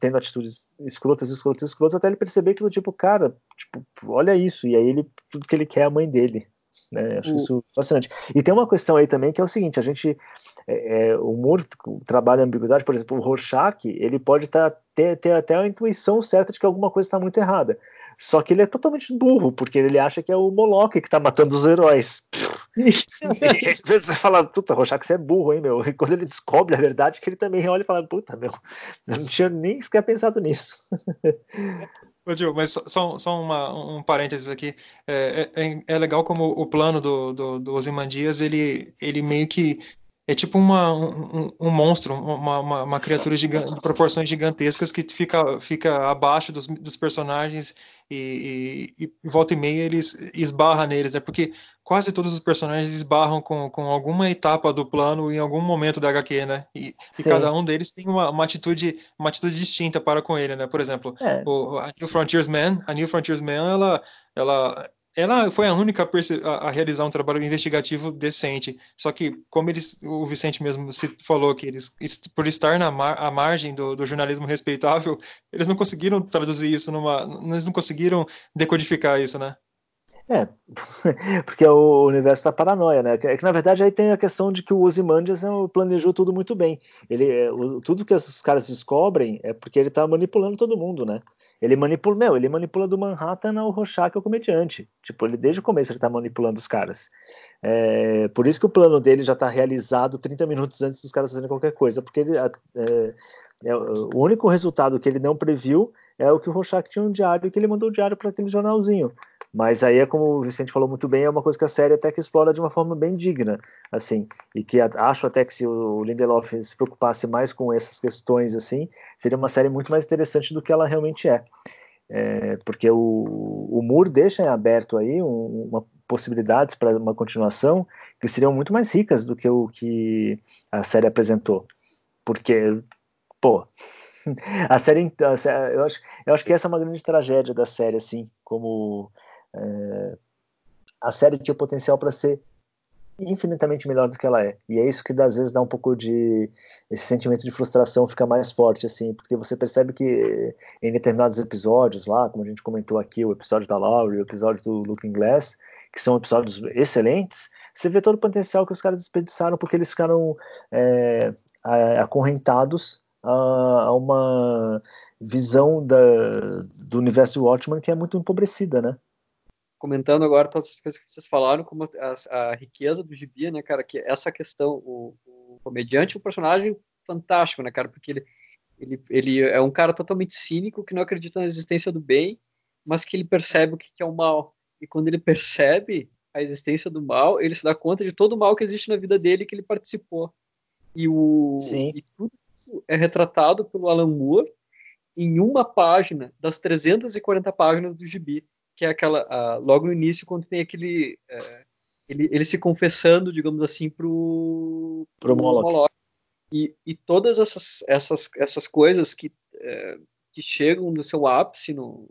Speaker 2: tendo atitudes escrotas, escrotas, escrotas, até ele perceber que, tipo, cara, tipo, olha isso. E aí ele, tudo que ele quer é a mãe dele. Né? Acho isso fascinante. E tem uma questão aí também que é o seguinte, a gente é, é, o Moore trabalha a ambiguidade, por exemplo, o Rorschach, ele pode tá, ter, ter até a intuição certa de que alguma coisa está muito errada. Só que ele é totalmente burro, porque ele acha que é o Moloch que está matando os heróis. e você fala, puta, Rorschach, você é burro, hein, meu? E quando ele descobre a verdade, que ele também olha e fala, puta, meu, eu não tinha nem sequer pensado nisso.
Speaker 1: Ô, Gil, mas só, só uma, um parênteses aqui. É, é, é, legal como o plano do, do, do Ozymandias, ele, ele meio que é tipo uma, um, um monstro, uma, uma, uma criatura de proporções gigantescas que fica, fica abaixo dos, dos personagens e, e, e, volta e meia eles esbarra neles, né? Porque quase todos os personagens esbarram com, com alguma etapa do plano em algum momento da HQ, né? E, e cada um deles tem uma, uma, atitude uma atitude distinta para com ele, né? Por exemplo, é. o, a New Frontiers Man, a New Frontiers Man, ela, ela ela foi a única a, realizar um trabalho investigativo decente. Só que, como eles, o Vicente mesmo se falou que eles, por estar na mar, à margem do, do, jornalismo respeitável, eles não conseguiram traduzir isso numa, eles não conseguiram decodificar isso, né?
Speaker 2: É, porque o universo da paranoia, né? É que na verdade aí tem a questão de que o Ozymandias né, planejou tudo muito bem. Ele, é, tudo que os caras descobrem é porque ele está manipulando todo mundo, né? Ele manipula, meu, ele manipula do Manhattan ao Rorschach, o comediante. Tipo, ele desde o começo ele tá manipulando os caras. É, por isso que o plano dele já tá realizado 30 minutos antes dos caras fazerem qualquer coisa, porque ele, é, é, o único resultado que ele não previu é o que o Rorschach tinha um diário que ele mandou o diário para aquele jornalzinho. Mas aí é como o Vicente falou muito bem, é uma coisa que a série até que explora de uma forma bem digna, assim, e que acho até que se o Lindelof se preocupasse mais com essas questões, assim, seria uma série muito mais interessante do que ela realmente é. é porque o, o Moore deixa em aberto aí um, uma possibilidades para uma continuação que seriam muito mais ricas do que o que a série apresentou. Porque, pô, a série, a série eu, acho, eu acho que essa é uma grande tragédia da série, assim, como é, a série tinha potencial para ser infinitamente melhor do que ela é. E é isso que às vezes dá um pouco de esse sentimento de frustração fica mais forte assim, porque você percebe que em determinados episódios lá, como a gente comentou aqui, o episódio da Laurie, o episódio do Looking Glass, que são episódios excelentes, você vê todo o potencial que os caras desperdiçaram porque eles ficaram é, acorrentados a, a, uma visão da, do universo Watchmen que é muito empobrecida, né?
Speaker 3: Comentando agora todas as coisas que vocês falaram, como a, a riqueza do gibi, né, cara, que essa questão, o, o comediante é um personagem fantástico, né, cara, porque ele, ele, ele é um cara totalmente cínico que não acredita na existência do bem, mas que ele percebe o que é o mal. E quando ele percebe a existência do mal, ele se dá conta de todo o mal que existe na vida dele que ele participou. E, o, Sim. e tudo isso é retratado pelo Alan Moore em uma página das 340 páginas do gibi que é aquela logo no início quando tem aquele é, ele, ele se confessando, digamos assim, pro
Speaker 2: pro, pro Moloch. Moloch.
Speaker 3: E, e todas essas essas essas coisas que é, que chegam no seu ápice no,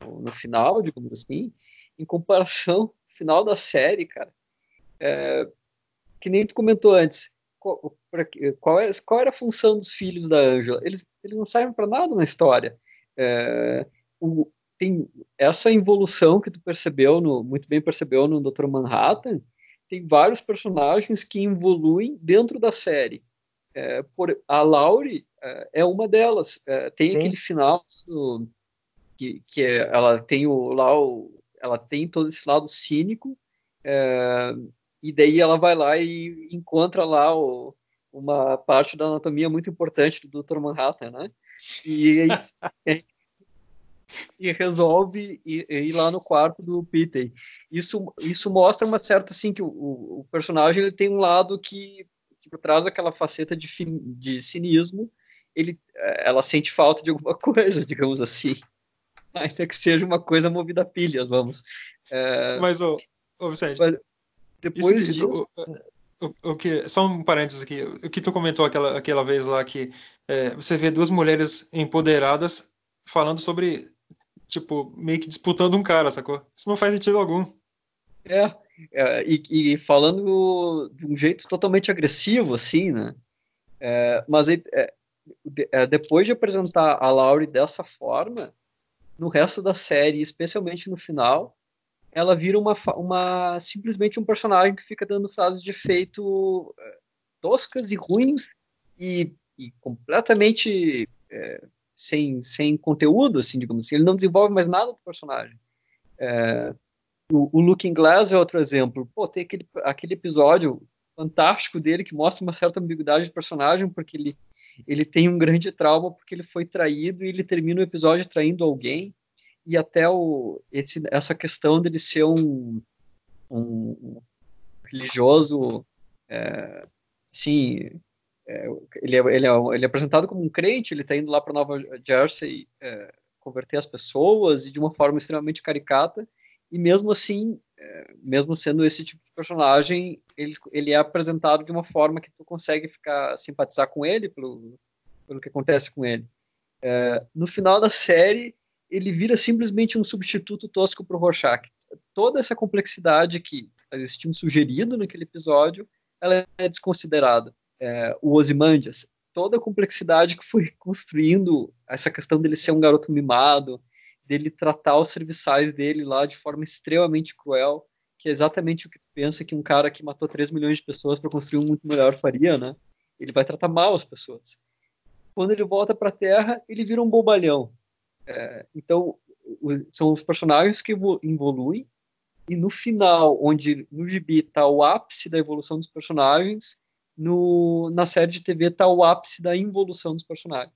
Speaker 3: no final, digamos assim, em comparação final da série, cara, é, que nem tu comentou antes, qual, qual, era, qual era a função dos filhos da Angela? Eles, eles não servem para nada na história. É, o, tem essa evolução que tu percebeu, no, muito bem percebeu no Dr. Manhattan, tem vários personagens que evoluem dentro da série. É, por, a Laurie é, é uma delas. É, tem Sim. aquele final do, que, que é, ela tem o, lá o, ela tem todo esse lado cínico é, e daí ela vai lá e encontra lá o, uma parte da anatomia muito importante do Dr. Manhattan, né? E aí, e resolve ir, ir, lá no quarto do Peter. Isso, isso mostra uma certa assim que o, o personagem ele tem um lado que, que traz aquela faceta de, de cinismo. Ele, eh, ela sente falta de alguma coisa, digamos assim. Ainda que seja uma coisa movida a pilhas, vamos.
Speaker 1: É, mas, ô, ô Vicente, mas depois disso... Tu, o, o, que, só um parênteses aqui, o que tu comentou aquela, aquela vez lá que é, você vê duas mulheres empoderadas falando sobre tipo, meio que disputando um cara, sacou? Isso não faz sentido algum.
Speaker 3: É, é e, e, falando de um jeito totalmente agressivo, assim, né? É, mas é, é, depois de apresentar a Laurie dessa forma, no resto da série, especialmente no final, ela vira uma, uma simplesmente um personagem que fica dando frases de efeito é, toscas e ruins e, e completamente é, sem, sem conteúdo, assim, digamos assim. Ele não desenvolve mais nada do personagem. É, o, o Looking Glass é outro exemplo. Pô, tem aquele, aquele episódio fantástico dele que mostra uma certa ambiguidade de personagem, porque ele, ele tem um grande trauma porque ele foi traído e ele termina o episódio traindo alguém. e até o, esse, essa questão dele ser um, um religioso, é, assim, é, ele, é, ele, é, ele é apresentado como um crente, ele está indo lá para Nova Jersey é, converter as pessoas e de uma forma extremamente caricata, e mesmo assim, é, mesmo sendo esse tipo de personagem, ele, ele é apresentado de uma forma que tu consegue ficar simpatizar com ele pelo, pelo que acontece com ele. É, no final da série, ele vira simplesmente um substituto tosco para o Rorschach. Toda essa complexidade que eles tinham sugerido naquele episódio, ela é desconsiderada. É, o Ozymandias, toda a complexidade que foi construindo essa questão dele ser um garoto mimado, dele tratar os serviçais dele lá de forma extremamente cruel, que é exatamente o que pensa que um cara que matou 3 milhões de pessoas para construir um muito melhor faria, né? Ele vai tratar mal as pessoas. Quando ele volta para a Terra, ele vira um bobalhão. É, então, são os personagens que evoluem, e no final, onde no gibi está o ápice da evolução dos personagens, no, na série de TV está o ápice da involução dos personagens.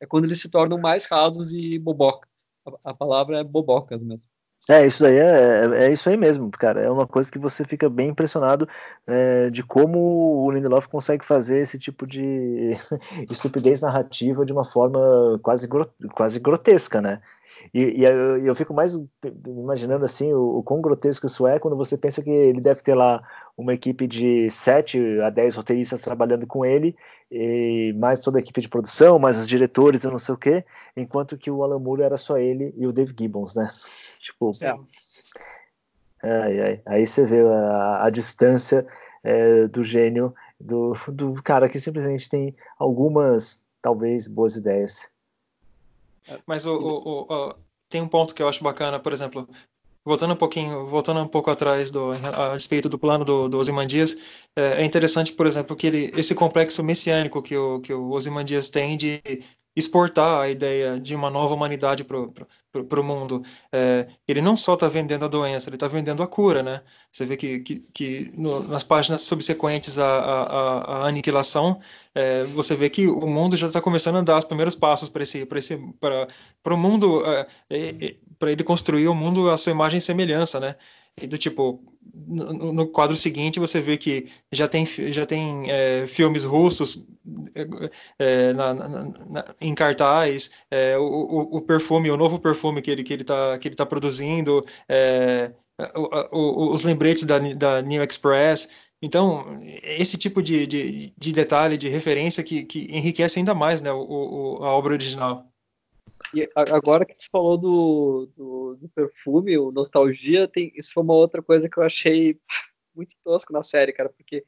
Speaker 3: É quando eles se tornam mais rasos e bobocas a, palavra é bobocas mesmo.
Speaker 2: É, isso aí é, é, é, isso aí mesmo, cara. É uma coisa que você fica bem impressionado é, de como o Lindelof consegue fazer esse tipo de estupidez narrativa de uma forma quase, quase grotesca, né? E, e eu, eu, fico mais imaginando assim o, o quão grotesco isso é quando você pensa que ele deve ter lá uma equipe de 7 a 10 roteiristas trabalhando com ele, e mais toda a equipe de produção, mais os diretores e não sei o quê, enquanto que o Alan Moore era só ele e o Dave Gibbons, né? tipo. É. Ai, ai. Aí você vê a, a distância é, do gênio do, do cara que simplesmente tem algumas, talvez, boas ideias.
Speaker 1: Mas o, o, o, tem um ponto que eu acho bacana, por exemplo, voltando um pouquinho, voltando um pouco atrás do, a respeito do plano do, do Ozymandias, é, é interessante, por exemplo, que ele, esse complexo messiânico que o, que o Ozymandias tem de exportar a ideia de uma nova humanidade para o mundo. É, ele não só está vendendo a doença, ele está vendendo a cura, né? Você vê que, que, que no, nas páginas subsequentes à, à, à aniquilação, é, você vê que o mundo já está começando a dar os primeiros passos para esse, para esse, para o mundo, é, é, é para ele construir o mundo à sua imagem e semelhança, né? E do tipo, no, no, quadro seguinte você vê que já tem, já tem é, filmes russos é, na, na, na, em cartaz, é, o, o, perfume, o novo perfume que ele que ele está que ele tá produzindo, é, o, os lembretes da, da New Express. Então, esse tipo de, de, de detalhe, de referência que, que enriquece ainda mais né, o, a obra original.
Speaker 3: E agora que tu falou do, do, do, perfume, o nostalgia, tem, isso foi uma outra coisa que eu achei muito tosco na série, cara, porque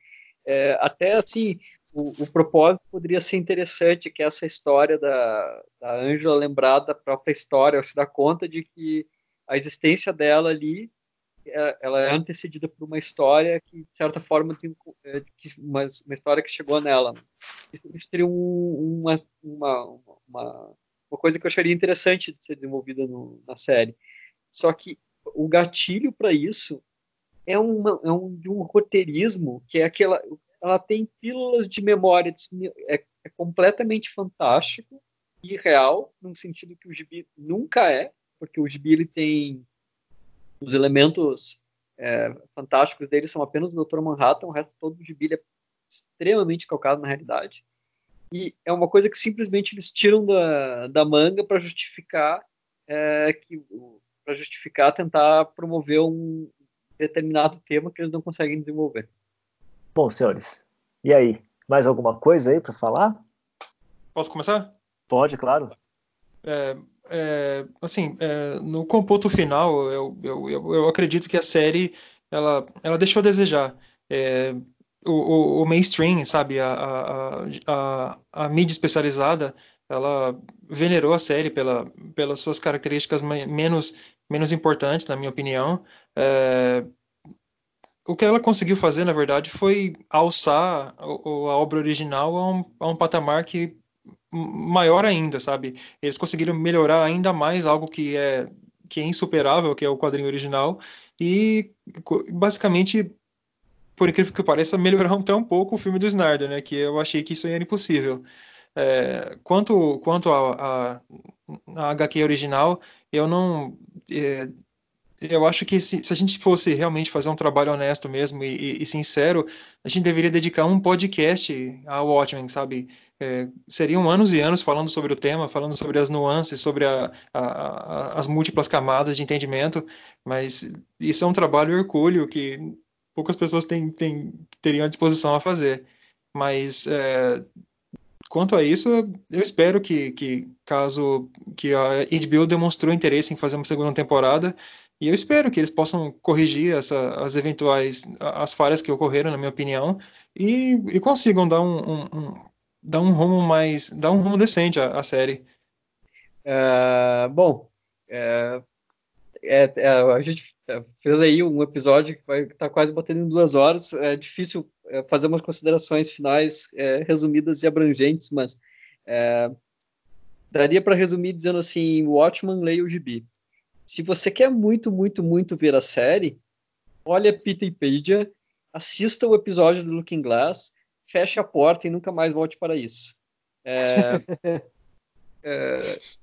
Speaker 3: é, até assim, o, o, propósito poderia ser interessante, que essa história da, da Angela lembrar da própria história, se dar conta de que a existência dela ali é, ela é antecedida por uma história que, de certa forma, tem, é, uma, uma história que chegou nela. Isso seria um, uma, uma, uma uma coisa que eu acharia interessante de ser desenvolvida no, na série. Só que o gatilho para isso é, uma, é um, de um roteirismo que é aquela. Ela tem pílulas de memória, é, é completamente fantástico e real, num sentido que o gibi nunca é, porque o gibi ele tem os elementos é, fantásticos dele são apenas o Dr. Manhattan, o resto todo do gibi é extremamente calcado na realidade. E é uma coisa que simplesmente eles tiram da, da manga para justificar é, que para justificar tentar promover um determinado tema que eles não conseguem desenvolver.
Speaker 2: Bom, senhores, e aí? Mais alguma coisa aí para falar?
Speaker 1: Posso começar?
Speaker 2: Pode, claro.
Speaker 1: É, é, assim, é, no computo final, eu, eu, eu, acredito que a série ela, ela deixou a desejar. O, o, o mainstream, sabe, a, a, a, a, mídia especializada, ela venerou a série pela, pelas suas características menos, menos importantes, na minha opinião. É, o que ela conseguiu fazer, na verdade, foi alçar a, a obra original a um, a um patamar que maior ainda, sabe? Eles conseguiram melhorar ainda mais algo que é que é insuperável, que é o quadrinho original, e basicamente por incrível que pareça, melhorar até um pouco o filme do Snyder, né? Que eu achei que isso era impossível. É, quanto quanto a, a, a, HQ original, eu não. É, eu acho que se, se, a gente fosse realmente fazer um trabalho honesto mesmo e, e, e, sincero, a gente deveria dedicar um podcast ao Watchmen, sabe? É, seriam anos e anos falando sobre o tema, falando sobre as nuances, sobre a, a, as múltiplas camadas de entendimento, mas isso é um trabalho hercúleo que poucas pessoas têm, têm, teriam a disposição a fazer. Mas é, quanto a isso, eu espero que, que caso que a HBO demonstrou interesse em fazer uma segunda temporada, e eu espero que eles possam corrigir essa, as eventuais as falhas que ocorreram, na minha opinião, e, e consigam dar um, um, um, dar um rumo mais dar um rumo decente à, à série.
Speaker 3: Uh, bom, é, é, a gente fez aí um episódio que vai estar tá quase batendo em duas horas. É difícil é, fazer umas considerações finais é, resumidas e abrangentes, mas é, daria para resumir dizendo assim: Watchman leia o gibi. Se você quer muito, muito, muito ver a série, olha Wikipedia, assista o episódio do Looking Glass, feche a porta e nunca mais volte para isso. É, é,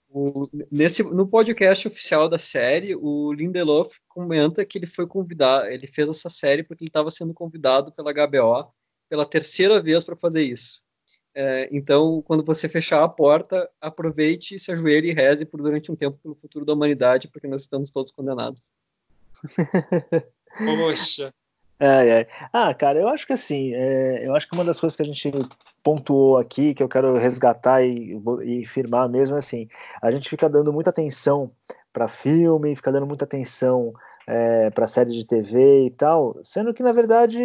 Speaker 3: o, nesse, no podcast oficial da série, o Lindelof comenta que ele foi convidado, ele fez essa série porque ele estava sendo convidado pela HBO pela terceira vez para fazer isso. É, então, quando você fechar a porta, aproveite, se ajoelhe e reze por durante um tempo pelo futuro da humanidade, porque nós estamos todos condenados.
Speaker 1: Poxa.
Speaker 2: É, é. Ah, cara, eu acho que assim, é, eu acho que uma das coisas que a gente pontuou aqui, que eu quero resgatar e, e firmar mesmo, é assim, a gente fica dando muita atenção para filme, fica dando muita atenção é, para séries de TV e tal, sendo que na verdade,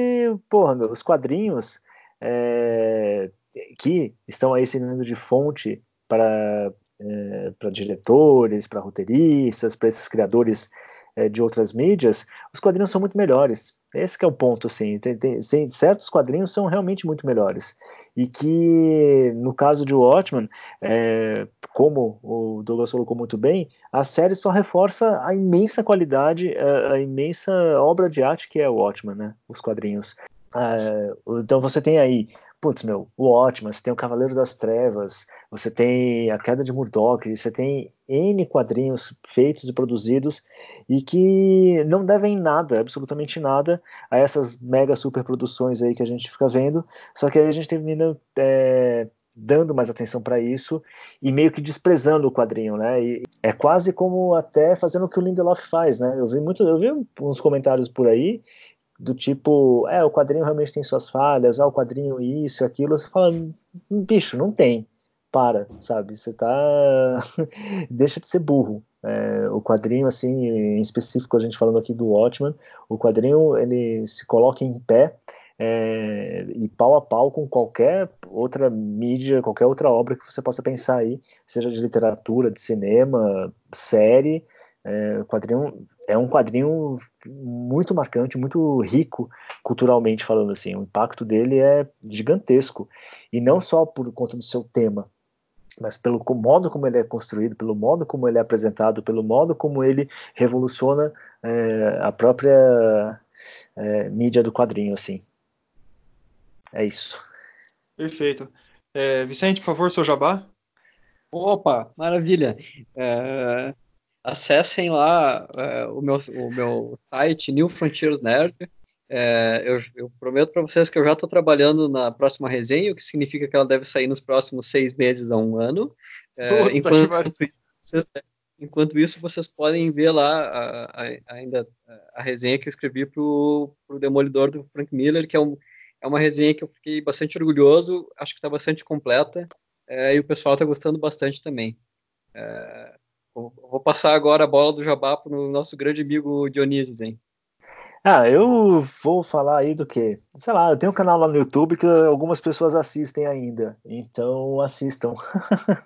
Speaker 2: porra, meu, os quadrinhos é, que estão aí servindo de fonte para é, para diretores, para roteiristas, para esses criadores é, de outras mídias, os quadrinhos são muito melhores. Esse é o ponto, assim. Tem, tem, tem, certos quadrinhos são realmente muito melhores. E que, no caso de Watchmen, é, como o Douglas colocou muito bem, a série só reforça a imensa qualidade, a, a imensa obra de arte que é o Watchmen, né? Os quadrinhos. É, então você tem aí putz, meu, o Watchmen, você tem o Cavaleiro das Trevas, você tem a Queda de Murdoch, você tem N quadrinhos feitos e produzidos e que não devem nada, absolutamente nada, a essas mega super produções aí que a gente fica vendo, só que aí a gente termina é, dando mais atenção para isso e meio que desprezando o quadrinho, né? E é quase como até fazendo o que o Lindelof faz, né? Eu vi muito, eu vi uns comentários por aí do tipo, é, o quadrinho realmente tem suas falhas, ah, o quadrinho isso, aquilo, você fala, bicho, não tem, para, sabe, você tá, deixa de ser burro, é, o quadrinho, assim, em específico, a gente falando aqui do Watchman, o quadrinho, ele se coloca em pé, é, e pau a pau com qualquer outra mídia, qualquer outra obra que você possa pensar aí, seja de literatura, de cinema, série, é, quadrinho é um quadrinho muito marcante, muito rico culturalmente falando assim. O impacto dele é gigantesco e não só por conta do seu tema, mas pelo modo como ele é construído, pelo modo como ele é apresentado, pelo modo como ele revoluciona é, a própria é, mídia do quadrinho, assim. É isso.
Speaker 1: Perfeito. É, Vicente, por favor, seu jabá.
Speaker 3: Opa, maravilha. É, acessem lá é, o, meu, o meu site, New Frontier Nerd. É, eu, eu, prometo para vocês que eu já estou trabalhando na próxima resenha, o que significa que ela deve sair nos próximos seis meses a um ano. É, enquanto, enquanto, isso, vocês podem ver lá a, a, ainda a resenha que eu escrevi para o Demolidor do Frank Miller, que é, um, é uma resenha que eu fiquei bastante orgulhoso, acho que está bastante completa, é, e o pessoal está gostando bastante também. É, Vou passar agora a bola do Jabá para o nosso grande amigo Dionísio, hein?
Speaker 2: Ah, eu vou falar aí do que? Sei lá, eu tenho um canal lá no YouTube que algumas pessoas assistem ainda, então assistam.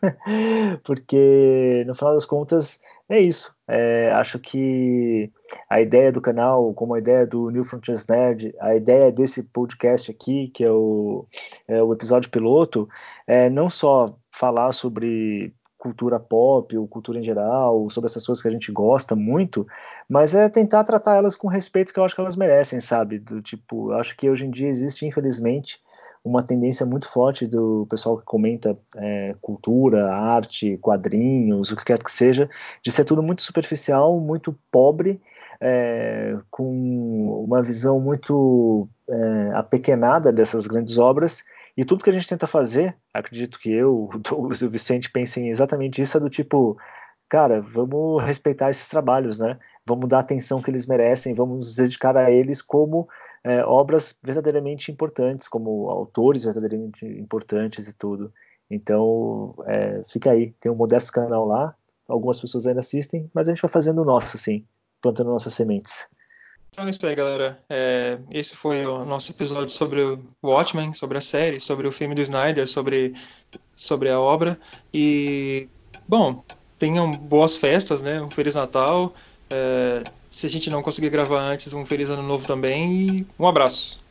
Speaker 2: Porque no final das contas é isso. É, acho que a ideia do canal, como a ideia do New Frontiers Nerd, a ideia desse podcast aqui, que é o, é o episódio piloto, é não só falar sobre cultura pop ou cultura em geral, sobre essas coisas que a gente gosta muito, mas é tentar tratar elas com respeito que eu acho que elas merecem, sabe? Do tipo, acho que hoje em dia existe, infelizmente, uma tendência muito forte do pessoal que comenta é, cultura, arte, quadrinhos, o que quer que seja, de ser tudo muito superficial, muito pobre, é, com uma visão muito é, apequenada dessas grandes obras. E tudo que a gente tenta fazer, acredito que eu, o Douglas e o Vicente pensem exatamente isso, é do tipo, cara, vamos respeitar esses trabalhos, né? Vamos dar a atenção que eles merecem, vamos nos dedicar a eles como é, obras verdadeiramente importantes, como autores verdadeiramente importantes e tudo. Então, é, fica aí, tem um modesto canal lá, algumas pessoas ainda assistem, mas a gente vai fazendo o nosso, assim, plantando nossas sementes.
Speaker 1: Então é isso aí, galera. É, esse foi o nosso episódio sobre o Watchmen, sobre a série, sobre o filme do Snyder, sobre, sobre a obra. E, bom, tenham boas festas, né? Um Feliz Natal. É, se a gente não conseguir gravar antes, um Feliz Ano Novo também. E um abraço.